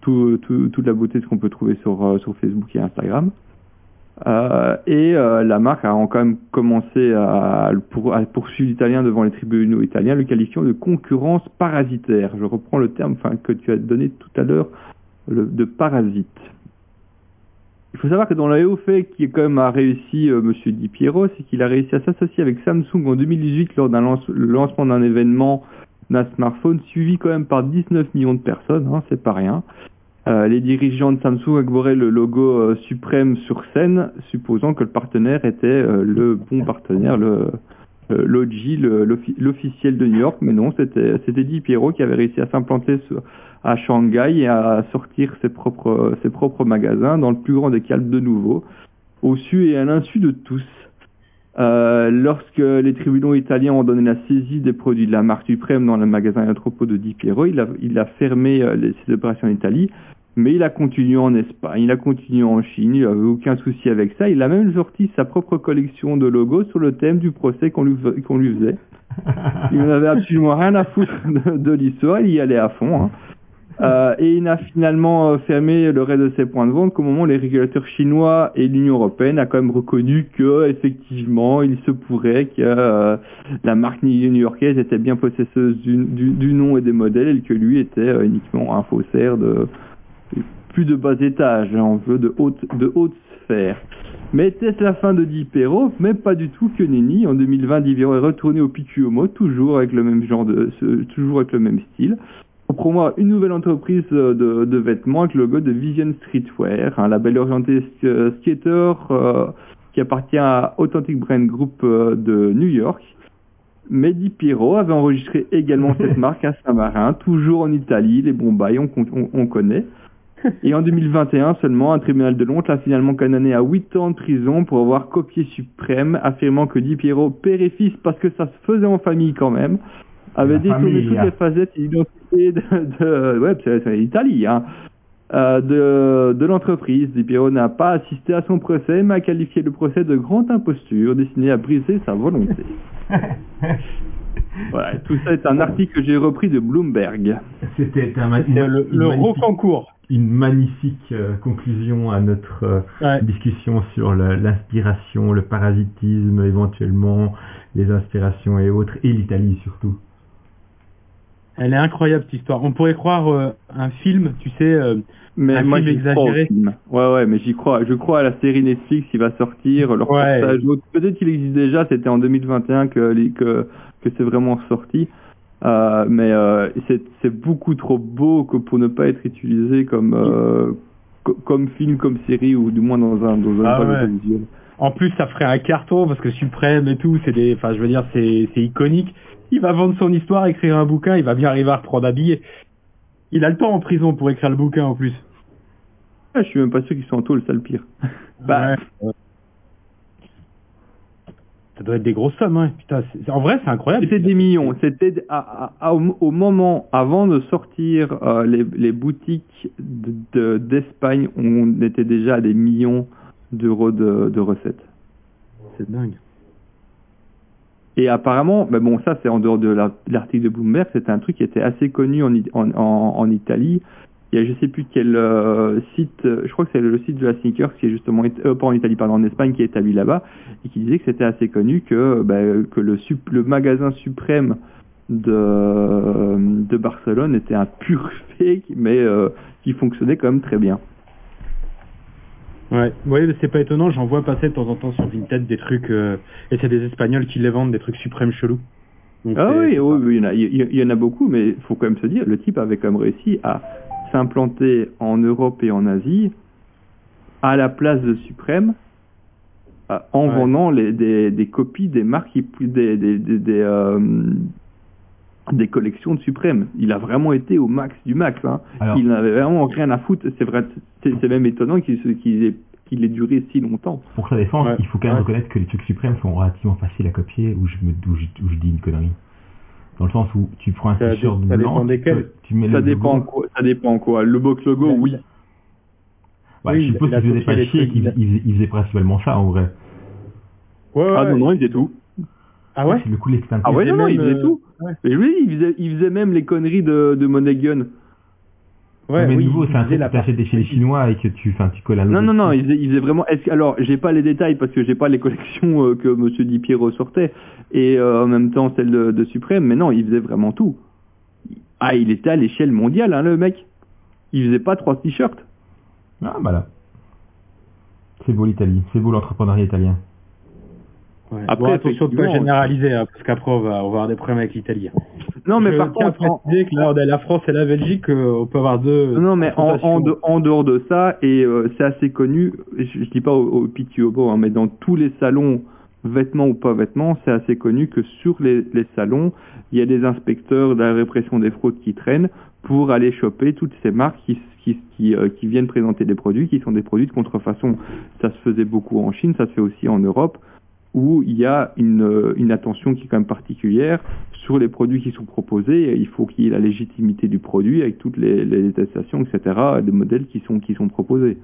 tout, tout, toute la beauté de ce qu'on peut trouver sur, euh, sur Facebook et Instagram. Euh, et euh, la marque a quand même commencé à, pour, à poursuivre l'italien devant les tribunaux italiens, le qualifiant de concurrence parasitaire. Je reprends le terme que tu as donné tout à l'heure le- de parasite. Il faut savoir que dans haut fait qui quand même a réussi euh, Monsieur Di Piero, c'est qu'il a réussi à s'associer avec Samsung en 2018 lors d'un lance- lancement d'un événement d'un smartphone suivi quand même par 19 millions de personnes, hein, c'est pas rien. Euh, les dirigeants de Samsung arboraient le logo euh, suprême sur scène, supposant que le partenaire était euh, le bon partenaire, le l'OG, l'officiel de New York, mais non, c'était Di Piero qui avait réussi à s'implanter à Shanghai et à sortir ses propres ses propres magasins dans le plus grand des calmes de nouveau, au su et à l'insu de tous. Euh, lorsque les tribunaux italiens ont donné la saisie des produits de la marque suprême dans le magasin et de Di Piero, il a, il a fermé euh, ses opérations en Italie, mais il a continué en Espagne, il a continué en Chine, il n'avait aucun souci avec ça. Il a même sorti sa propre collection de logos sur le thème du procès qu'on lui, lui faisait. Il n'en avait absolument rien à foutre de, de l'histoire, il y allait à fond. hein. Euh, et il a finalement euh, fermé le reste de ses points de vente qu'au moment où les régulateurs chinois et l'Union européenne a quand même reconnu que effectivement il se pourrait que euh, la marque new-yorkaise était bien possesseuse du, nom et des modèles et que lui était euh, uniquement un faussaire de plus de bas étage, on veut de haute de haute sphère. Mais était-ce la fin de Di Piero Mais pas du tout que nenni. En 2020, Di Piero est retourné au Picuomo, toujours avec le même genre de, toujours avec le même style pour une nouvelle entreprise euh, de, de vêtements avec le logo de Vision Streetwear, un label orienté euh, skater euh, qui appartient à Authentic Brand Group de New York. Mehdi Piro avait enregistré également cette marque à Saint-Marin, toujours en Italie, les bons bails, on, on- on connaît. Et en 2021 seulement, un tribunal de Londres l'a finalement condamné à 8 ans de prison pour avoir copié suprême, affirmant que Di Piero, père et fils, parce que ça se faisait en famille quand même, avait détourné toutes hein. les facettes et l'identité de, de, ouais, c'est c'est l'Italie, hein, euh, de, de l'entreprise. Di Piero n'a pas assisté à son procès, mais a qualifié le procès de grande imposture destiné à briser sa volonté. Voilà, tout ça est un article que j'ai repris de Bloomberg. C'était un ma- C'est le, une le magnifique- une magnifique euh, conclusion à notre euh, Ouais. discussion sur le- l'inspiration, le parasitisme éventuellement, les inspirations et autres, et l'Italie surtout. Elle est incroyable cette histoire. On pourrait croire euh, un film, tu sais. euh, Mais Un moi film j'y crois au exagéré. film. Ouais ouais mais j'y crois. Je crois à la série Netflix qui va sortir, leur Ouais. Peut-être qu'il existe déjà, c'était en 2021 que que, que c'est vraiment sorti. Euh, mais c'est beaucoup trop beau que pour ne pas être utilisé comme co- comme film, comme série ou du moins dans un dans un Ah ouais. En plus, ça ferait un carton parce que Suprême et tout, c'est des, enfin, je veux dire, c'est, c'est iconique. Il va vendre son histoire, écrire un bouquin, il va bien arriver à reprendre un billet. Il a le temps en prison pour écrire le bouquin en plus. Ah, je suis même pas sûr qu'ils sont en tôle, ça le pire. Bah, Ouais. Ça doit être des grosses sommes, hein. Putain, c'est- en vrai, c'est incroyable. C'était des millions. C'était à- à- à- au, moment avant de sortir euh, les, les boutiques de- de- d'Espagne, on était déjà à des millions d'euros de, de recettes. C'est dingue. Et apparemment, ben bon, ça c'est en dehors de la- l'article de Bloomberg, c'était un truc qui était assez connu en, It- en, en- en Italie. Il y a je sais plus quel euh, site, je crois que c'est le site de la Sneakers qui est justement, euh, pas en Italie, pardon, en Espagne, qui est établi là-bas, et qui disait que c'était assez connu que, ben, que le, sup- le magasin suprême de, de Barcelone était un pur fake, mais euh, qui fonctionnait quand même très bien. Ouais, ouais, c'est pas étonnant, j'en vois passer de temps en temps sur Vinted des trucs, euh, et c'est des Espagnols qui les vendent, des trucs suprêmes chelous. Donc, Ah oui, oui, oui, il y, en a, il y- en a beaucoup, mais il faut quand même se dire, le type avait quand même réussi à s'implanter en Europe et en Asie à la place de Suprême en Ouais. vendant les, des, des copies des marques, des, des, des, des, euh, des collections de Suprême. Il a vraiment été au max du max. Hein. Alors- il n'avait vraiment rien à foutre. C'est vrai, c'est même étonnant qu'il qu'il ait, qu'il ait duré si longtemps. Pour sa défense, Ouais. il faut quand même Ouais. reconnaître que les trucs suprêmes sont relativement faciles à copier, où je, me, où je, où je dis une connerie. Dans le sens où tu prends un t-shirt blanc, dépend tu, desquels. peux- tu mets Ça le dépend, logo. quoi, ça dépend quoi. Le box logo, La- oui. Ouais, Oui, je suppose il a qu'ils faisaient copié pas chier et trucs, qu'ils il a- ils faisaient, ils faisaient principalement ça en vrai. Ouais, ouais, Ah non, non, il faisait tout. Ah ouais C'est le coup l'extinction. Ah ouais, non, non, il faisait euh, tout. ouais. Mais oui, il faisait, il faisait même les conneries de, de Money Gun. Ouais, mais oui, nouveau, c'est un truc la que t'achètes chez les Chinois et que tu, enfin, tu colles un Non, non, non, il faisait, il faisait vraiment. Est-ce alors, j'ai pas les détails parce que j'ai pas les collections euh, que Monsieur Dipier ressortait et euh, en même temps celle de, de Suprême, mais non, il faisait vraiment tout. Ah, il était à l'échelle mondiale, hein, le mec. Il faisait pas trois t-shirts. Ah, bah là. C'est beau l'Italie, c'est beau l'entrepreneuriat italien. Ouais. Après, Bon, attention de pas généraliser, hein, parce qu'après on va, on va avoir des problèmes avec l'Italie. Non, mais Je par contre, en- préciser que là, on a la France et la Belgique, euh, on peut avoir deux. Non, mais en, en, confrontations. de- en dehors de ça, et euh, c'est assez connu, je, je dis pas au, au Pitiobo, hein, mais dans tous les salons, vêtements ou pas vêtements, c'est assez connu que sur les, les salons, il y a des inspecteurs de la répression des fraudes qui traînent pour aller choper toutes ces marques qui, qui, qui, euh, qui viennent présenter des produits qui sont des produits de contrefaçon. Ça se faisait beaucoup en Chine, ça se fait aussi en Europe où il y a une, une attention qui est quand même particulière sur les produits qui sont proposés. Il faut qu'il y ait la légitimité du produit avec toutes les, les testations, etc., des modèles qui sont, qui sont proposés.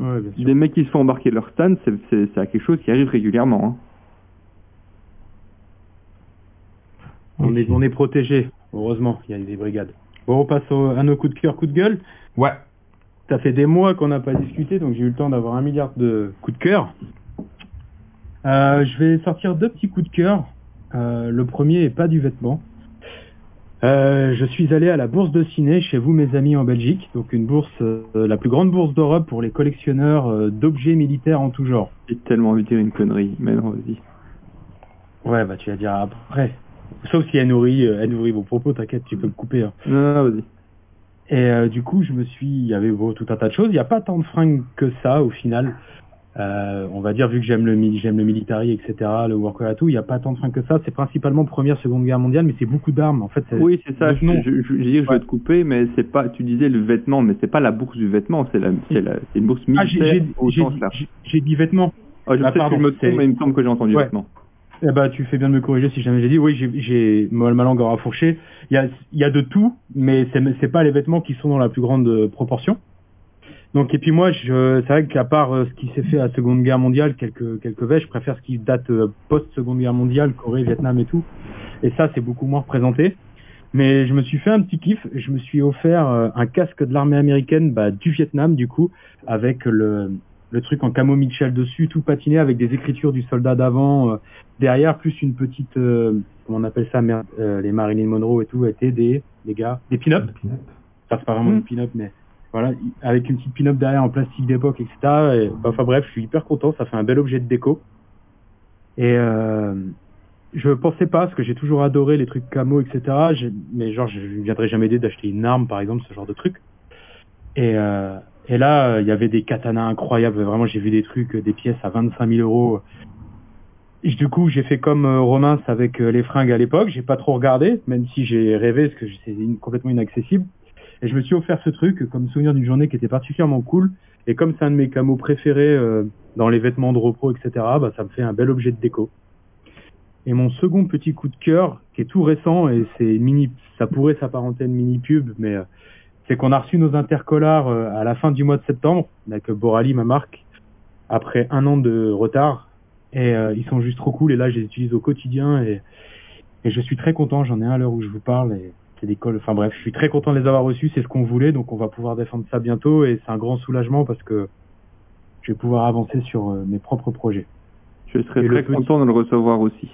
Ouais, bien sûr. Des mecs qui se font embarquer leur stand, c'est- c'est c'est quelque chose qui arrive régulièrement. hein. On est, on est protégé, heureusement, il y a des brigades. Bon, on passe au- à nos coups de cœur, coups de gueule. Ouais. Ça fait des mois qu'on n'a pas discuté, donc j'ai eu le temps d'avoir un milliard de coups de cœur. Euh, je vais sortir deux petits coups de cœur. Euh, le premier est pas du vêtement. Euh, je suis allé à la bourse de ciné chez vous, mes amis, en Belgique. Donc une bourse, la plus grande bourse d'Europe pour les collectionneurs d'objets militaires en tout genre. J'ai tellement envie de dire une connerie, mais non, vas-y. Ouais, bah tu vas dire après. Sauf si elle nourrit, elle nourrit vos propos, t'inquiète, tu peux me couper. hein. Non, non, non, vas-y. Et euh, du coup, je me suis, il y avait bon, tout un tas de choses. Il n'y a pas tant de fringues que ça au final. Euh, on va dire vu que j'aime le j'aime le military, etc., le workwear et tout, il n'y a pas tant de fringues que ça. C'est principalement première, seconde guerre mondiale, mais c'est beaucoup d'armes. En fait, Oui, c'est ça. Je, je, Ouais. vais te couper, mais c'est pas. Tu disais le vêtement, mais c'est pas la bourse du vêtement, c'est la, c'est une bourse ah, j'ai militaire dit- vêtements. Ah, je Ah, sais que je me trompe, c'est- mais il me semble que j'ai entendu Ouais. vêtement. Eh ben, tu fais bien de me corriger si jamais j'ai dit. Oui, j'ai, ma langue aura fourché. Il y a, il y a de tout, mais c'est, c'est pas les vêtements qui sont dans la plus grande euh, proportion. Donc, et puis moi, je, c'est vrai qu'à part euh, ce qui s'est fait à la Seconde Guerre mondiale, quelques, quelques vestes, je préfère ce qui date euh, post-Seconde Guerre mondiale, Corée, Vietnam et tout. Et ça, c'est beaucoup moins représenté. Mais je me suis fait un petit kiff. Je me suis offert euh, un casque de l'armée américaine bah, du Vietnam, du coup, avec le, le truc en camo Mitchell dessus, tout patiné avec des écritures du soldat d'avant euh, derrière, plus une petite, euh, comment on appelle ça, merde, euh, les Marilyn Monroe et tout, étaient des, les gars, des pin-up. Enfin, c'est pas vraiment Mm. une pin-up, mais voilà, avec une petite pin-up derrière en plastique d'époque, etc. Et, bah, enfin bref, je suis hyper content, ça fait un bel objet de déco. Et euh, je pensais pas, parce que j'ai toujours adoré les trucs camo, etc. Mais genre, je ne viendrais jamais idée d'acheter une arme, par exemple, ce genre de truc. Et, euh, là, euh, il y avait des katanas incroyables. Vraiment, j'ai vu des trucs, euh, des pièces à 25 000 euros. Et du coup, j'ai fait comme euh, Romain avec les fringues à l'époque. J'ai pas trop regardé, même si j'ai rêvé, parce que c'est complètement inaccessible. Et je me suis offert ce truc comme souvenir d'une journée qui était particulièrement cool. Et comme c'est un de mes camos préférés euh, dans les vêtements de repro, etc., bah, ça me fait un bel objet de déco. Et mon second petit coup de cœur, qui est tout récent, et c'est mini, ça pourrait s'apparenter à une mini pub, mais euh, c'est qu'on a reçu nos intercollars euh, à la fin du mois de septembre, avec Borali, ma marque, après un an de retard. Et euh, ils sont juste trop cool, et là je les utilise au quotidien, et, et je suis très content, j'en ai un à l'heure où je vous parle, et c'est des cols, enfin bref, je suis très content de les avoir reçus, c'est ce qu'on voulait, donc on va pouvoir défendre ça bientôt, et c'est un grand soulagement parce que je vais pouvoir avancer sur euh, mes propres projets. Je serais Et très petit- content de le recevoir aussi.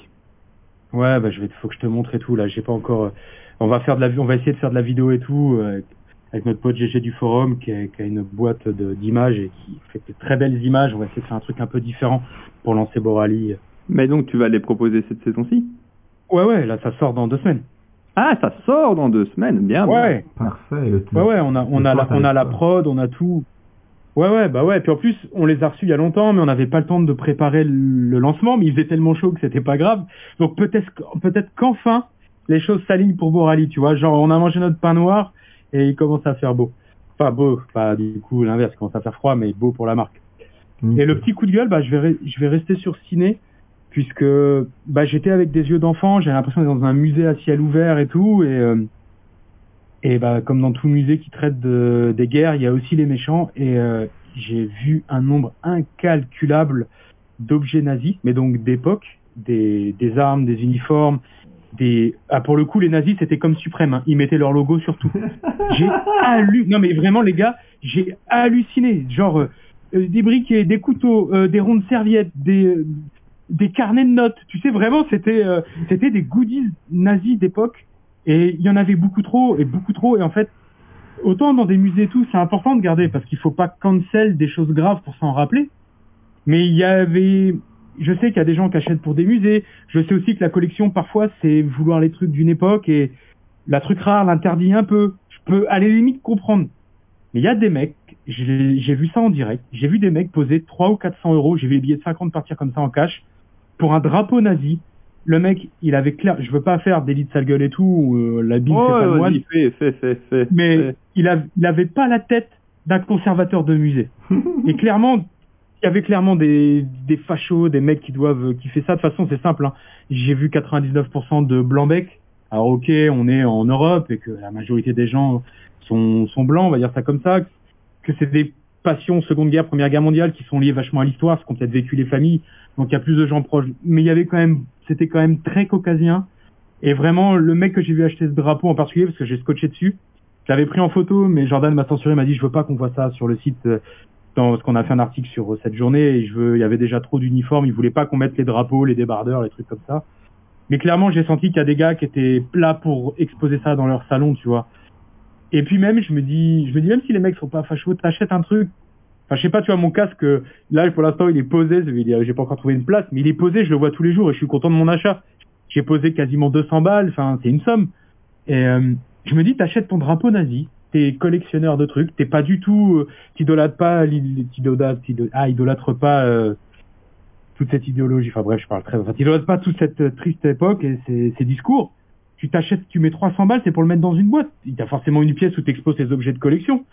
Ouais, bah je vais, faut que je te montre et tout. Là, j'ai pas encore. euh, On va faire de la, on va essayer de faire de la vidéo et tout euh, avec, notre pote GG du forum qui a, qui a une boîte d'images et qui fait de très belles images. On va essayer de faire un truc un peu différent pour lancer Borali. Mais donc tu vas les proposer cette saison-ci? Ouais, ouais, là ça sort dans deux semaines. Ah, ça sort dans deux semaines, bien. bien. Ouais, Parfait. Ouais, ouais. On a, on a, la, on a la prod, on a tout. Ouais, ouais, bah ouais. Puis en plus, on les a reçus il y a longtemps, mais on n'avait pas le temps de préparer le lancement. Mais il faisait tellement chaud que c'était pas grave. Donc peut-être, peut-être qu'enfin les choses s'alignent pour Borali. Tu vois, genre on a mangé notre pain noir et il commence à faire beau. Enfin beau, pas du coup l'inverse, il commence à faire froid, mais beau pour la marque. Et le petit coup de gueule, bah, je vais, re- je vais rester sur ciné, puisque bah, j'étais avec des yeux d'enfant, j'ai l'impression d'être dans un musée à ciel ouvert et tout, et, euh, et bah, comme dans tout musée qui traite de, des guerres, il y a aussi les méchants, et euh, j'ai vu un nombre incalculable d'objets nazis, mais donc d'époque, des, des armes, des uniformes, des... Ah, pour le coup, les nazis, c'était comme suprême, hein. ils mettaient leur logo sur tout. J'ai halluciné, non mais vraiment les gars, j'ai halluciné, genre... euh, des briquets, des couteaux, euh, des rondes serviettes, des des carnets de notes. Tu sais vraiment, c'était euh, c'était des goodies nazis d'époque et il y en avait beaucoup trop et beaucoup trop et en fait autant dans des musées et tout, c'est important de garder parce qu'il faut pas cancel des choses graves pour s'en rappeler. Mais il y avait je sais qu'il y a des gens qui achètent pour des musées. Je sais aussi que la collection parfois c'est vouloir les trucs d'une époque et la truc rare l'interdit un peu. Je peux à la limite comprendre. Mais il y a des mecs, j'ai vu ça en direct, j'ai vu des mecs poser 3 ou 400 euros, j'ai vu les billets de 50 partir comme ça en cash, pour un drapeau nazi. Le mec, il avait clair, je veux pas faire délit de sale gueule et tout, euh, la bille Oh, c'est pas moine, mais il, a, il avait pas la tête d'un conservateur de musée. Et clairement, il y avait clairement des, des fachos, des mecs qui doivent, qui fait ça. De toute façon, c'est simple. hein. J'ai vu 99% de blancs-becs. Alors ok, on est en Europe et que la majorité des gens sont, sont blancs, on va dire ça comme ça. Que c'est des passions Seconde Guerre, Première Guerre mondiale qui sont liées vachement à l'histoire, ce qu'ont peut-être vécu les familles. Donc il y a plus de gens proches. Mais il y avait quand même, c'était quand même très caucasien. Et vraiment, le mec que j'ai vu acheter ce drapeau en particulier, parce que j'ai scotché dessus, je l'avais pris en photo, mais Jordan m'a censuré, m'a dit je veux pas qu'on voit ça sur le site, euh, dans, parce qu'on a fait un article sur euh, cette journée, et je veux, il y avait déjà trop d'uniformes, il voulait pas qu'on mette les drapeaux, les débardeurs, les trucs comme ça. Mais clairement, j'ai senti qu'il y a des gars qui étaient là pour exposer ça dans leur salon, tu vois. Et puis même, je me dis, je me dis même si les mecs sont pas fachos, t'achètes un truc. Enfin, je sais pas, tu vois, mon casque, là, pour l'instant, il est posé, j'ai pas encore trouvé une place, mais il est posé, je le vois tous les jours et je suis content de mon achat. J'ai posé quasiment 200 balles, enfin, c'est une somme. Et euh, je me dis, t'achètes ton drapeau nazi, t'es collectionneur de trucs, t'es pas du tout, euh, pas, t'idolâtres, t'idol- ah, pas euh, toute cette idéologie. Enfin bref, je parle très, enfin, t'idolâtres pas toute cette triste époque et ces, ces discours. Tu t'achètes, tu mets 300 balles, c'est pour le mettre dans une boîte. Il y a forcément une pièce où t'exposes tes objets de collection.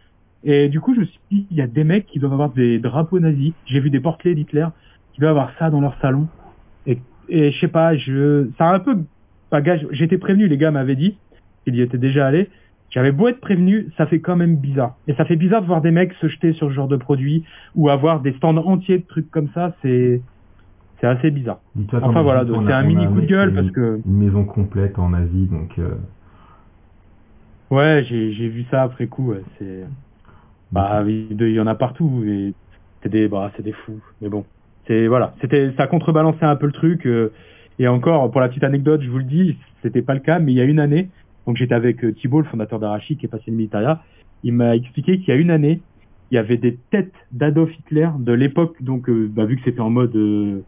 Et du coup, je me suis dit, il y a des mecs qui doivent avoir des drapeaux nazis. J'ai vu des portelets d'Hitler qui doivent avoir ça dans leur salon. Et, je sais pas, je, ça a un peu, j'étais prévenu, les gars m'avaient dit, qu'ils y étaient déjà allés. J'avais beau être prévenu, ça fait quand même bizarre. Et ça fait bizarre de voir des mecs se jeter sur ce genre de produit ou avoir des stands entiers de trucs comme ça, c'est, c'est assez bizarre. Enfin, voilà, donc on c'est un mini coup de gueule parce que- Une maison complète en Asie, donc. euh, Ouais, j'ai, j'ai vu ça après coup, ouais, c'est, bah, il y en a partout et c'est des, bah, c'est des fous. Mais bon, c'est, voilà, c'était, ça contrebalancait un peu le truc, euh, et encore, pour la petite anecdote, je vous le dis, c'était pas le cas, mais il y a une année, donc j'étais avec euh, Thibault, le fondateur d'Arachi, qui est passé le militaria, il m'a expliqué qu'il y a une année, il y avait des têtes d'Adolf Hitler de l'époque, donc euh, bah, vu que c'était en mode euh,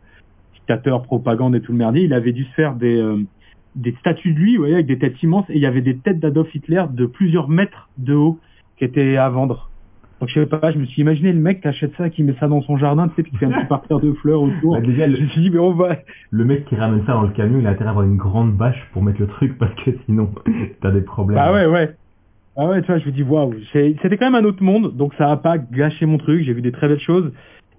dictateur, propagande et tout le merdier, il avait dû se faire des euh, des statues de lui, vous voyez, avec des têtes immenses, et il y avait des têtes d'Adolf Hitler de plusieurs mètres de haut qui étaient à vendre. Donc je sais pas, je me suis imaginé le mec qui achète ça, qui met ça dans son jardin, tu sais, puis qui fait un petit parterre de fleurs autour. bah, déjà, Je me suis dit, mais on va... le mec qui ramène ça dans le camion, il a intérêt à avoir une grande bâche pour mettre le truc parce que sinon, t'as des problèmes. Bah ouais, ouais. Ah ouais, tu vois, je me dis, waouh, c'était quand même un autre monde, donc ça a pas gâché mon truc, j'ai vu des très belles choses,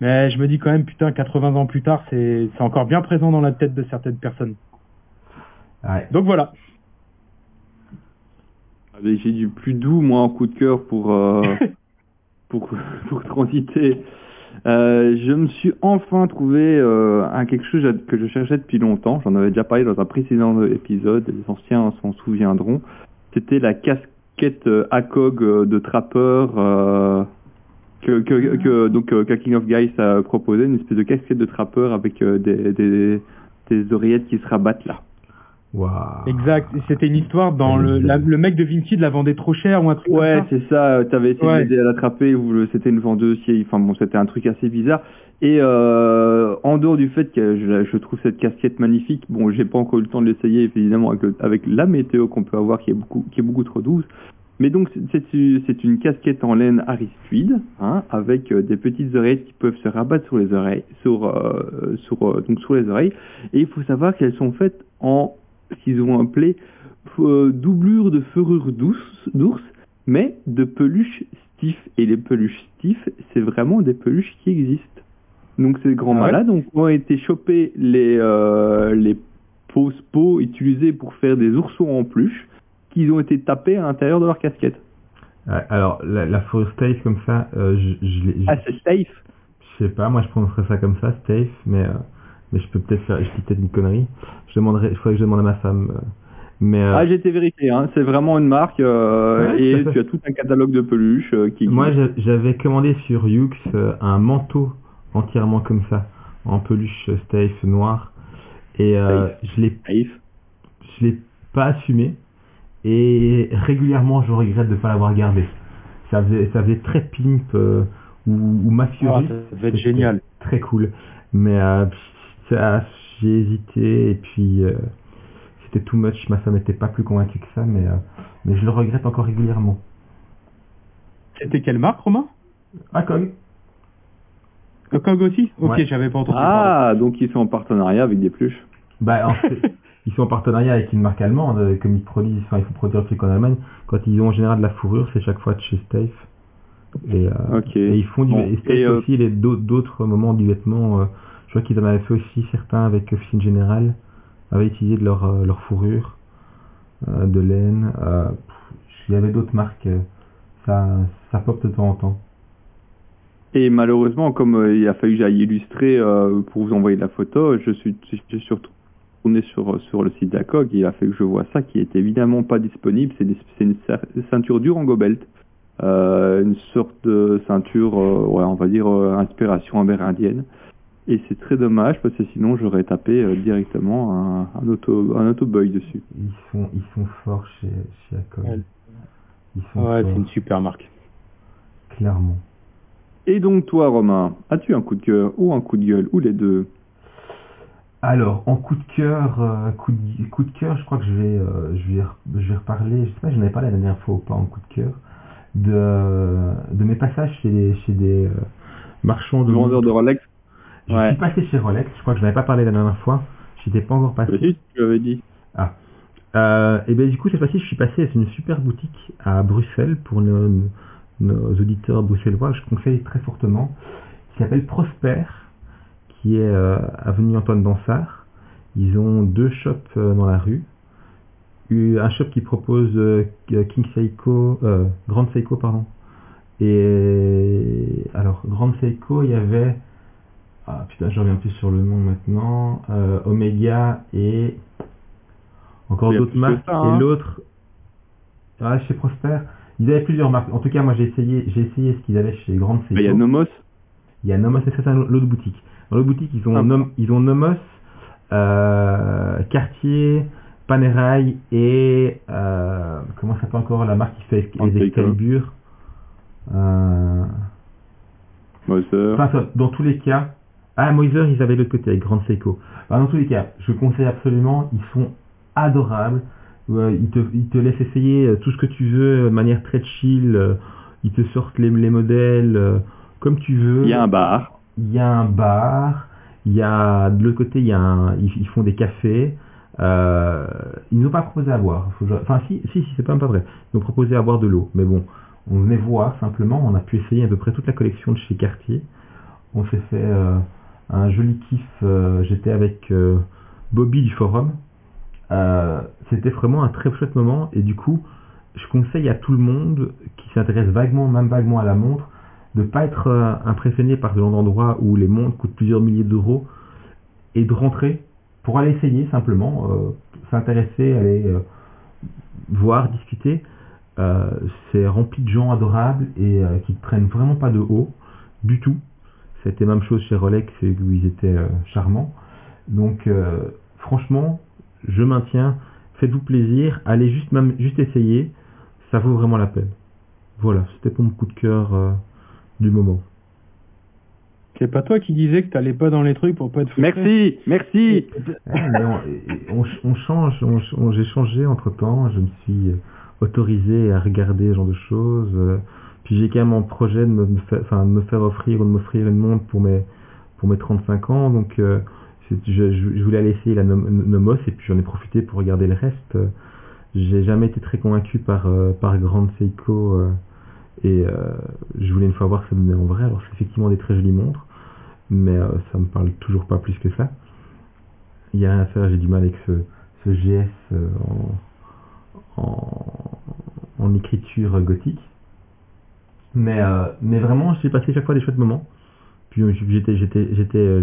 mais je me dis quand même, putain, 80 ans plus tard, c'est c'est encore bien présent dans la tête de certaines personnes. Ouais. Donc voilà. J'ai du plus doux, moi, en coup de cœur pour, euh, pour, pour transiter. Euh, je me suis enfin trouvé euh, un quelque chose que je cherchais depuis longtemps. J'en avais déjà parlé dans un précédent épisode. Les anciens s'en souviendront. C'était la casquette euh, ACOG de trappeur euh, que, que, que donc euh, que King of Guys a proposé, une espèce de casquette de trappeur avec euh, des, des, des oreillettes qui se rabattent là. Waouh. Exact. C'était une histoire dans le, la- le mec de Vinci la vendait trop cher ou un truc Ouais, comme ça. c'est ça. T'avais essayé Ouais. de l'aider à l'attraper ou c'était une vendeuse. qui- Enfin bon, c'était un truc assez bizarre. Et euh, en dehors du fait que je, je trouve cette casquette magnifique, bon, j'ai pas encore eu le temps de l'essayer évidemment avec, le- avec la météo qu'on peut avoir qui est beaucoup qui est beaucoup trop douce. Mais donc c'est une casquette en laine aristuide, hein, avec euh, des petites oreilles qui peuvent se rabattre sur les oreilles, sur euh, sur euh, donc sur les oreilles. Et il faut savoir qu'elles sont faites en ce qu'ils ont appelé euh, doublure de douce d'ours, mais de peluches stiff. Et les peluches stiff, c'est vraiment des peluches qui existent. Donc ces grands Ah ouais malades ont, ont été chopés les les fausses peaux utilisées pour faire des oursons en peluche, qu'ils ont été tapés à l'intérieur de leur casquette. Alors, la, la fourrure Stave comme ça, euh, je, je, Ah, c'est safe. je sais pas, moi je prononcerais ça comme ça, Stave, mais, euh, mais je peux peut-être faire, je dis peut-être une connerie. Je demanderai, il faudrait que je demande à ma femme. euh, mais euh, Ah, j'ai été vérifié, hein. c'est vraiment une marque Ouais, et tu as tout un catalogue de peluches qui. moi j'a- j'avais commandé sur Yux un manteau entièrement comme ça, en peluche euh, Stave noir, et euh, Stave. je l'ai safe. je l'ai pas assumé et régulièrement je regrette de ne pas l'avoir gardé. Ça faisait, ça faisait très pimp euh, ou, ou Ah, mafieux. ça va être génial. Très cool. Mais euh, ça, j'ai hésité et puis euh, c'était too much. Ma femme n'était pas plus convaincue que ça, mais, euh, mais je le regrette encore régulièrement. C'était quelle marque, Romain? Ah, Cog Le Cog aussi? Ok, Ouais. j'avais pas entendu. parler. Ah, donc ils sont en partenariat avec des peluches. Bah, en fait, ils sont en partenariat avec une marque allemande, euh, comme ils produisent, enfin, ils font produire le truc en Allemagne. Quand ils ont en général de la fourrure, c'est chaque fois de chez Stave. Et, euh, et ils font du, Bon, et Stave et, euh, aussi les d'au- d'autres moments du vêtement. euh, je vois qu'ils en avaient fait aussi certains avec Officine Générale, avaient utilisé de leur, euh, leur fourrure, de laine. pff, il y avait d'autres marques, ça, ça pop de temps en temps. Et malheureusement, comme il a fallu que j'aille illustrer pour vous envoyer la photo, je suis, je suis retourné sur, sur le site d'ACOG il a fait que je vois ça qui est évidemment pas disponible. C'est une ceinture Durango Belt. Euh, une sorte de ceinture, euh, ouais, on va dire, euh, inspiration amérindienne. Et c'est très dommage parce que sinon j'aurais tapé euh, directement un, un auto un autoboy dessus. Ils sont, ils sont forts chez, chez Acom. Ouais. Ils sont Ouais, c'est une super marque. clairement. Et donc toi Romain, as-tu un coup de cœur ou un coup de gueule ou les deux? Alors, en coup de cœur, euh, coup, de, coup de cœur, je crois que je vais, euh, je vais, je vais reparler, je sais pas, j'en avais parlé la dernière fois ou pas en coup de cœur, de, de mes passages chez, des- chez des euh, marchands de Le vendeur de. Rolex Je Ouais. suis passé chez Rolex, je crois que je n'avais pas parlé la dernière fois, j'étais pas encore passé. Oui, tu l'avais dit. Euh, et bien du coup, cette fois-ci, je suis passé à une super boutique à Bruxelles pour nos, nos auditeurs bruxellois, je conseille très fortement, qui s'appelle Prosper, qui est euh, avenue Antoine Dansard. Ils ont deux shops euh, dans la rue. Un shop qui propose euh, King Seiko, Grande Seiko, pardon. Et alors, Grande Seiko, il y avait, ah putain, je reviens plus sur le nom maintenant, euh, Omega et encore d'autres marques. ça, hein. Et l'autre, ah, chez Prosper, ils avaient plusieurs marques. En tout cas, moi j'ai essayé, j'ai essayé ce qu'ils avaient chez Grande Seiko. Il y a Nomos. Il y a Nomos et ça, c'est l'autre boutique. Dans l'autre boutique, ils ont, Ah. Nom- ils ont Nomos, euh, Cartier, Panerai et euh, comment ça s'appelle encore la marque qui fait les Antico. Excalibur. Euh, Moser. enfin, dans tous les cas, ah Moiser, ils avaient de l'autre côté avec Grande Seiko. Enfin, dans tous les cas, je conseille absolument. Ils sont adorables. Ils, te, ils te laissent essayer euh, tout ce que tu veux de manière très chill. Ils te sortent les, les modèles comme tu veux Il y a un bar. Il y a un bar, il y a de l'autre côté il y a un, ils, font des cafés, Euh, ils nous ont pas proposé à boire. Enfin, si, si, si, c'est pas, pas vrai. Ils nous ont proposé à boire de l'eau. Mais bon, on venait voir simplement. On a pu essayer à peu près toute la collection de chez Cartier. On s'est fait euh, un joli kiff. euh, J'étais avec euh, Bobby du forum. Euh, C'était vraiment un très chouette moment. Et du coup, je conseille à tout le monde qui s'intéresse vaguement, même vaguement à la montre, de pas être euh, impressionné par ce genre d'endroit où les montres coûtent plusieurs milliers d'euros et de rentrer pour aller essayer simplement, euh, s'intéresser, aller euh, voir, discuter. Euh, c'est rempli de gens adorables et euh, qui ne prennent vraiment pas de haut du tout. C'était même chose chez Rolex où ils étaient charmants. Donc franchement, je maintiens, faites-vous plaisir, allez juste même juste essayer, ça vaut vraiment la peine. Voilà, c'était pour mon coup de cœur du moment. C'est pas toi qui disais que t'allais pas dans les trucs pour pas être frustré Merci, merci. Ah, on, on- on change, on, on- j'ai changé entre temps, je me suis autorisé à regarder ce genre de choses. Puis j'ai quand même en projet de me, me faire, enfin, de me faire offrir ou de m'offrir une montre pour mes, pour mes 35 ans. Donc euh, je, voulais aller essayer la Nom- Nomos et puis j'en ai profité pour regarder le reste. J'ai jamais été très convaincu par, euh, par Grande Seiko euh, et euh, je voulais une fois voir ce que ça donnait en vrai. Alors c'est effectivement des très jolies montres, mais euh, ça me parle toujours pas plus que ça. Il y a rien à faire, j'ai du mal avec ce, ce GS euh, en, en, en écriture gothique. Mais, euh, mais vraiment, j'ai passé chaque fois des chouettes moments. Puis j'étais, j'étais, j'étais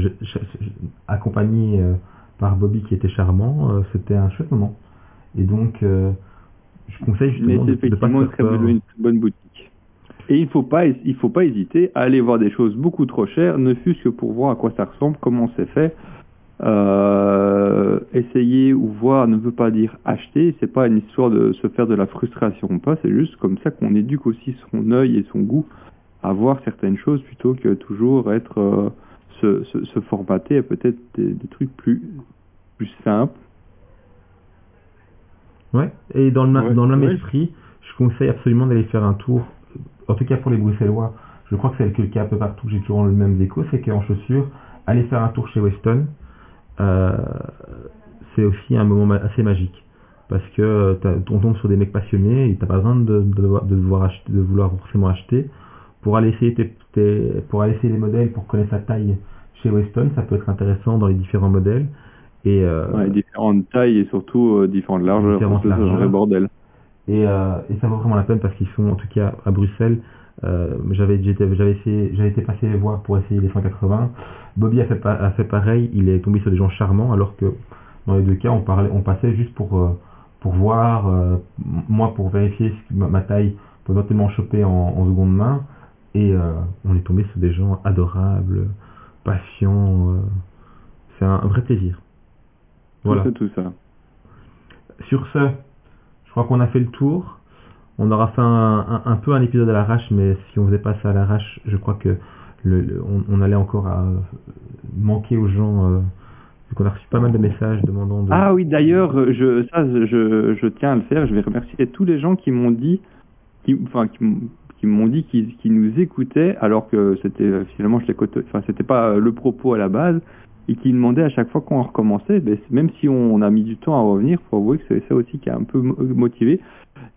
accompagné euh, par Bobby qui était charmant. euh, C'était un chouette moment. Et donc, euh, je conseille Mais justement c'est de, de pas très, bonne, une très bonne boutique. Et il faut pas, il faut pas hésiter à aller voir des choses beaucoup trop chères, ne fût-ce que pour voir à quoi ça ressemble, comment c'est fait. Euh, essayer ou voir ne veut pas dire acheter, c'est pas une histoire de se faire de la frustration ou pas, c'est juste comme ça qu'on éduque aussi son œil et son goût à voir certaines choses plutôt que toujours être euh, se, se, se formater à peut-être des, des trucs plus plus simples. Ouais, et dans le, Ouais, dans le même ouais. esprit, je conseille absolument d'aller faire un tour, en tout cas pour les Bruxellois, je crois que c'est le cas un peu partout, j'ai toujours le même écho, c'est qu'en chaussures, aller faire un tour chez Weston, euh, c'est aussi un moment assez magique. Parce que euh, on tombe sur des mecs passionnés et t'as pas besoin de, de, devoir- de devoir acheter, de vouloir forcément acheter. Pour aller essayer tes, tes- pour aller essayer les modèles, pour connaître la taille chez Weston, ça peut être intéressant dans les différents modèles. Et, euh, Ouais, différentes tailles et surtout euh, différentes largeurs. Différentes largeurs. bordel. Et, euh, et ça vaut vraiment la peine parce qu'ils sont, en tout cas à Bruxelles, euh, j'avais essayé, j'avais été passé les voir pour essayer les 180. Bobby a fait, a fait pareil, il est tombé sur des gens charmants alors que dans les deux cas on parlait, on passait juste pour euh, pour voir, euh, moi pour vérifier si ma, ma taille peut éventuellement choper en, en seconde main et euh, on est tombé sur des gens adorables, patients. euh, c'est un, un vrai plaisir. Voilà. Tout ça, tout ça. Sur ce, je crois qu'on a fait le tour. On aura fait un, peu un épisode à l'arrache, mais si on faisait pas ça à l'arrache, je crois que on, allait encore euh, manquer aux gens, euh, qu'on a reçu pas mal de messages demandant de... Ah oui, d'ailleurs, euh, je, ça, je, tiens à le faire. Je vais remercier tous les gens qui m'ont dit, qui, enfin, qui, m'ont dit qu'ils nous écoutaient, alors que c'était euh, finalement, je les enfin, c'était pas le propos à la base, et qui demandaient à chaque fois qu'on recommençait, ben, même si on a mis du temps à revenir, faut avouer que c'est ça aussi qui a un peu mo- motivé.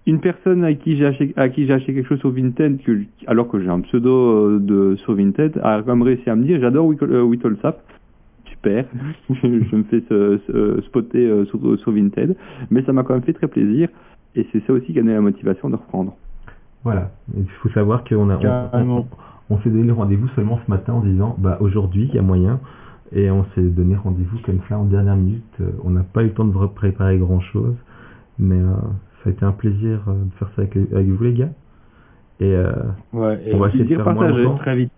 Une personne à qui j'ai acheté, à qui j'ai acheté quelque chose sur Vinted, que- alors que j'ai un pseudo euh, de sur Vinted, a quand même réussi à me dire, j'adore Whittle- euh, Whittlesap. Super, je me fais spotter euh, sur, sur Vinted, mais ça m'a quand même fait très plaisir, et c'est ça aussi qui a donné la motivation de reprendre. Voilà. Il faut savoir qu'on a... On, on s'est donné le rendez-vous seulement ce matin en disant, bah aujourd'hui, il y a moyen. Et on s'est donné rendez-vous comme ça en dernière minute. Euh, On n'a pas eu le temps de préparer grand-chose. Mais euh, ça a été un plaisir euh, de faire ça avec, avec vous, les gars. Et euh, Ouais, et on va essayer de faire moins longtemps. très vite.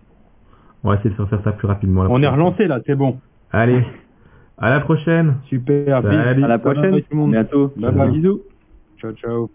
On va essayer de faire faire ça plus rapidement. On est prochaine relancé là, c'est bon. Allez, à la prochaine. Super. À la prochaine, bye tout le monde. bientôt, Bye bye. bisous. Ciao, ciao.